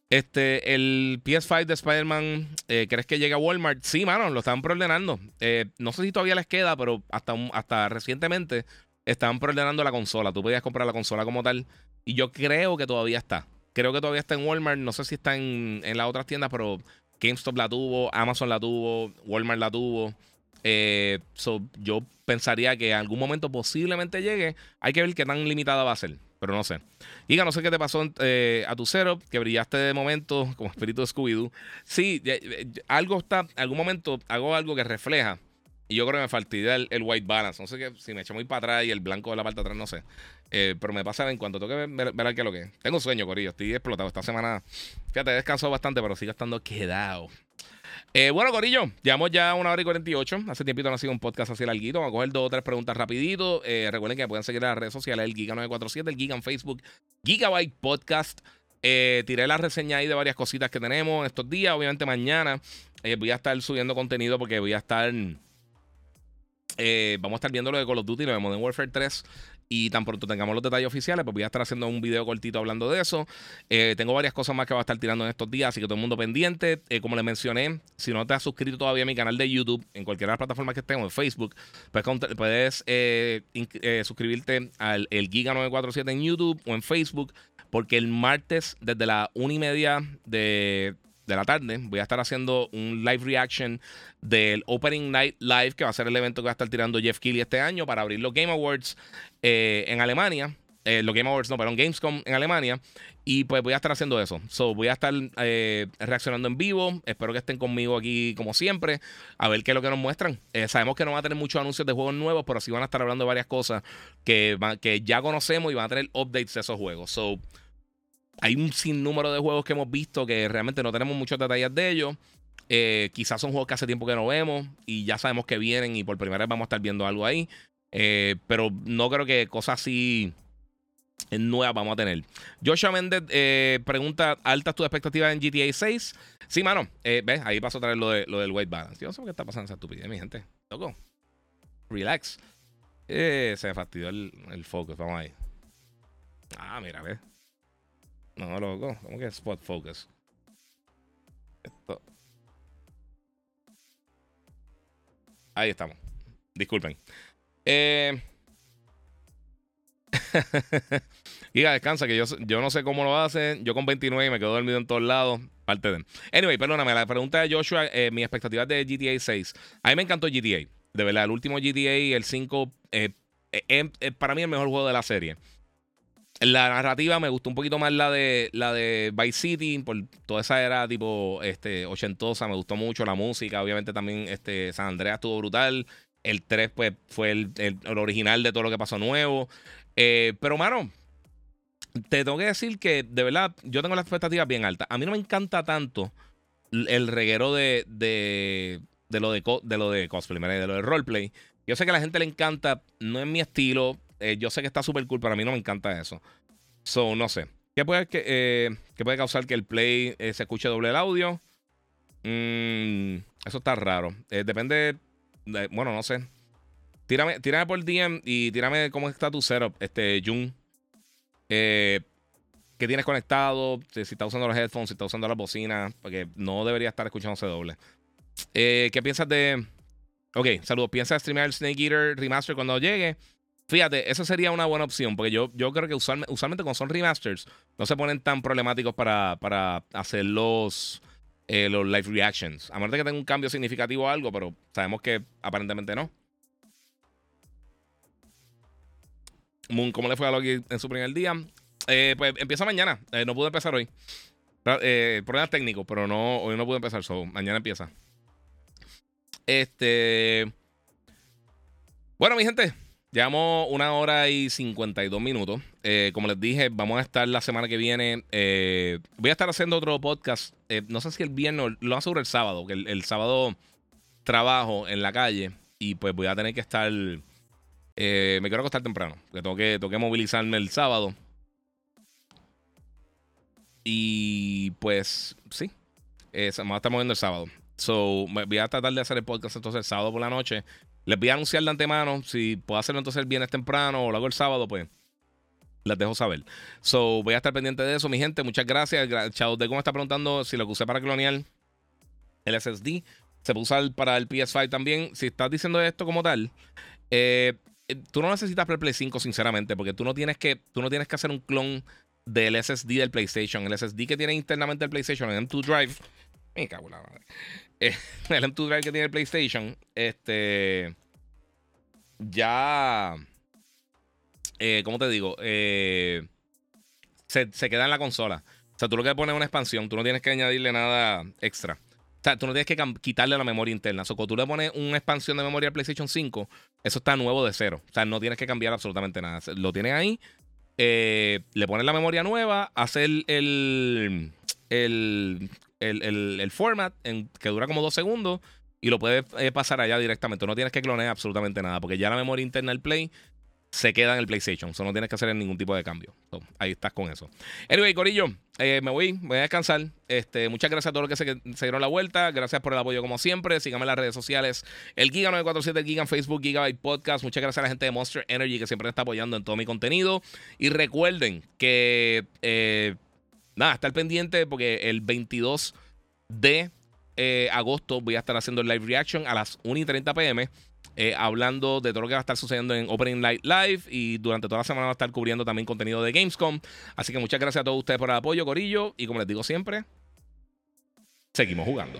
Este, el PS5 de Spider-Man, eh, ¿crees que llega a Walmart? Sí, mano, lo estaban preordenando. Eh, no sé si todavía les queda, pero hasta, hasta recientemente estaban preordenando la consola. Tú podías comprar la consola como tal. Y yo creo que todavía está. Creo que todavía está en Walmart. No sé si está en, las otras tiendas, pero GameStop la tuvo, Amazon la tuvo, Walmart la tuvo. Eh, yo pensaría que en algún momento posiblemente llegue. Hay que ver qué tan limitada va a ser, pero no sé. Iga, no sé qué te pasó eh, a tu cero, que brillaste de momento como espíritu de Scooby-Doo. Sí, algo está, algún momento hago algo que refleja y yo creo que me faltó el, el, white balance. No sé qué, si me echo muy para atrás y el blanco de la parte de atrás, no sé. Eh, pero me pasa en cuanto tengo que ver, ver, qué lo que es. Tengo sueño, Corillo. Estoy explotado. Esta semana, fíjate, he descansado bastante, pero sigo estando quedado. Eh, bueno, Corillo, llevamos ya una hora y 48. Hace tiempito no ha sido un podcast así larguito. Vamos a coger dos o tres preguntas rapidito. Eh, recuerden que pueden seguir en las redes sociales, el Giga947, el Giga en Facebook, Gigabyte Podcast. tiré la reseña ahí de varias cositas que tenemos estos días. Obviamente mañana voy a estar subiendo contenido porque voy a estar... Eh, vamos a estar viendo lo de Call of Duty, lo de Modern Warfare 3 Y tan pronto tengamos los detalles oficiales, pues voy a estar haciendo un video cortito hablando de eso. Eh, tengo varias cosas más que voy a estar tirando en estos días, así que todo el mundo pendiente. Eh, como les mencioné, si no te has suscrito todavía a mi canal de YouTube, en cualquiera de las plataformas que estemos, en Facebook, pues puedes suscribirte al el Giga 947 en YouTube o en Facebook, porque el martes, desde la una y media de de la tarde voy a estar haciendo un live reaction del Opening Night Live, que va a ser el evento que va a estar tirando Jeff Keighley este año para abrir los Game Awards eh, en Alemania. Eh, los Game Awards, no, pero en Gamescom en Alemania. Y pues voy a estar haciendo eso. So, voy a estar eh, reaccionando en vivo. Espero que estén conmigo aquí como siempre. A ver qué es lo que nos muestran. sabemos que no va a tener muchos anuncios de juegos nuevos, pero sí van a estar hablando de varias cosas que, que ya conocemos y van a tener updates de esos juegos. So, hay un sinnúmero de juegos que hemos visto que realmente no tenemos muchos detalles de ellos. Eh, quizás son juegos que hace tiempo que no vemos y ya sabemos que vienen y por primera vez vamos a estar viendo algo ahí. Eh, pero no creo que cosas así nuevas vamos a tener. Joshua Méndez eh, pregunta: ¿Altas tus expectativas en GTA 6? Sí, mano. ¿Ves? Ahí pasó otra vez lo, de, lo del weight balance. Yo no sé qué está pasando esa estupidez, mi gente. Loco. Relax. se fastidió el, el focus. Vamos ahí. Ah, mira, ve. No, loco. ¿Cómo que spot focus? Esto. Ahí estamos. Disculpen. Eh. Giga, descansa, que yo, yo no sé cómo lo hacen. Yo con 29 me quedo dormido en todos lados. Parte de. Anyway, perdóname, la pregunta de Joshua, eh, mi expectativa de GTA 6. A mí me encantó GTA. De verdad, el último GTA, el 5, eh, eh, para mí el mejor juego de la serie. La narrativa me gustó un poquito más la de la de Vice City, por toda esa era tipo este, ochentosa, me gustó mucho la música, obviamente también este, San Andreas estuvo brutal, el 3 pues fue el, original de todo lo que pasó nuevo, eh, pero mano, te tengo que decir que de verdad yo tengo las expectativas bien altas, a mí no me encanta tanto el reguero de, de, lo de, de lo de cosplay, de lo de roleplay, yo sé que a la gente le encanta, no es mi estilo, eh, yo sé que está súper cool, pero a mí no me encanta eso. So, no sé. ¿Qué puede, que, eh, puede causar que el play eh, se escuche doble el audio? Mm, eso está raro. depende. bueno, no sé. Tírame, tírame por DM y tírame cómo está tu setup, este, Jun. ¿Qué tienes conectado? Si estás usando los headphones, si estás usando las bocinas, porque no debería estar escuchándose doble. ¿Qué piensas de.? Ok, saludos. ¿Piensas streamear el Snake Eater Remaster cuando llegue? Fíjate, eso sería una buena opción, porque yo, yo creo que usualmente, cuando son remasters, no se ponen tan problemáticos para, para hacer los, eh, los live reactions. A menos de que tenga un cambio significativo o algo, pero sabemos que aparentemente no. Moon, ¿cómo le fue a Loki en su primer día? Eh, pues empieza mañana. Eh, no pude empezar hoy. problemas técnicos, pero no, hoy no pude empezar. So, mañana empieza. Este. Bueno, mi gente, Llevamos una hora y 52 minutos. Eh, como les dije, vamos a estar la semana que viene. Eh, voy a estar haciendo otro podcast. Eh, no sé si el viernes, lo sobre el sábado, que el, sábado trabajo en la calle y pues voy a tener que estar. me quiero acostar temprano, porque tengo que, tengo que movilizarme el sábado. Y pues sí, me va a estar moviendo el sábado. So, voy a tratar de hacer el podcast entonces el sábado por la noche. Les voy a anunciar de antemano. Si puedo hacerlo entonces el viernes temprano o lo hago el sábado, pues les dejo saber. So, voy a estar pendiente de eso, mi gente. Muchas gracias. Chao de cómo está preguntando si lo que usé para clonear el SSD se puede usar para el PS5 también. Si estás diciendo esto como tal, eh, eh, tú no necesitas para el Play 5, sinceramente, porque tú no tienes que, tú no tienes que hacer un clon del SSD del PlayStation. El SSD que tiene internamente el PlayStation, el M2 Drive. Me cago en la madre. El M2 Drive que tiene el PlayStation, este. Ya. Eh, ¿Cómo te digo? Eh, se, queda en la consola. O sea, tú lo que pones es una expansión, tú no tienes que añadirle nada extra. O sea, tú no tienes que quitarle la memoria interna. O sea, cuando tú le pones una expansión de memoria al PlayStation 5, eso está nuevo de cero. O sea, no tienes que cambiar absolutamente nada. Lo tienes ahí, eh, le pones la memoria nueva, hacer el, el, el, format en, que dura como dos segundos y lo puedes eh, pasar allá directamente. No tienes que clonear absolutamente nada porque ya la memoria interna del Play se queda en el PlayStation. Eso no tienes que hacer ningún tipo de cambio. ahí estás con eso. Anyway, Corillo, eh, me voy, voy a descansar. Este, muchas gracias a todos los que se, dieron la vuelta. Gracias por el apoyo, como siempre. Síganme en las redes sociales. El Giga947, el Giga en Facebook, Gigabyte Podcast. Muchas gracias a la gente de Monster Energy que siempre me está apoyando en todo mi contenido. Y recuerden que, eh, nada, estar pendiente porque el 22 de eh, agosto voy a estar haciendo el live reaction a las 1 y 30 pm. Eh, hablando de todo lo que va a estar sucediendo en Opening Light Live y durante toda la semana va a estar cubriendo también contenido de Gamescom. Así que muchas gracias a todos ustedes por el apoyo, Corillo. Y como les digo siempre, seguimos jugando.